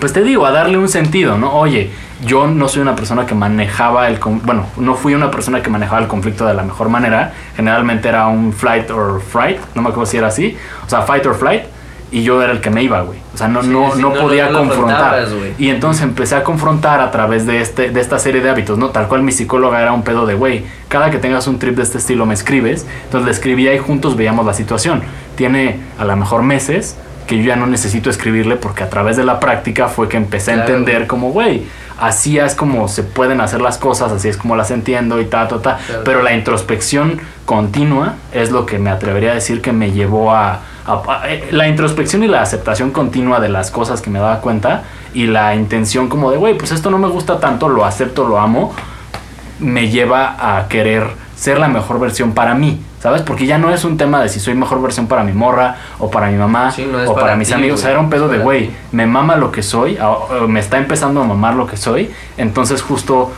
pues te digo, a darle un sentido, ¿no? Oye, yo no soy una persona que manejaba el, con- bueno, no fui una persona que manejaba el conflicto de la mejor manera. Generalmente era un flight or fright, no me acuerdo si era así, o sea, fight or flight, y yo era el que me iba, güey. O sea, no, Sí, no, sí, no no, podía no confrontar. Y entonces empecé a confrontar a través de, este, de esta serie de hábitos, ¿no? Tal cual mi psicóloga era un pedo de, güey, cada que tengas un trip de este estilo me escribes. Entonces le escribía y juntos veíamos la situación. Tiene a lo mejor meses que yo ya no necesito escribirle porque a través de la práctica fue que empecé a entender como, güey, así es como se pueden hacer las cosas, así es como las entiendo y ta, ta, ta. Claro. Pero la introspección continua es lo que me atrevería a decir que me llevó a, a- a- eh, la introspección y la aceptación continua de las cosas que me daba cuenta y la intención como de, güey, pues esto no me gusta tanto, lo acepto, lo amo, me lleva a querer ser la mejor versión para mí, ¿sabes? Porque ya no es un tema de si soy mejor versión para mi morra o para mi mamá Sí, no es o para, para mis ti, amigos. O sea, era un pedo de, güey, me mama lo que soy, me está empezando a mamar lo que soy, entonces justo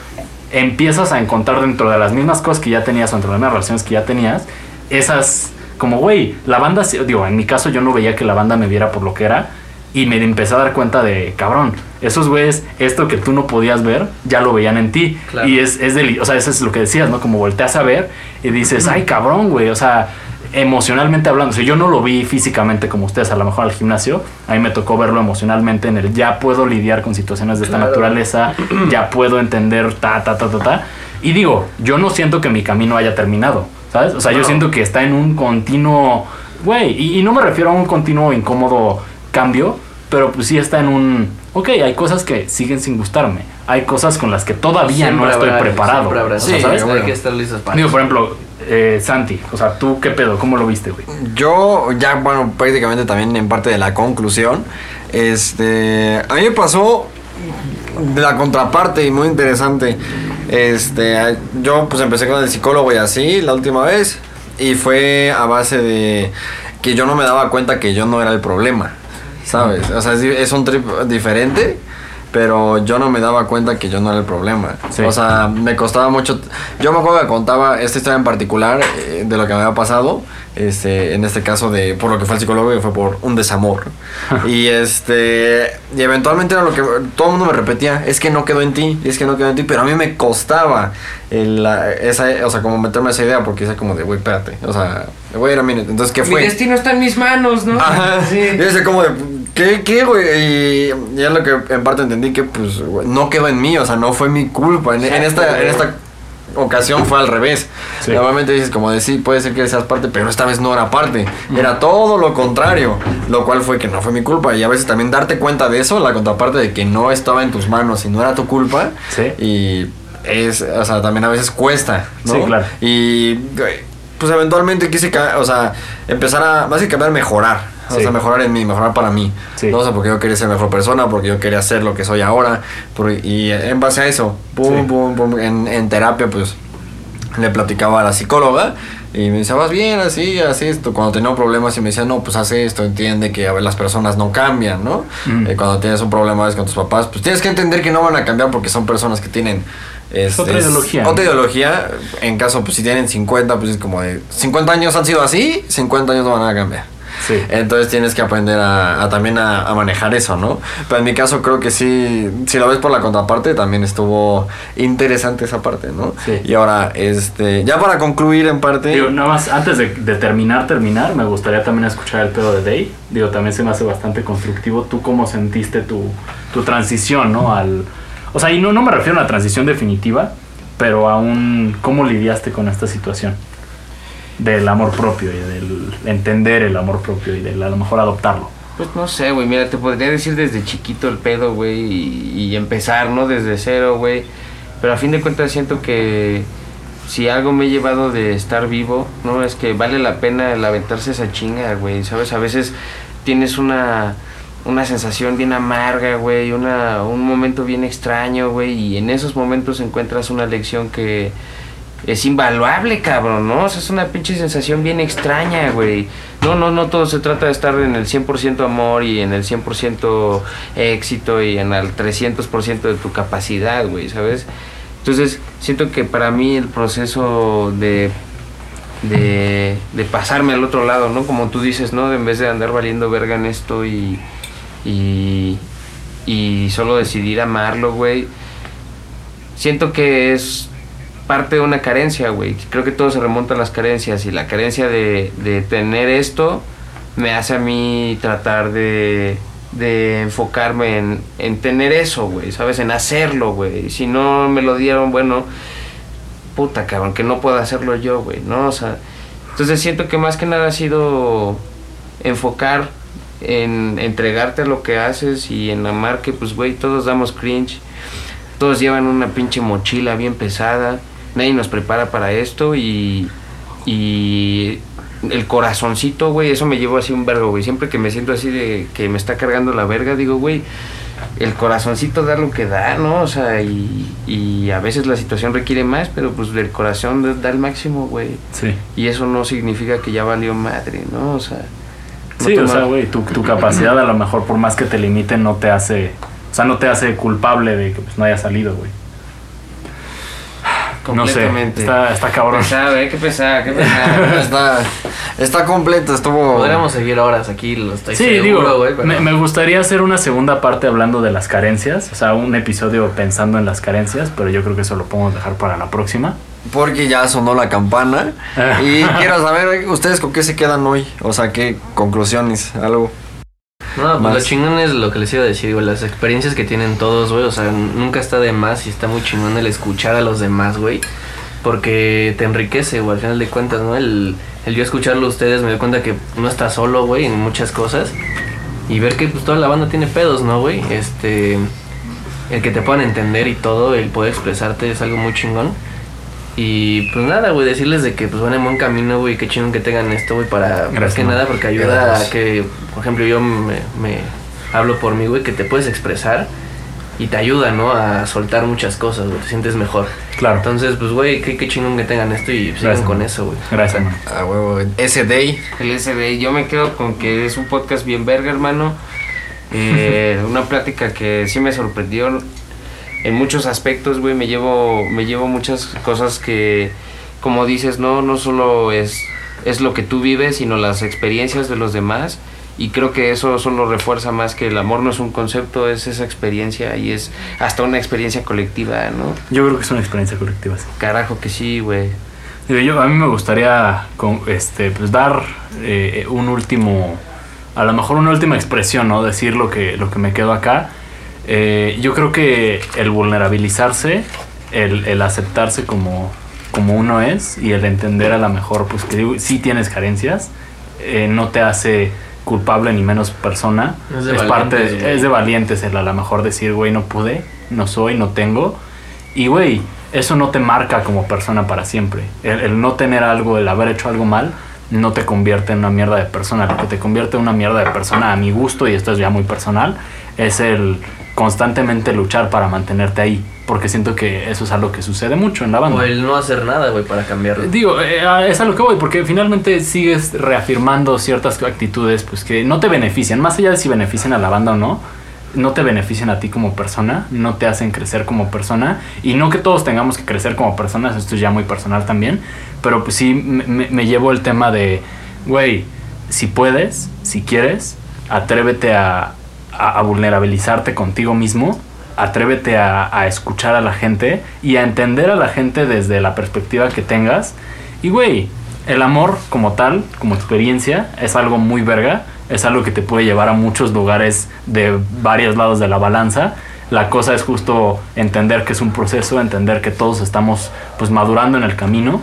empiezas a encontrar dentro de las mismas cosas que ya tenías o dentro de las mismas relaciones que ya tenías, esas como, güey, la banda, digo, en mi caso yo no veía que la banda me viera por lo que era. Y me empecé a dar cuenta de, cabrón, esos güeyes, esto que tú no podías ver, ya lo veían en ti. Claro. Y es, es o sea, eso es lo que decías, ¿no? Como volteas a ver y dices, ay, cabrón, güey, o sea, emocionalmente hablando, o sea, yo no lo vi físicamente como ustedes, a lo mejor al gimnasio, a mí me tocó verlo emocionalmente en el ya puedo lidiar con situaciones de esta Claro. naturaleza, ya puedo entender ta, ta, ta, ta, ta. Y digo, yo no siento que mi camino haya terminado, ¿sabes? O sea, yo siento que está en un continuo, güey, y, y no me refiero a un continuo incómodo cambio, pero pues sí está en un, ok, hay cosas que siguen sin gustarme, hay cosas con las que todavía no estoy habrá- preparado. habrá- o sea, Sí, ¿sabes? bueno. Hay que estar listos para Digo, por ejemplo, eh, Santi, o sea, ¿tú qué pedo? ¿Cómo lo viste, güey? Yo ya, bueno, prácticamente también en parte de la conclusión, este, a mí me pasó de la contraparte y muy interesante. Este, yo pues empecé con el psicólogo y así la última vez y fue a base de que yo no me daba cuenta que yo no era el problema, ¿sabes? O sea, es, un trip diferente. Pero yo no me daba cuenta que yo no era el problema. Sí. O sea, me costaba mucho. Yo me acuerdo que contaba esta historia en particular eh, de lo que me había pasado. Este, en este caso de por lo que fue el psicólogo y fue por un desamor. y este, y eventualmente era lo que todo el mundo me repetía, es que no quedó en ti, es que no quedó en ti, pero a mí me costaba el, la- esa, o sea, como meterme esa idea porque es como de, güey, espérate, o sea, güey, era minute. Entonces, ¿qué Mi fue? destino está en mis manos, ¿no? Ajá, Sí. Y ese como de, ¿qué, qué, güey? Y ya lo que en parte entendí que, pues, güey, no quedó en mí, o sea, no fue mi culpa. En, en esta, en esta ocasión fue al revés. Sí. Normalmente dices como de, sí, puede ser que seas parte, pero esta vez no era parte. Era todo lo contrario, lo cual fue que no fue mi culpa. Y a veces también darte cuenta de eso, la contraparte de que no estaba en tus manos y no era tu culpa. Sí. Y es, o sea, también a veces cuesta, ¿no? Sí, claro. Y, pues eventualmente quise, o sea, empezar a, más que cambiar, mejorar. O Sí. sea, mejorar en mí, mejorar para mí. Sí. ¿no? O sea, porque yo quería ser mejor persona, porque yo quería ser lo que soy ahora. y en base a eso, Sí. pum, pum, en, en terapia, pues, le platicaba a la psicóloga. Y me decía, vas bien, así, así esto. Cuando tenía problemas y me decía, no, pues haz esto, entiende que a ver, las personas no cambian, ¿no? Mm. Eh, cuando tienes un problema ves, con tus papás, pues tienes que entender que no van a cambiar porque son personas que tienen... Otra ideología, Otra ideología. En caso, pues si tienen 50, pues es como de... 50 años han sido así, 50 años no van a cambiar. Sí. Entonces tienes que aprender a, a también a, a manejar eso, ¿no? Pero en mi caso creo que sí, si lo ves por la contraparte, también estuvo interesante esa parte, ¿no? Sí. Y ahora, este, ya para concluir en parte... Digo, nada más, antes de, de terminar, terminar, me gustaría también escuchar el pedo de Day. Digo, también se me hace bastante constructivo. ¿Tú cómo sentiste tu, tu transición, no? Al, o sea, y no, no me refiero a una transición definitiva, pero a un... ¿Cómo lidiaste con esta situación? Del amor propio y del entender el amor propio y del a lo mejor adoptarlo. Pues no sé, güey, mira, te podría decir desde chiquito el pedo, güey, y, empezar, ¿no? Desde cero, güey. Pero a fin de cuentas siento que si algo me he llevado de estar vivo, ¿no? Es que vale la pena el aventarse esa chinga, güey, ¿sabes? A veces tienes una, una sensación bien amarga, güey, una, un momento bien extraño, güey, y en esos momentos encuentras una lección que es invaluable, cabrón, ¿no? O sea, es una pinche sensación bien extraña, güey. No, no, no todo se trata de estar en el 100% amor y en el 100% éxito y en el 300% de tu capacidad, güey, ¿sabes? Entonces, siento que para mí el proceso de, de, de pasarme al otro lado, ¿no? Como tú dices, ¿no? En vez de andar valiendo verga en esto y, y, y solo decidir amarlo, güey. Siento que es parte de una carencia, güey. Creo que todo se remonta a las carencias y la carencia de, tener esto me hace a mí tratar de, de enfocarme en, en tener eso, güey, ¿sabes? En hacerlo, güey. Si no me lo dieron, bueno, puta, cabrón, que no puedo hacerlo yo, güey, ¿no? O sea, entonces siento que más que nada ha sido enfocar en entregarte lo que haces y en amar que, pues, güey, todos damos cringe. Todos llevan una pinche mochila bien pesada. Nadie nos prepara para esto y, y el corazoncito, güey, eso me llevó así un vergo, güey. Siempre que me siento así de que me está cargando la verga, digo, güey, el corazoncito da lo que da, ¿no? O sea, y, y a veces la situación requiere más, pero pues el corazón da- el máximo, güey. Sí. Y eso no significa que ya valió madre, ¿no? O sea... no Sí, o sea, güey, tu, tu capacidad a lo mejor por más que te limiten no te hace, o sea, no te hace culpable de que pues, no haya salido, güey. No sé, Completamente. está, está cabrón. Pesado, eh, qué qué pesado. Está, está completo, estuvo... Podríamos seguir horas aquí, lo estoy Sí, seguro, digo, güey. pero- me, me gustaría hacer una segunda parte hablando de las carencias, o sea, un episodio pensando en las carencias, pero yo creo que eso lo podemos dejar para la próxima. Porque ya sonó la campana. y quiero saber, ¿ustedes con qué se quedan hoy? O sea, ¿qué conclusiones? Algo. No, pues Más. lo chingón es lo que les iba a decir, güey. Las experiencias que tienen todos, güey. O sea, nunca está de más y está muy chingón el escuchar a los demás, güey. Porque te enriquece, güey, al final de cuentas, ¿no? El, el yo escucharlo a ustedes me doy cuenta que no está solo, güey, en muchas cosas. Y ver que pues toda la banda tiene pedos, ¿no, güey? Este. El que te puedan entender y todo, el poder expresarte es algo muy chingón. Y pues nada, güey, decirles de que pues van en buen camino, güey, qué chingón que tengan esto, güey, para más que man. nada, porque ayuda Gracias. a que, por ejemplo, yo me, me hablo por mí, güey, que te puedes expresar y te ayuda, ¿no? A soltar muchas cosas, güey, te sientes mejor. Claro. Entonces, pues, güey, qué, qué chingón que tengan esto y sigan Gracias, con man. eso, güey. Gracias, man. A huevo, ese day. El SD, yo me quedo con que es un podcast bien verga, hermano. Eh, una plática que sí me sorprendió en muchos aspectos, güey. Me llevo, me llevo muchas cosas que, como dices, no, no solo es, es lo que tú vives, sino las experiencias de los demás. Y creo que eso solo refuerza más que el amor no es un concepto, es esa experiencia y es hasta una experiencia colectiva, ¿no? Yo creo que es una experiencia colectiva, sí. Carajo que sí, güey. Yo, a mí me gustaría con- este, pues, dar eh, un último, a lo mejor una última expresión, ¿no? Decir lo que, lo que me quedo acá. Eh, yo creo que el vulnerabilizarse, el, el aceptarse como, como uno es y el entender a lo mejor, pues que digo, sí tienes carencias, eh, no te hace culpable ni menos persona. Es de parte, valientes, güey. es de valientes el a lo mejor decir, güey, no pude, no soy, no tengo. Y, güey, eso no te marca como persona para siempre. El, el no tener algo, el haber hecho algo mal, no te convierte en una mierda de persona. Lo que te convierte en una mierda de persona, a mi gusto, y esto es ya muy personal, es el constantemente luchar para mantenerte ahí. Porque siento que eso es algo que sucede mucho en la banda. O el no hacer nada, güey, para cambiarlo. Digo, eh, es a lo que voy, porque finalmente sigues reafirmando ciertas actitudes pues que no te benefician, más allá de si benefician a la banda o no, no te benefician a ti como persona, no te hacen crecer como persona, y no que todos tengamos que crecer como personas, esto es ya muy personal también, pero pues sí me- me llevo el tema de, güey, si puedes, si quieres, atrévete a, a- a vulnerabilizarte contigo mismo, atrévete a, a escuchar a la gente y a entender a la gente desde la perspectiva que tengas. Y güey, el amor como tal, como experiencia, es algo muy verga, es algo que te puede llevar a muchos lugares de varios lados de la balanza. La cosa es justo entender que es un proceso, entender que todos estamos pues madurando en el camino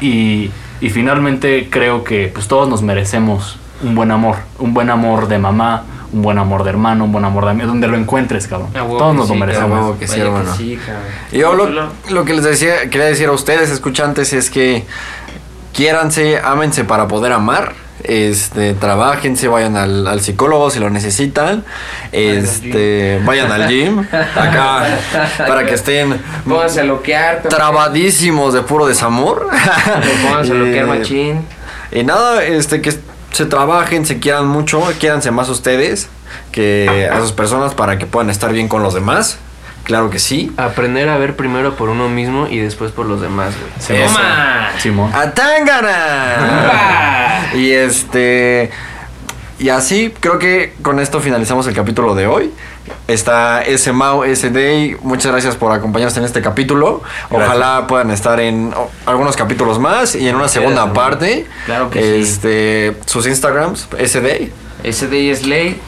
y, y finalmente creo que pues todos nos merecemos un buen amor, un buen amor de mamá, un buen amor de hermano, un buen amor de amigo, donde lo encuentres, cabrón. Todos que nos lo merecemos. que sí. Y Yo lo, lo que les decía, quería decir a ustedes, escuchantes, es que quiéranse, ámense para poder amar. Este, trabajense, vayan al, al psicólogo si lo necesitan. Este, vayan al gym. Acá, para que estén Pónganse a loquear. trabadísimos de puro desamor. Pónganse a loquear, Eh, machín. Y nada, este, que se trabajen, se quieran mucho, quiéranse más ustedes que a sus personas para que puedan estar bien con los demás. Claro que sí. Aprender a ver primero por uno mismo y después por los demás, güey. Simón. ¡Toma! Simón. ¡A Tangana! y este. Y así, creo que con esto finalizamos el capítulo de hoy. Está ese Mau, ese Day. Muchas gracias por acompañarnos en este capítulo. Ojalá puedan estar en algunos capítulos más y en una segunda parte. Claro que sí. este, Sus Instagrams, ese Day. Ese de es ley.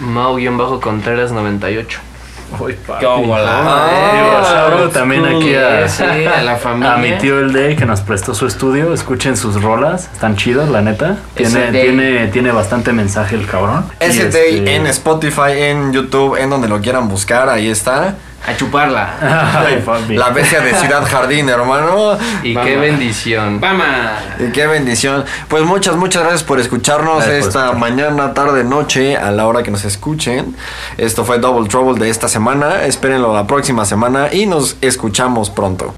Mau-Contreras 98. Uy, papi. Ah, saludo también aquí a, Sí, a la familia. a mi tío el Day que nos prestó su estudio. Escuchen sus rolas, están chidas, la neta. Tiene, tiene, tiene bastante mensaje el cabrón. Ese Day este- en Spotify, en YouTube, en donde lo quieran buscar. Ahí está. A chuparla. Ay. La bestia de Ciudad Jardín, hermano. Y Vamos. qué bendición. ¡Vamos! Y qué bendición. Pues muchas, muchas gracias por escucharnos Gracias por esta escuchar. mañana, tarde, noche, a la hora que nos escuchen. Esto fue Double Trouble de esta semana. Espérenlo la próxima semana y nos escuchamos pronto.